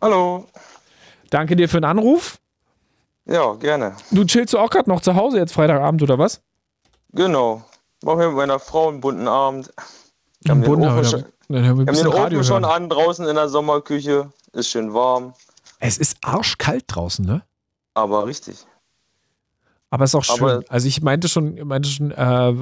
Hallo. Danke dir für den Anruf. Ja, gerne. Du chillst du auch gerade noch zu Hause jetzt Freitagabend oder was? Genau. Machen wir mit meiner Frau einen bunten Abend. Wir haben den Ofen, schon, Dann hören wir haben den Radio Ofen schon an draußen in der Sommerküche. Ist schön warm, Es ist arschkalt draußen, ne? aber richtig. Aber es ist auch schön. Aber- also ich meinte schon, meinte schon, äh,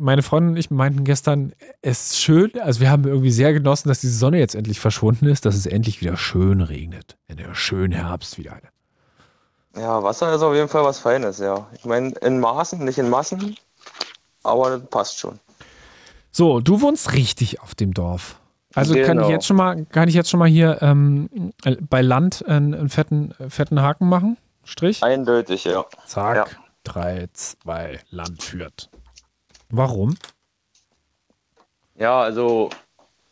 meine Freundin und ich meinten gestern, es ist schön, also wir haben irgendwie sehr genossen, dass die Sonne jetzt endlich verschwunden ist, dass es endlich wieder schön regnet. In der schönen Herbst wieder. Ja, Wasser ist auf jeden Fall was Feines, ja. Ich meine, in Maßen, nicht in Massen, aber das passt schon. So, du wohnst richtig auf dem Dorf. Also kann ich Genau. jetzt schon mal, kann ich jetzt schon mal hier ähm, bei Land einen, einen fetten, fetten Haken machen? Strich? Eindeutig, ja. Zack. Ja. 3, 2, Land führt. Warum? Ja, also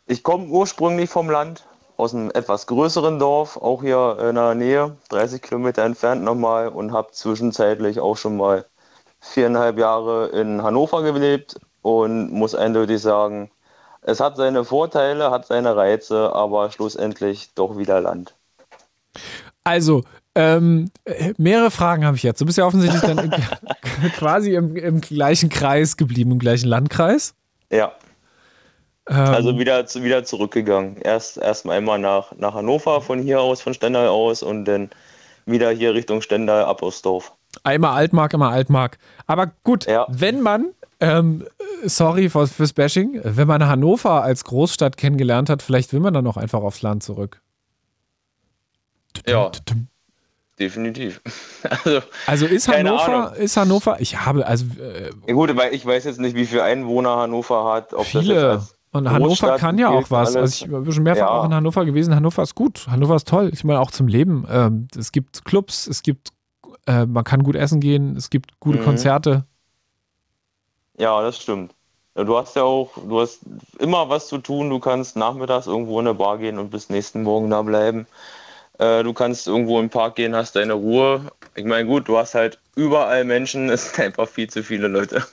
ich komme ursprünglich vom Land, aus einem etwas größeren Dorf, auch hier in der Nähe, 30 Kilometer entfernt nochmal und habe zwischenzeitlich auch schon mal viereinhalb Jahre in Hannover gelebt und muss eindeutig sagen, es hat seine Vorteile, hat seine Reize, aber schlussendlich doch wieder Land. Also, ähm, äh, mehrere Fragen habe ich jetzt. Du bist ja offensichtlich dann [laughs] quasi im, im gleichen Kreis geblieben, im gleichen Landkreis. Ja, Ähm, also wieder, wieder zurückgegangen. Erst erstmal einmal nach, nach Hannover von hier aus, von Stendal aus und dann wieder hier Richtung Stendal, Appersdorf. Einmal Altmark, immer Altmark. Aber gut, Ja. wenn man, ähm, sorry fürs, fürs Bashing, wenn man Hannover als Großstadt kennengelernt hat, vielleicht will man dann auch einfach aufs Land zurück. Ja, definitiv. [laughs] Also, Also ist Hannover, Ahnung. ist Hannover, ich habe, also äh, ja gut, weil ich weiß jetzt nicht, wie viele Einwohner Hannover hat. Ob das viele. als Und Hannover kann ja auch was. alles. Also ich bin schon mehrfach Ja. auch in Hannover gewesen. Hannover ist gut. Hannover ist toll. Ich meine auch zum Leben. Ähm, es gibt Clubs, es gibt, äh, man kann gut essen gehen, es gibt gute Mhm. Konzerte. Ja, das stimmt. Ja, Du hast ja auch, du hast immer was zu tun. Du kannst nachmittags irgendwo in eine Bar gehen und bis nächsten Morgen da bleiben. Äh, Du kannst irgendwo im Park gehen, hast deine Ruhe. Ich meine, gut, du hast halt überall Menschen, [laughs] es sind einfach viel zu viele Leute.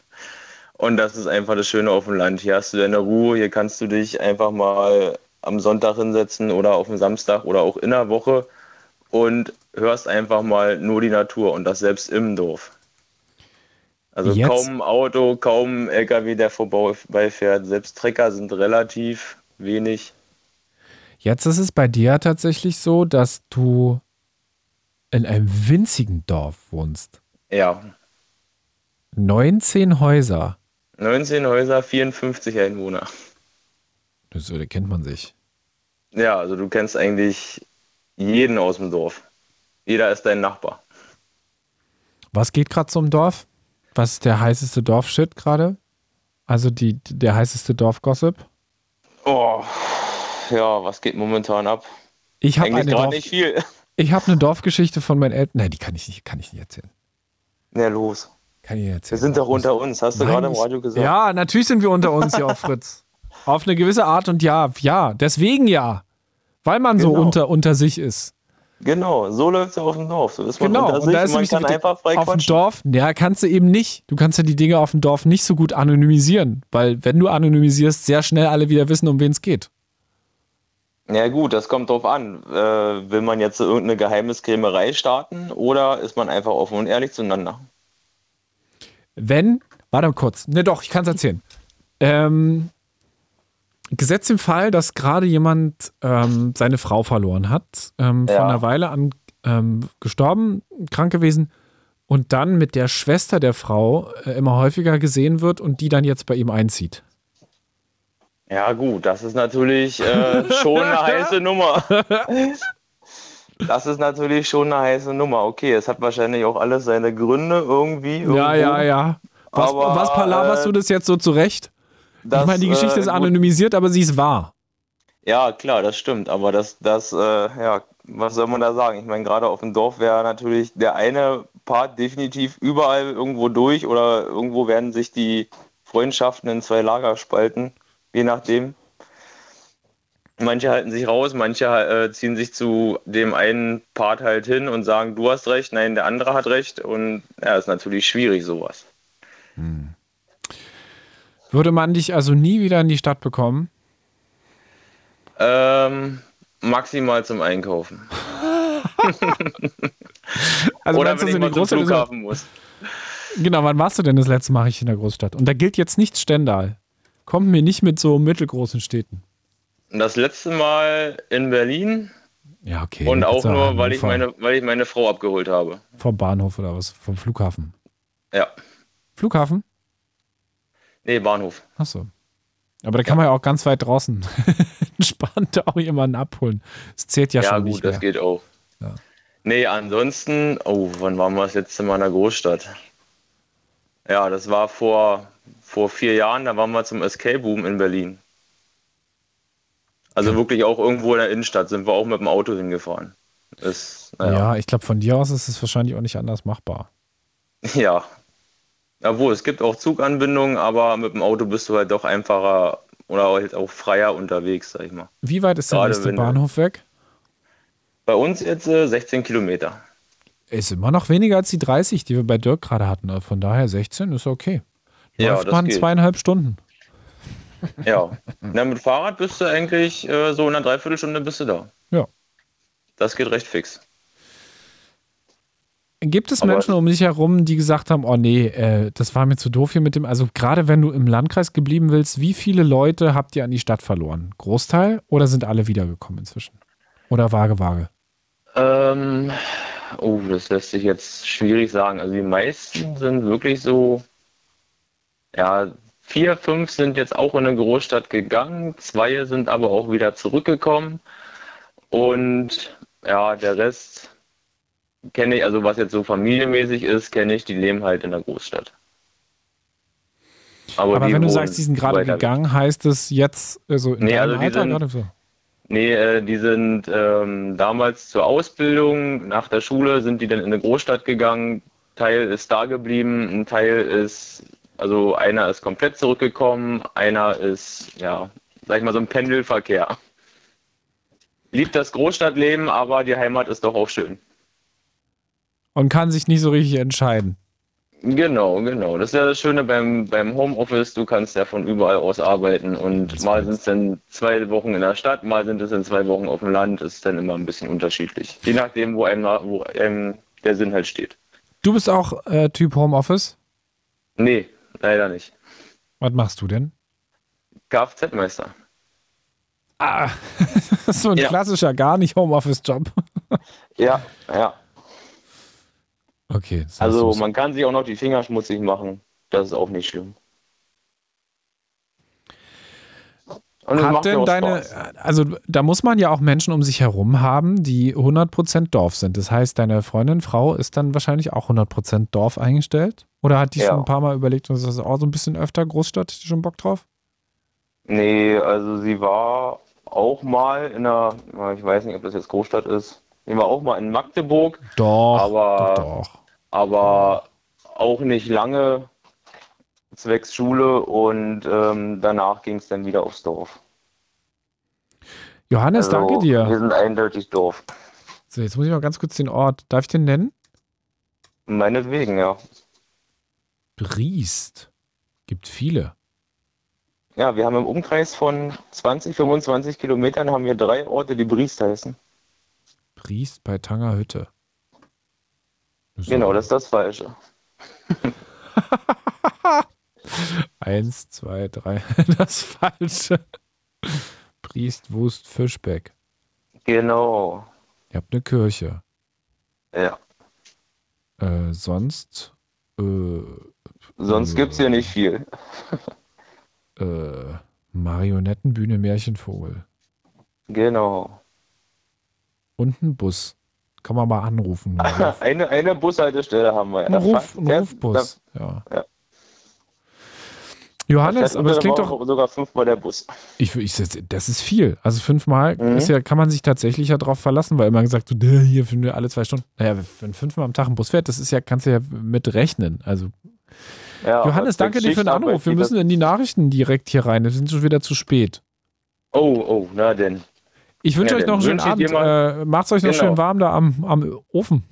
Und das ist einfach das Schöne auf dem Land. Hier hast du deine Ruhe, hier kannst du dich einfach mal am Sonntag hinsetzen oder auf dem Samstag oder auch in der Woche und hörst einfach mal nur die Natur und das selbst im Dorf. Also Jetzt- kaum Auto, kaum LKW, der vorbeifährt. Selbst Trecker sind relativ wenig. Jetzt ist es bei dir tatsächlich so, dass du in einem winzigen Dorf wohnst. Ja, 19 Häuser. 19 Häuser, 54 Einwohner. So, da kennt man sich. Ja, also du kennst eigentlich jeden aus dem Dorf. Jeder ist dein Nachbar. Was geht gerade so im Dorf? Was ist der heißeste Dorfshit gerade? Also die, der heißeste Dorfgossip? Oh, ja, was geht momentan ab? Ich habe eine, Dorf, nicht viel. ich hab eine Dorfgeschichte von meinen Eltern. Nein, die kann ich nicht, kann ich nicht erzählen. Na los. Kann ich nicht Wir erzählen. sind doch unter uns, hast du Nein, gerade im Radio gesagt. Ja, natürlich sind wir unter uns hier auf [laughs] Fritz. Auf eine gewisse Art und ja, ja, deswegen ja. Weil man so Genau. unter, unter sich ist. Genau, so läuft es ja auf dem Dorf. So ist man Genau, unter und sich da und ist man nämlich kann einfach frei auf dem quatschen. Dorf, ja, kannst du eben nicht. Du kannst ja die Dinge auf dem Dorf nicht so gut anonymisieren, weil wenn du anonymisierst, sehr schnell alle wieder wissen, um wen es geht. Ja gut, das kommt drauf an. Äh, will man jetzt so irgendeine Geheimniskrämerei starten oder ist man einfach offen und ehrlich zueinander? Wenn, warte mal kurz, ne doch, ich kann es erzählen. Ähm, Gesetz im Fall, dass gerade jemand ähm, seine Frau verloren hat, ähm, Ja. vor einer Weile an ähm, gestorben, krank gewesen und dann mit der Schwester der Frau äh, immer häufiger gesehen wird und die dann jetzt bei ihm einzieht. Ja gut, das ist natürlich äh, schon eine [laughs] heiße Nummer. [laughs] Das ist natürlich schon eine heiße Nummer. Okay, es hat wahrscheinlich auch alles seine Gründe irgendwie. Irgendwo. Ja, ja, ja. Was, Aber, was palaverst äh, du das jetzt so zurecht? Das, ich meine, die Geschichte äh, ist anonymisiert, aber sie ist wahr. Ja, klar, das stimmt. Aber das, das, äh, ja, was soll man da sagen? Ich meine, gerade auf dem Dorf wäre natürlich der eine Part definitiv überall irgendwo durch oder irgendwo werden sich die Freundschaften in zwei Lager spalten, je nachdem. Manche halten sich raus, manche äh, ziehen sich zu dem einen Part halt hin und sagen, du hast recht, nein, der andere hat recht. Und ja, ist natürlich schwierig, sowas. Würde man dich also nie wieder in die Stadt bekommen? Ähm, maximal zum Einkaufen. [laughs] Also Oder meinst du, wenn ich in die mal zum Großstadt ist- Flughafen muss. Genau, wann warst du denn das letzte Mal richtig in der Großstadt? Und da gilt jetzt nicht Stendal. Kommt mir nicht mit so mittelgroßen Städten. Das letzte Mal in Berlin Ja, okay. und auch ja nur, weil ich, meine, weil ich meine Frau abgeholt habe. Vom Bahnhof oder was? Vom Flughafen. Ja. Flughafen? Nee, Bahnhof. Achso. Aber da kann man ja auch ganz weit draußen [laughs] entspannt auch jemanden abholen. Das zählt ja, Ja, schon gut, nicht das mehr. geht auch. Ja. Nee, ansonsten, oh, wann waren wir das letzte Mal in der Großstadt? Ja, das war vor, vor vier Jahren, da waren wir zum Escape Boom in Berlin. Also wirklich auch irgendwo in der Innenstadt sind wir auch mit dem Auto hingefahren. Ist, Ja, naja, ich glaube, von dir aus ist es wahrscheinlich auch nicht anders machbar. [laughs] ja. Obwohl, es gibt auch Zuganbindungen, aber mit dem Auto bist du halt doch einfacher oder halt auch freier unterwegs, sag ich mal. Wie weit ist der Gerade nächste Bahnhof weg? Bei uns jetzt äh, 16 Kilometer. Ist immer noch weniger als die 30, die wir bei Dirk gerade hatten. Von daher 16 ist okay. Ja, Läuft das man geht. zweieinhalb Stunden. Ja. Na, mit Fahrrad bist du eigentlich äh, so in einer Dreiviertelstunde bist du da. Ja. Das geht recht fix. Gibt es Aber- Menschen um dich herum, die gesagt haben, oh nee, äh, das war mir zu doof hier mit dem, also gerade wenn du im Landkreis geblieben willst, wie viele Leute habt ihr an die Stadt verloren? Großteil oder sind alle wiedergekommen inzwischen? Oder vage, vage? Ähm, oh, das lässt sich jetzt schwierig sagen. Also die meisten sind wirklich so, ja, vier, fünf sind jetzt auch in eine Großstadt gegangen, zwei sind aber auch wieder zurückgekommen. Und ja, der Rest kenne ich, also was jetzt so familienmäßig ist, kenne ich, die leben halt in der Großstadt. Aber die wenn du sagst, die sind gerade weg. gegangen, heißt es jetzt, also in Nee, deinem also die Alter sind- gerade so? Nee, äh, die sind ähm, damals zur Ausbildung, nach der Schule sind die dann in eine Großstadt gegangen. Teil ist da geblieben, ein Teil ist, also einer ist komplett zurückgekommen, einer ist, ja, sag ich mal, so ein Pendelverkehr. Liebt das Großstadtleben, aber die Heimat ist doch auch schön. Und kann sich nicht so richtig entscheiden. Genau, genau. Das ist ja das Schöne beim, beim Homeoffice. Du kannst ja von überall aus arbeiten und mal sind es dann zwei Wochen in der Stadt, mal sind es dann zwei Wochen auf dem Land. Das ist dann immer ein bisschen unterschiedlich. Je nachdem, wo einem, wo einem der Sinn halt steht. Du bist auch äh, Typ Homeoffice? Nee, leider nicht. Was machst du denn? Kfz-Meister. Ah, [laughs] so ein Ja. klassischer gar nicht Homeoffice-Job. Ja, [laughs] ja. Okay. Also man kann sich auch noch die Finger schmutzig machen. Das ist auch nicht schlimm. Und es Hat macht mir denn deine, Spaß. also da muss man ja auch Menschen um sich herum haben, die 100% Dorf sind. Das heißt, deine Freundin, Frau ist dann wahrscheinlich auch 100% Dorf eingestellt? Oder hat die Ja. schon ein paar Mal überlegt, und ist das auch so ein bisschen öfter Großstadt, hat die schon Bock drauf? Nee, also sie war auch mal in einer, ich weiß nicht, ob das jetzt Großstadt ist. Sie war auch mal in Magdeburg, Doch, Aber- doch, doch. aber auch nicht lange zwecks Schule und ähm, danach ging es dann wieder aufs Dorf. Johannes, Also, danke Wir dir. sind eindeutig Dorf. So, jetzt muss ich mal ganz kurz den Ort. Darf ich den nennen? Meinetwegen, ja. Briest. Gibt viele. Ja, wir haben im Umkreis von 20, 25 Kilometern haben wir drei Orte, die Briest heißen. Briest bei Tangerhütte. So. Genau, das ist das Falsche. [laughs] Eins, zwei, drei. [laughs] Das Falsche. Briest, Wust, Fischbeck. Genau. Ihr habt eine Kirche. Ja. Äh, sonst. Äh, Sonst gibt's hier nicht viel. [laughs] äh, Marionettenbühne Märchenvogel. Genau. Und ein Bus. Kann man mal anrufen. [laughs] Ein Ruf- Eine, eine Bushaltestelle haben wir. ein, Ruf, ein Rufbus. Ja. Ja. Johannes, fährt aber es klingt doch. sogar fünfmal der Bus. Ich, ich, das ist viel. Also fünfmal Mhm. ist ja, kann man sich tatsächlich ja drauf verlassen, weil immer gesagt, so, "Dä, hier finden wir alle zwei Stunden. Naja, wenn fünfmal am Tag ein Bus fährt, das ist ja, kannst du ja mit rechnen. Also Ja, Johannes, danke dir für den Anruf. Wir müssen in die Nachrichten direkt hier rein. Wir sind schon wieder zu spät. das- Oh, oh, na denn. Ich wünsche Ja, euch noch einen schönen Abend. Äh, macht's euch noch Genau. schön warm da am, am Ofen.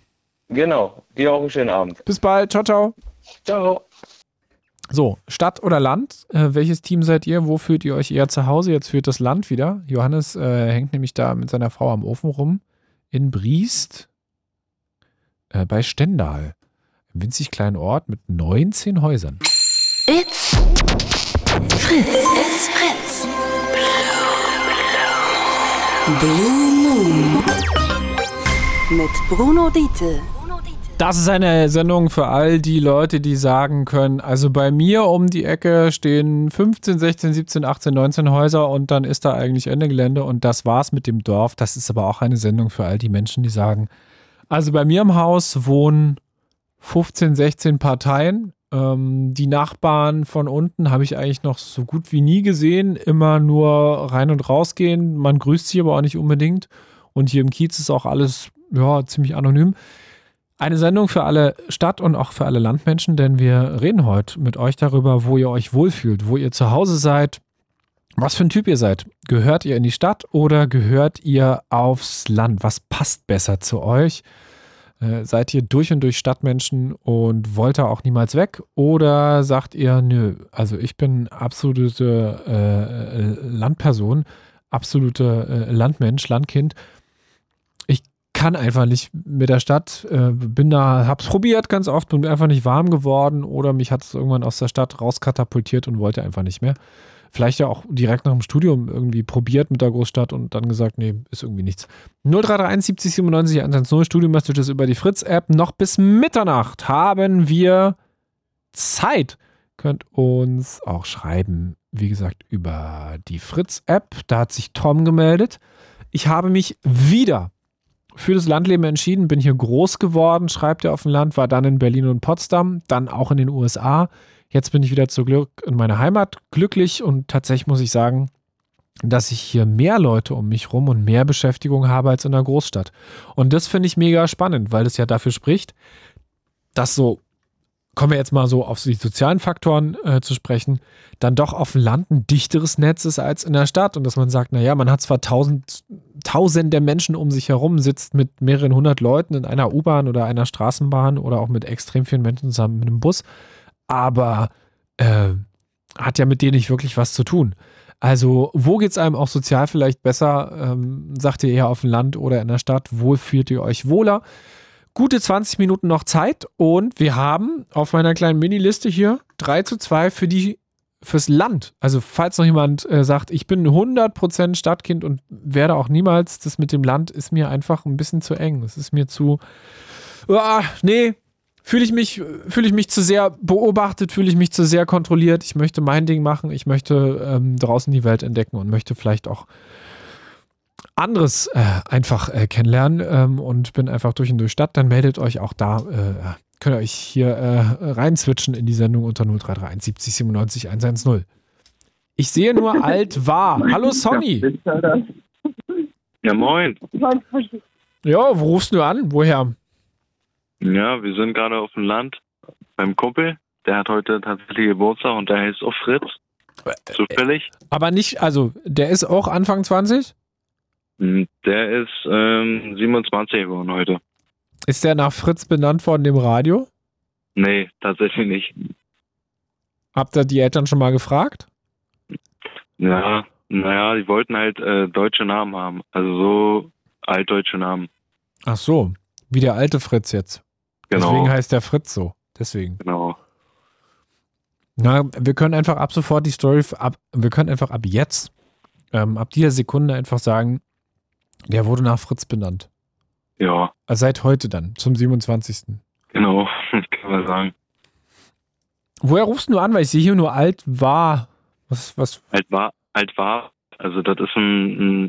Genau. Dir auch einen schönen Abend. Bis bald. Ciao, ciao. Ciao. So, Stadt oder Land? Äh, welches Team seid ihr? Wo fühlt ihr euch eher zu Hause? Jetzt führt das Land wieder. Johannes äh, hängt nämlich da mit seiner Frau am Ofen rum. In Briest. Äh, bei Stendal. Ein winzig kleinen Ort mit 19 Häusern. It's Fritz. It's Fritz. Blue Moon. Mit Bruno Diete. Das ist eine Sendung für all die Leute, die sagen können, also bei mir um die Ecke stehen 15, 16, 17, 18, 19 Häuser und dann ist da eigentlich Ende Gelände und das war's mit dem Dorf. Das ist aber auch eine Sendung für all die Menschen, die sagen, also bei mir im Haus wohnen 15, 16 Parteien. Ähm, die Nachbarn von unten habe ich eigentlich noch so gut wie nie gesehen. Immer nur rein und rausgehen. Man grüßt sie aber auch nicht unbedingt. Und hier im Kiez ist auch alles ja, ziemlich anonym. Eine Sendung für alle Stadt- und auch für alle Landmenschen, denn wir reden heute mit euch darüber, wo ihr euch wohlfühlt, wo ihr zu Hause seid, was für ein Typ ihr seid. Gehört ihr in die Stadt oder gehört ihr aufs Land? Was passt besser zu euch? Äh, seid ihr durch und durch Stadtmenschen und wollt da auch niemals weg? Oder sagt ihr, nö, also ich bin absolute äh, Landperson, absolute äh, Landmensch, Landkind. Ich kann einfach nicht mit der Stadt, äh, bin da, hab's probiert ganz oft, bin einfach nicht warm geworden oder mich hat es irgendwann aus der Stadt rauskatapultiert und wollte einfach nicht mehr. Vielleicht ja auch direkt nach dem Studium irgendwie probiert mit der Großstadt und dann gesagt, nee, ist irgendwie nichts. 0331 70 97 110 Studio-Messages über die Fritz-App. Noch bis Mitternacht haben wir Zeit. Könnt uns auch schreiben, wie gesagt, über die Fritz-App. Da hat sich Tom gemeldet. Ich habe mich wieder für das Landleben entschieden, bin hier groß geworden, schreibt er auf dem Land, war dann in Berlin und Potsdam, dann auch in den USA. Jetzt bin ich wieder zu Glück in meiner Heimat glücklich und tatsächlich muss ich sagen, dass ich hier mehr Leute um mich rum und mehr Beschäftigung habe als in der Großstadt. Und das finde ich mega spannend, weil das ja dafür spricht, dass so, kommen wir jetzt mal so auf die sozialen Faktoren äh, zu sprechen, dann doch auf dem Land ein dichteres Netz ist als in der Stadt und dass man sagt, naja, man hat zwar tausend, tausende Menschen um sich herum, sitzt mit mehreren hundert Leuten in einer U-Bahn oder einer Straßenbahn oder auch mit extrem vielen Menschen zusammen in einem Bus, aber äh, hat ja mit denen nicht wirklich was zu tun. Also, wo geht es einem auch sozial vielleicht besser? Ähm, sagt ihr eher auf dem Land oder in der Stadt? Wo fühlt ihr euch wohler? Gute 20 Minuten noch Zeit und wir haben auf meiner kleinen Miniliste hier 3 zu 2 für die fürs Land. Also, falls noch jemand äh, sagt, ich bin 100% Stadtkind und werde auch niemals, das mit dem Land ist mir einfach ein bisschen zu eng. Es ist mir zu, ah, nee, fühle ich mich, fühle ich mich zu sehr beobachtet, fühle ich mich zu sehr kontrolliert. Ich möchte mein Ding machen, ich möchte ähm, draußen die Welt entdecken und möchte vielleicht auch anderes äh, einfach äh, kennenlernen ähm, und bin einfach durch und durch Stadt. Dann meldet euch auch da. Äh, könnt ihr euch hier äh, reinswitchen in die Sendung unter 0331 70 97 110. Ich sehe nur [laughs] alt war. Hallo Sonny. Ja, moin. Ja, wo rufst du an? Woher? Ja, wir sind gerade auf dem Land beim Kumpel. Der hat heute tatsächlich Geburtstag und der heißt auch Fritz. Zufällig. Aber nicht, also der ist auch Anfang 20? Hm, Der ist ähm, 27 geworden heute. Ist der nach Fritz benannt worden, dem Radio? Nee, tatsächlich nicht. Habt ihr die Eltern schon mal gefragt? Ja, naja, die wollten halt äh, deutsche Namen haben. Also so altdeutsche Namen. Ach so, wie der alte Fritz jetzt. Genau. Deswegen heißt der Fritz so. Deswegen. Genau. Na, wir können einfach ab sofort die Story, ab, wir können einfach ab jetzt, ähm, ab dieser Sekunde einfach sagen, der wurde nach Fritz benannt. Ja, Also seit heute dann, zum 27. genau. [laughs] Kann man sagen. Woher rufst du an? Weil ich sehe hier nur alt war. Was, was? Alt war, alt war. Also das ist ein, ein,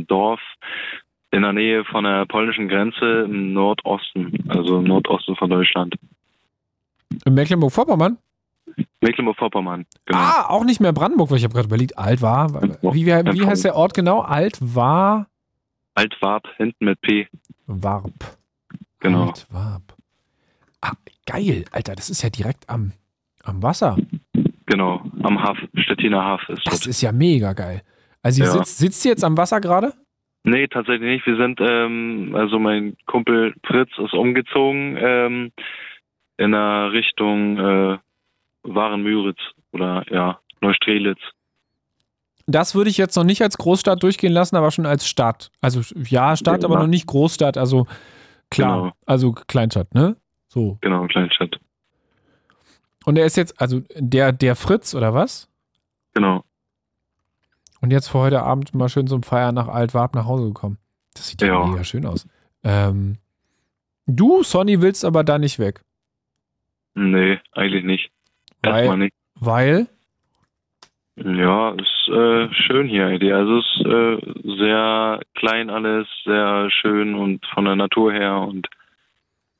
ein Dorf in der Nähe von der polnischen Grenze im Nordosten, also im Nordosten von Deutschland. In Mecklenburg-Vorpommern? Mecklenburg-Vorpommern, genau. Ah, auch nicht mehr Brandenburg, weil ich habe gerade überlegt, alt war. Wie, wie, wie heißt der Ort genau? Alt war Altwarp, hinten mit P. Warp. Genau. Altwarp. Ah, geil, Alter, das ist ja direkt am, am Wasser. Genau, am Haf, Stettiner Haf ist Das das. ist ja mega geil. Also ihr Ja. sitzt, sitzt ihr jetzt am Wasser gerade? Nee, tatsächlich nicht. Wir sind, ähm, also mein Kumpel Fritz ist umgezogen ähm, in der Richtung äh, Waren-Müritz oder ja, Neustrelitz. Das würde ich jetzt noch nicht als Großstadt durchgehen lassen, aber schon als Stadt. Also ja, Stadt, aber Ja. noch nicht Großstadt. Also klar, Genau. also Kleinstadt, ne? So. Genau, Kleinstadt. Und er ist jetzt, also der, der Fritz oder was? Genau. Und jetzt für heute Abend mal schön zum Feiern nach Altwarp nach Hause gekommen. Das sieht ja, Ja. mega schön aus. Ähm, du, Sonny, willst aber da nicht weg. Nee, eigentlich nicht. Erstmal Weil, nicht. weil Ja, ist äh, schön hier eigentlich. Also es ist äh, sehr klein alles, sehr schön und von der Natur her und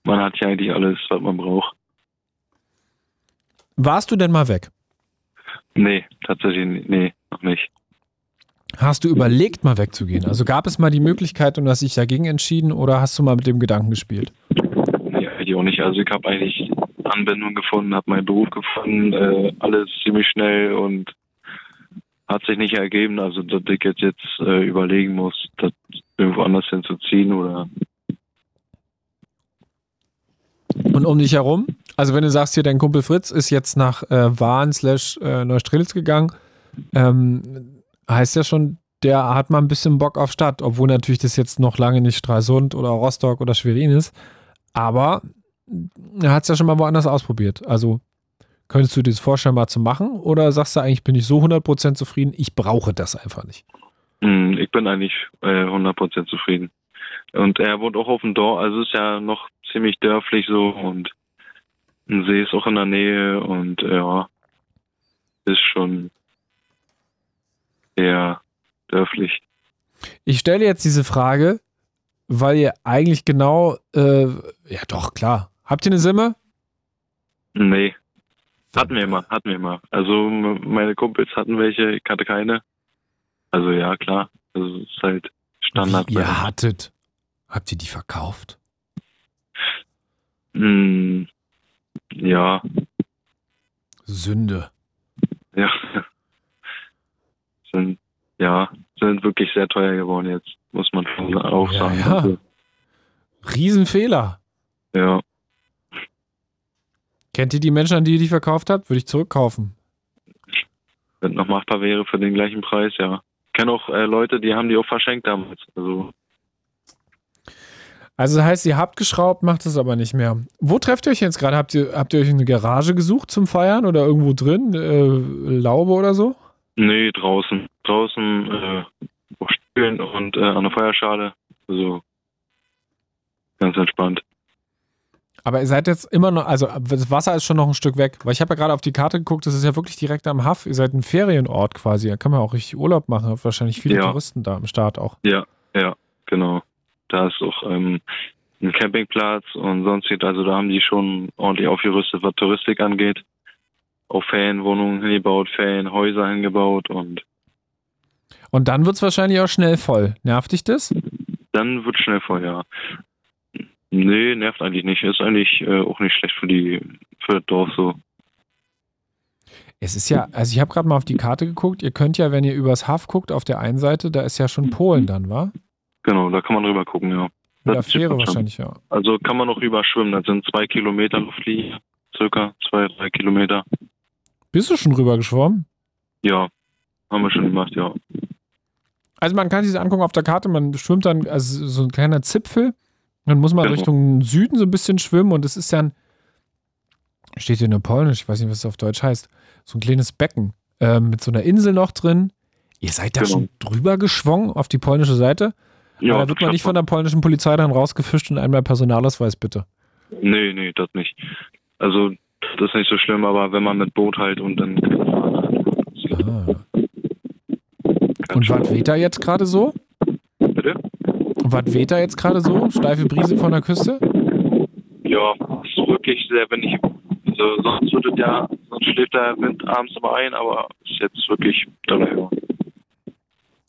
man hat hier eigentlich alles, was man braucht. warst du denn mal weg? Nee, tatsächlich nicht. Nee, noch nicht. Hast du überlegt, mal wegzugehen? Also gab es mal die Möglichkeit und hast dich dagegen entschieden oder hast du mal mit dem Gedanken gespielt? Nee, eigentlich auch nicht. Also ich habe eigentlich Anwendung gefunden, habe meinen Beruf gefunden, äh, alles ziemlich schnell und hat sich nicht ergeben. Also dass ich jetzt, jetzt äh, überlegen muss, das irgendwo anders hinzuziehen oder Und um dich herum? Also wenn du sagst, hier dein Kumpel Fritz ist jetzt nach äh, Wahn slash äh, Neustrelitz gegangen, ähm, heißt ja schon, der hat mal ein bisschen Bock auf Stadt, obwohl natürlich das jetzt noch lange nicht Stralsund oder Rostock oder Schwerin ist. Aber er hat es ja schon mal woanders ausprobiert. Also könntest du dir das vorstellen, mal zu machen? Oder sagst du eigentlich, bin ich so 100% zufrieden, ich brauche das einfach nicht? Hm, Ich bin eigentlich äh, 100% zufrieden. Und er wohnt auch auf dem Dorf, also ist ja noch ziemlich dörflich so und ein See ist auch in der Nähe und ja, ist schon eher dörflich. Ich stelle jetzt diese Frage, weil ihr eigentlich genau, äh, ja doch, klar. Habt ihr eine Simme? Nee, hatten wir immer, hatten wir immer. Also meine Kumpels hatten welche, ich hatte keine. Also ja, klar, also es ist halt Standard. Wie ihr hattet. Habt ihr die verkauft? Hm, ja, Sünde. ja. [laughs] Sind, ja, sind wirklich sehr teuer geworden jetzt, muss man schon auch Ja, sagen. ja. Also, Riesenfehler. ja. Kennt ihr die Menschen, an die ihr die verkauft habt? Würde ich zurückkaufen. Wenn noch machbar wäre für den gleichen Preis, ja. Ich kenne auch äh, Leute, die haben die auch verschenkt damals. Also Also das heißt, ihr habt geschraubt, macht es aber nicht mehr. Wo trefft ihr euch jetzt gerade? Habt ihr, habt ihr euch eine Garage gesucht zum Feiern oder irgendwo drin? Äh, Laube oder so? Nee, draußen. Draußen äh, auf Stühlen und äh, an der Feuerschale. Also ganz entspannt. Aber ihr seid jetzt immer noch, also das Wasser ist schon noch ein Stück weg. Weil ich habe ja gerade auf die Karte geguckt, das ist ja wirklich direkt am Haff. Ihr seid ein Ferienort quasi. Da kann man auch richtig Urlaub machen. Wahrscheinlich viele Ja. Touristen da am Start auch. Ja, ja, genau. Da ist auch ähm, ein Campingplatz und sonst also da haben die schon ordentlich aufgerüstet, was Touristik angeht. Auch Ferienwohnungen hingebaut, Ferienhäuser hingebaut und Und dann wird es wahrscheinlich auch schnell voll. Nervt dich das? dann wird schnell voll, ja. Nee, nervt eigentlich nicht. Ist eigentlich äh, auch nicht schlecht für die für das Dorf so. Es ist ja, also ich habe gerade mal auf die Karte geguckt. Ihr könnt ja, wenn ihr übers Haff guckt, auf der einen Seite, da ist ja schon Polen dann, wa? Genau, da kann man rüber gucken, ja. Mit der Das Fähre wahrscheinlich, ja. Also kann man noch rüber schwimmen. Das sind zwei Kilometer Luftlinie, circa zwei, drei Kilometer. Bist du schon rüber geschwommen? Ja, haben wir schon gemacht, ja. Also man kann sich das angucken auf der Karte, man schwimmt dann, also so ein kleiner Zipfel, dann muss man Genau. Richtung Süden so ein bisschen schwimmen und es ist ja ein, steht hier nur Polnisch, ich weiß nicht, was es auf Deutsch heißt, so ein kleines Becken ähm, mit so einer Insel noch drin. Ihr seid da Genau. schon drüber geschwomgen auf die polnische Seite? Ja, Aber da wird man nicht von der polnischen Polizei dann rausgefischt und einmal Personalausweis bitte. Nee, nee, das nicht. Also, das ist nicht so schlimm, aber wenn man mit Boot halt und dann. Ah. Und was weht da jetzt gerade so? Und was weht da jetzt gerade so? Steife Brise von der Küste? Ja, ist wirklich sehr windig. Also, sonst würde der, sonst schläft der Wind abends immer ein, aber ist jetzt wirklich doller.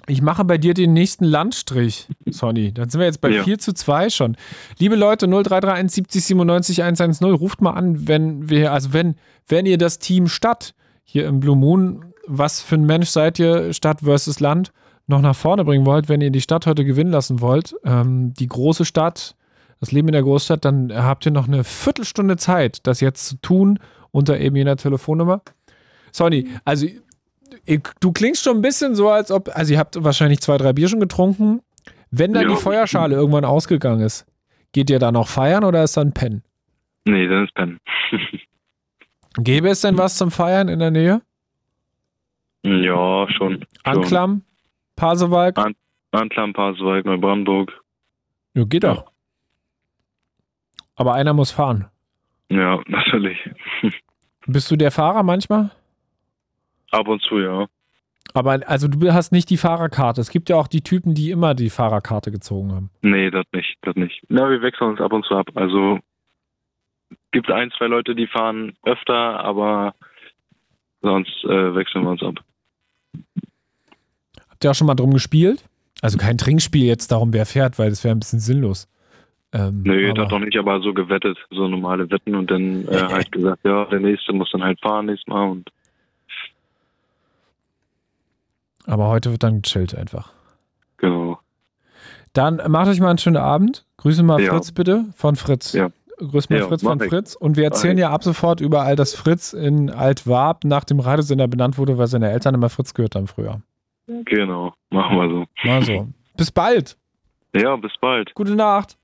Ich mache bei dir den nächsten Landstrich, Sonny. Dann sind wir jetzt bei Ja. 4 zu 2 schon. Liebe Leute, 0331 70 97 110, ruft mal an, wenn wir, also wenn, wenn ihr das Team Stadt hier im Blue Moon, was für ein Mensch seid ihr, Stadt versus Land, noch nach vorne bringen wollt, wenn ihr die Stadt heute gewinnen lassen wollt, ähm, die große Stadt, das Leben in der Großstadt, dann habt ihr noch eine Viertelstunde Zeit, das jetzt zu tun, unter eben jener Telefonnummer. Sonny, also du klingst schon ein bisschen so, als ob, also ihr habt wahrscheinlich zwei, drei Bier schon getrunken. Wenn dann Ja. die Feuerschale irgendwann ausgegangen ist, geht ihr da noch feiern oder ist dann Pen? Nee, dann ist Ben. [laughs] Gäbe es denn was zum Feiern in der Nähe? ja, schon. schon. Anklam? Pasewalk? Anklam, Pasewalk, Neubrandenburg. Ja, geht doch. Aber einer muss fahren. Ja, [laughs] natürlich. Bist du der Fahrer manchmal? Ab und zu, ja. Aber also du hast nicht die Fahrerkarte. Es gibt ja auch die Typen, die immer die Fahrerkarte gezogen haben. Nee, das nicht, das nicht. Na, wir wechseln uns ab und zu ab. Also gibt ein, zwei Leute, die fahren öfter, aber sonst äh, wechseln wir uns ab. Auch schon mal drum gespielt? Also kein Trinkspiel jetzt darum, wer fährt, weil das wäre ein bisschen sinnlos. Ähm, Nee, das doch nicht, aber so gewettet, so normale Wetten und dann äh, halt gesagt, ja, der nächste muss dann halt fahren nächstes Mal und aber heute wird dann gechillt einfach. genau. Dann macht euch mal einen schönen Abend. Grüße mal Ja. Fritz bitte von Fritz. Ja. Grüß mal Ja, Fritz von ich. Fritz. Und wir erzählen ja ab sofort überall, dass Fritz in Altwarp nach dem Radiosender benannt wurde, weil seine Eltern immer Fritz gehört haben früher. Genau, machen wir so. Mal so. Bis bald. Ja, bis bald. Gute Nacht.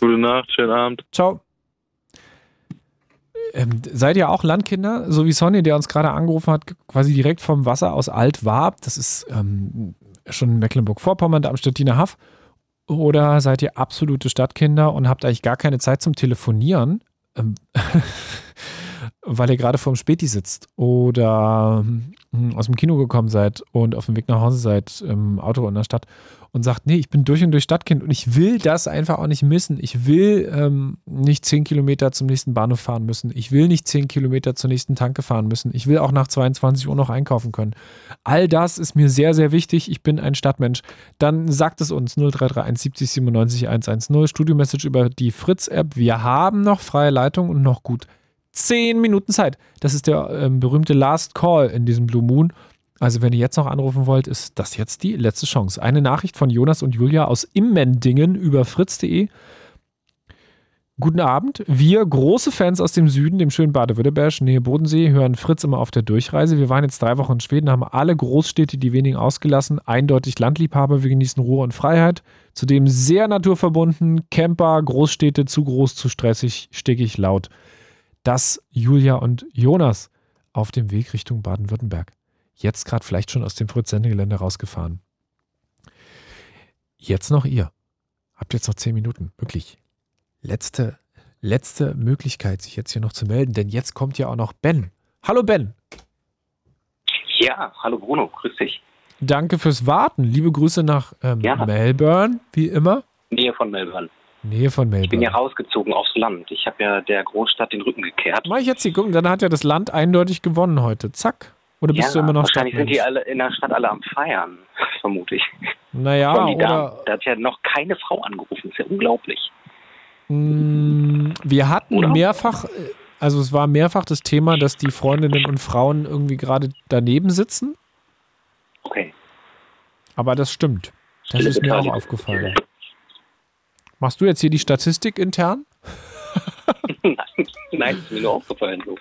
Gute Nacht, schönen Abend. Ciao. Ähm, seid ihr auch Landkinder, so wie Sonny, der uns gerade angerufen hat, quasi direkt vom Wasser aus Altwarp? Das ist ähm, schon in Mecklenburg-Vorpommern, da am Stettiner Haff. Oder seid ihr absolute Stadtkinder und habt eigentlich gar keine Zeit zum Telefonieren, ähm, [laughs] weil ihr gerade vorm Späti sitzt oder hm, aus dem Kino gekommen seid und auf dem Weg nach Hause seid im Auto in der Stadt und sagt, nee, ich bin durch und durch Stadtkind und ich will das einfach auch nicht missen. Ich will ähm, nicht zehn Kilometer zum nächsten Bahnhof fahren müssen. Ich will nicht zehn Kilometer zur nächsten Tanke fahren müssen. Ich will auch nach 22 Uhr noch einkaufen können. All das ist mir sehr, sehr wichtig. Ich bin ein Stadtmensch. Dann sagt es uns 0331 70 97 110 Studio-Message über die Fritz-App. Wir haben noch freie Leitung und noch gut zehn Minuten Zeit. Das ist der ähm, berühmte Last Call in diesem Blue Moon. Also, wenn ihr jetzt noch anrufen wollt, ist das jetzt die letzte Chance. Eine Nachricht von Jonas und Julia aus Immendingen über fritz.de. Guten Abend. Wir, große Fans aus dem Süden, dem schönen Baden-Württemberg, Nähe Bodensee, hören Fritz immer auf der Durchreise. Wir waren jetzt drei Wochen in Schweden, haben alle Großstädte, die wenigen ausgelassen, eindeutig Landliebhaber. Wir genießen Ruhe und Freiheit. Zudem sehr naturverbunden, Camper, Großstädte, zu groß, zu stressig, stickig, laut. Das Julia und Jonas auf dem Weg Richtung Baden-Württemberg jetzt gerade vielleicht schon aus dem Fritz-Sendegelände rausgefahren. Jetzt noch ihr. Habt jetzt noch zehn Minuten. Wirklich. Letzte, letzte Möglichkeit, sich jetzt hier noch zu melden, denn jetzt kommt ja auch noch Ben. Hallo Ben. Ja, hallo Bruno, grüß dich. Danke fürs Warten. Liebe Grüße nach ähm, Gerne. Melbourne, wie immer. Nähe von Melbourne. Nähe von Ich bin ja Melbourne. rausgezogen aufs Land. Ich habe ja der Großstadt den Rücken gekehrt. Mach ich jetzt hier gucken, dann hat ja das Land eindeutig gewonnen heute. Zack. Oder bist ja, du immer noch Wahrscheinlich sind die alle in der Stadt alle am Feiern, [laughs] vermute ich. Naja, die oder Da hat ja noch keine Frau angerufen. ist ja unglaublich. Mm, Wir hatten Oder? mehrfach, äh, also es war mehrfach das Thema, dass die Freundinnen und Frauen irgendwie gerade daneben sitzen, Okay. aber das stimmt. Das ist mir auch aufgefallen. Machst du jetzt hier die Statistik intern? [laughs] Nein, nein, ist mir nur aufgefallen, so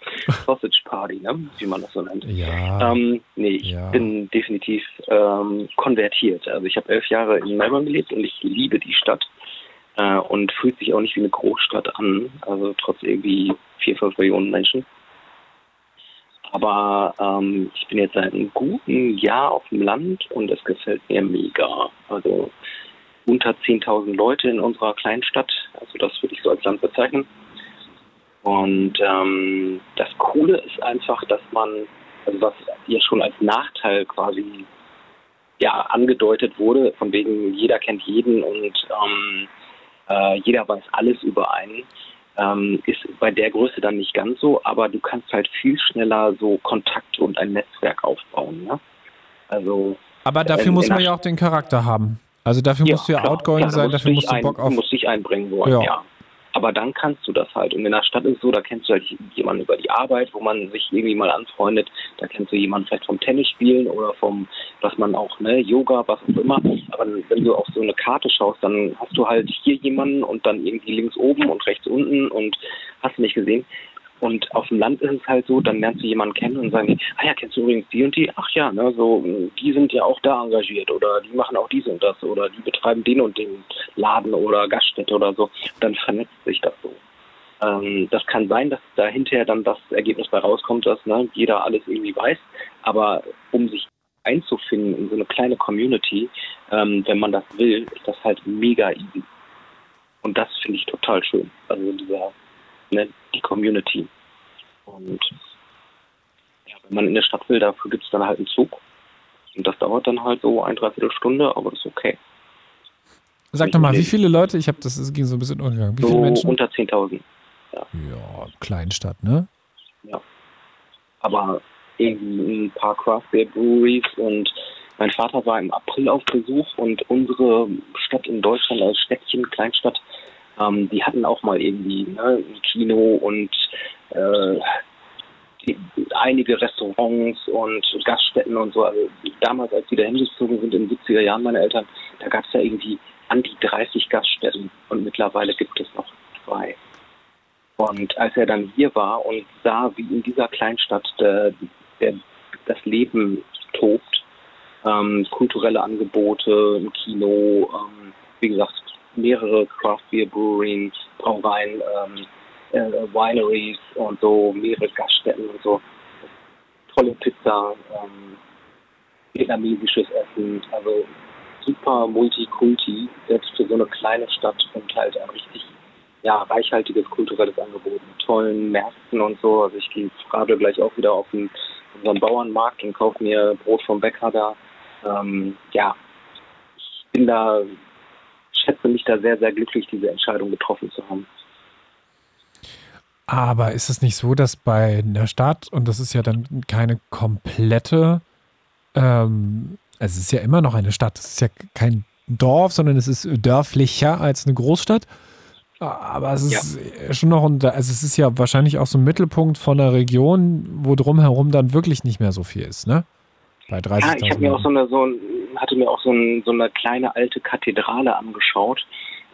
Sausage Party, ne? wie man das so nennt. Ja. Ähm, nee, ich Ja. bin definitiv ähm, konvertiert. Also ich habe elf Jahre in Melbourne gelebt und ich liebe die Stadt äh, und fühlt sich auch nicht wie eine Großstadt an, also trotz irgendwie vier, fünf Millionen Menschen. Aber ähm, ich bin jetzt seit einem guten Jahr auf dem Land und es gefällt mir mega. Also unter 10.000 Leute in unserer Kleinstadt, also das würde ich so als Land bezeichnen. Und ähm, das Coole ist einfach, dass man, also was ja schon als Nachteil quasi ja angedeutet wurde, von wegen jeder kennt jeden und ähm, äh, jeder weiß alles über einen, ähm, ist bei der Größe dann nicht ganz so, aber du kannst halt viel schneller so Kontakte und ein Netzwerk aufbauen. Ne? Also Aber dafür in- muss man ja auch den Charakter haben. Also dafür musst du ja klar. outgoing Ja, sein, dafür musst du ein, Bock auf. Du musst dich einbringen wollen, Ja. ja. Aber dann kannst du das halt. Und in der Stadt ist es so, da kennst du halt jemanden über die Arbeit, wo man sich irgendwie mal anfreundet. Da kennst du jemanden vielleicht vom Tennis spielen oder vom, was man auch, ne, Yoga, was auch immer. Aber wenn du auf so eine Karte schaust, dann hast du halt hier jemanden und dann irgendwie links oben und rechts unten und hast du nicht gesehen. Und auf dem Land ist es halt so, dann lernst du jemanden kennen und sagen, ah ja, kennst du übrigens die und die? Ach ja, ne, so, die sind ja auch da engagiert oder die machen auch dies und das oder die betreiben den und den Laden oder Gaststätte oder so. Dann vernetzt sich das so. Ähm, das kann sein, dass da hinterher dann das Ergebnis bei rauskommt, dass ne, jeder alles irgendwie weiß. Aber um sich einzufinden in so eine kleine Community, ähm, wenn man das will, ist das halt mega easy. Und das finde ich total schön. Also dieser, ne, die Community. Und ja, wenn man in der Stadt will, dafür gibt es dann halt einen Zug. Und das dauert dann halt so ein, dreiviertel Stunde, aber das ist okay. Sag doch mal, wie viele Leute, ich habe das, es ging so ein bisschen untergegangen, wie viele so Menschen? unter 10.000. Ja, Kleinstadt, ne? Ja. Aber irgendwie ein paar Craft Beer Breweries und mein Vater war im April auf Besuch und unsere Stadt in Deutschland als Städtchen, Kleinstadt, ähm, die hatten auch mal irgendwie ne, ein Kino und äh, die, einige Restaurants und Gaststätten und so. Also damals, als die da hingezogen sind in den 70er Jahren, meine Eltern, da gab es ja irgendwie an die 30 Gaststätten und mittlerweile gibt es noch zwei. Und als er dann hier war und sah, wie in dieser Kleinstadt der, der, das Leben tobt, ähm, kulturelle Angebote, ein Kino, ähm, wie gesagt, mehrere Craft Beer Breweries, Brauereien, ähm, äh, Wineries und so, mehrere Gaststätten und so. Tolle Pizza, ähm, vietnamesisches Essen, also super Multikulti, selbst für so eine kleine Stadt und halt ein richtig ja, reichhaltiges kulturelles Angebot mit tollen Märkten und so. Also ich gehe gerade gleich auch wieder auf unseren Bauernmarkt und kaufe mir Brot vom Bäcker da. Ähm, ja, ich bin da, schätze mich da sehr, sehr glücklich, diese Entscheidung getroffen zu haben. Aber ist es nicht so, dass bei einer Stadt, und das ist ja dann keine komplette, ähm, es ist ja immer noch eine Stadt, es ist ja kein Dorf, sondern es ist dörflicher als eine Großstadt. Aber es ist schon noch, unter, also es ist ja wahrscheinlich auch so ein Mittelpunkt von einer Region, wo drumherum dann wirklich nicht mehr so viel ist, ne? Bei 30.000 Ja, ich habe mir auch so eine, so hatte mir auch so, ein, so eine kleine alte Kathedrale angeschaut,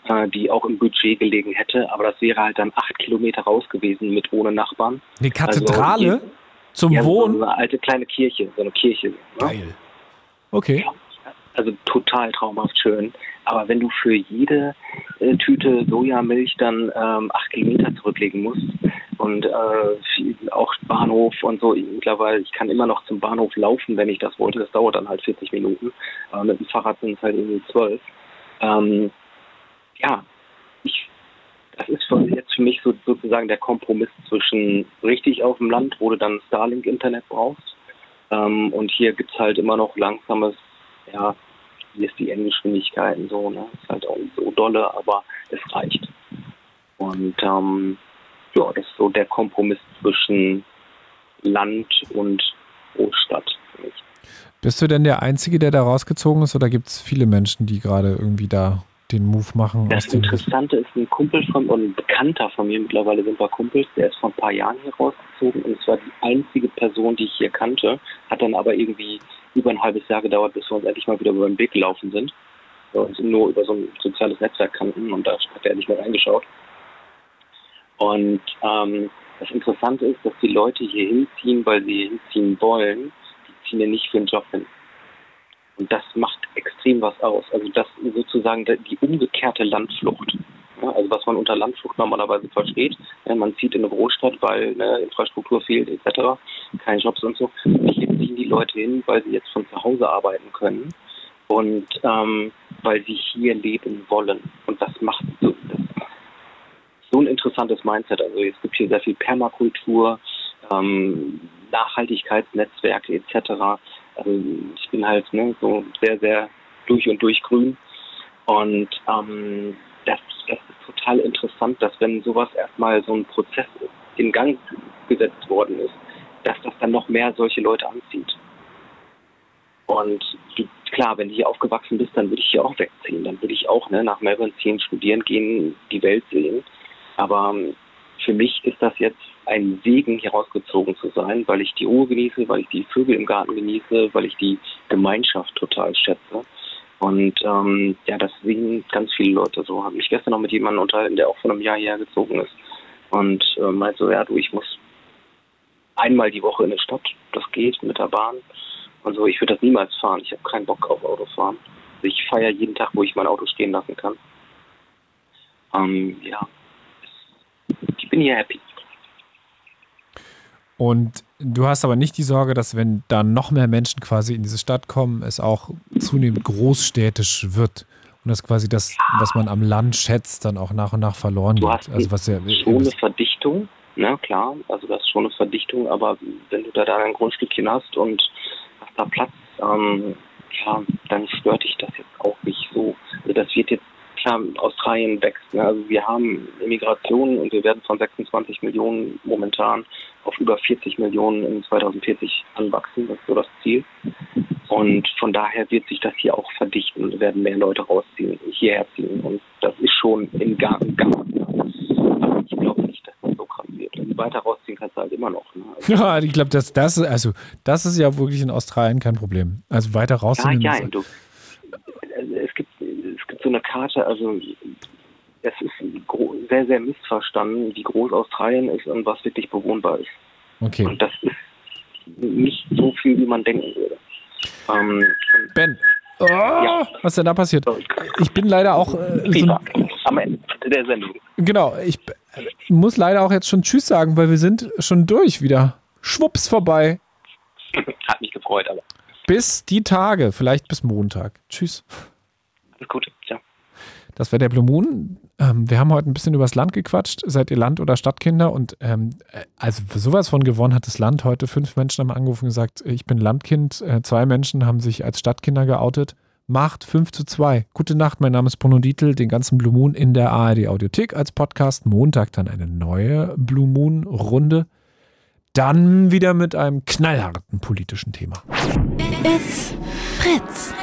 äh, die auch im Budget gelegen hätte, aber das wäre halt dann acht Kilometer raus gewesen mit ohne Nachbarn. Eine Kathedrale Also, zum ja, Wohnen? So eine alte kleine Kirche, so eine Kirche. Ne? Geil. Okay. Also total traumhaft schön. Aber wenn du für jede äh, Tüte Sojamilch dann ähm, acht Kilometer zurücklegen musst und äh, auch Bahnhof und so, mittlerweile, ich kann immer noch zum Bahnhof laufen, wenn ich das wollte. Das dauert dann halt 40 Minuten. Aber mit dem Fahrrad sind es halt irgendwie zwölf. Ähm, ja, ich, das ist für, jetzt für mich so, sozusagen der Kompromiss zwischen richtig auf dem Land, wo du dann Starlink-Internet brauchst. Ähm, und hier gibt's halt immer noch langsames, ja, hier ist die Endgeschwindigkeit und so, ne? Ist halt auch nicht so dolle, aber es reicht. Und ähm, ja, das ist so der Kompromiss zwischen Land und Großstadt für mich. Bist du denn der Einzige, der da rausgezogen ist, oder gibt es viele Menschen, die gerade irgendwie da den Move machen? Das Interessante ist, ein Kumpel von und ein Bekannter von mir, mittlerweile sind wir Kumpels, der ist vor ein paar Jahren hier rausgezogen und es war die einzige Person, die ich hier kannte, hat dann aber irgendwie über ein halbes Jahr gedauert, bis wir uns endlich mal wieder über den Weg gelaufen sind. uns nur über so ein soziales Netzwerk kannten und da hat er nicht mehr reingeschaut. Und ähm, das Interessante ist, dass die Leute hier hinziehen, weil sie hinziehen wollen. Die ziehen ja nicht für einen Job hin. Und das macht extrem was aus. Also das sozusagen die umgekehrte Landflucht. Ja, also was man unter Landflucht normalerweise versteht. Ja, man zieht in eine Großstadt, weil eine Infrastruktur fehlt etc., keine Jobs und so. Hier ziehen die Leute hin, weil sie jetzt von zu Hause arbeiten können und ähm, weil sie hier leben wollen. Und das macht so, das so ein interessantes Mindset. Also es gibt hier sehr viel Permakultur, ähm, Nachhaltigkeitsnetzwerke etc. Also ich bin halt ne, so sehr, sehr durch und durch grün. Und ähm, das, das ist total interessant, dass wenn sowas erstmal so ein Prozess in Gang gesetzt worden ist, dass das dann noch mehr solche Leute anzieht. Und du, klar, wenn du hier aufgewachsen bist, dann würde ich hier auch wegziehen. Dann würde ich auch ne, nach Melbourne ziehen, studieren gehen, die Welt sehen. Aber ähm, für mich ist das jetzt ein Segen, hier rausgezogen zu sein, weil ich die Ruhe genieße, weil ich die Vögel im Garten genieße, weil ich die Gemeinschaft total schätze. Und ähm, ja, das sehen ganz viele Leute so. Habe mich gestern noch mit jemandem unterhalten, der auch von einem Jahr hierher gezogen ist. Und äh, meint so, ja du, ich muss einmal die Woche in die Stadt. Das geht mit der Bahn. Und so, ich würde das niemals fahren. Ich habe keinen Bock auf Autofahren. Also ich feiere jeden Tag, wo ich mein Auto stehen lassen kann. Ähm, ja, ich bin hier happy. Und du hast aber nicht die Sorge, dass wenn da noch mehr Menschen quasi in diese Stadt kommen, es auch zunehmend großstädtisch wird und dass quasi das, was man am Land schätzt, dann auch nach und nach verloren du geht. Also was ja schon eine Verdichtung, ne, klar, also das ist schon eine Verdichtung, aber wenn du da, da ein Grundstückchen hast und hast da Platz, ähm, ja, dann stört dich das jetzt auch nicht so. Also das wird jetzt klar, Australien wächst. Ne? Also wir haben Immigration und wir werden von 26 Millionen momentan auf über 40 Millionen in 2040 anwachsen. Das ist so das Ziel. Und von daher wird sich das hier auch verdichten. Wir werden mehr Leute rausziehen, hierher ziehen. Und das ist schon im Garten. Aber ich glaube nicht, dass das so krass wird. Wenn du weiter rausziehen kannst, du halt immer noch. Ne? Also, [laughs] Ja, ich glaube, das, das, ist- also, das ist ja wirklich in Australien kein Problem. Also weiter ja, rauszunehmen. ja, so eine Karte, also es ist sehr, sehr missverstanden, wie groß Australien ist und was wirklich bewohnbar ist. Okay. Und das ist nicht so viel, wie man denken würde. Ähm, Ben, oh, was ist denn da passiert? Ich bin leider auch äh, so, am Ende der Sendung. genau, ich äh, muss leider auch jetzt schon Tschüss sagen, weil wir sind schon durch wieder. Schwupps vorbei. [laughs] Hat mich gefreut, aber Bis die Tage, vielleicht bis Montag. Tschüss. alles Gute. Das war der Blue Moon. Ähm, wir haben heute ein bisschen übers Land gequatscht. Seid ihr Land- oder Stadtkinder? Und ähm, äh, also sowas von gewonnen hat das Land heute. Fünf Menschen haben angerufen und gesagt, ich bin Landkind. Äh, zwei Menschen haben sich als Stadtkinder geoutet. Macht 5 zu 2. Gute Nacht, mein Name ist Bruno Dietl. Den ganzen Blue Moon in der ARD Audiothek als Podcast. Montag dann eine neue Blue Moon Runde. Dann wieder mit einem knallharten politischen Thema. It's Fritz.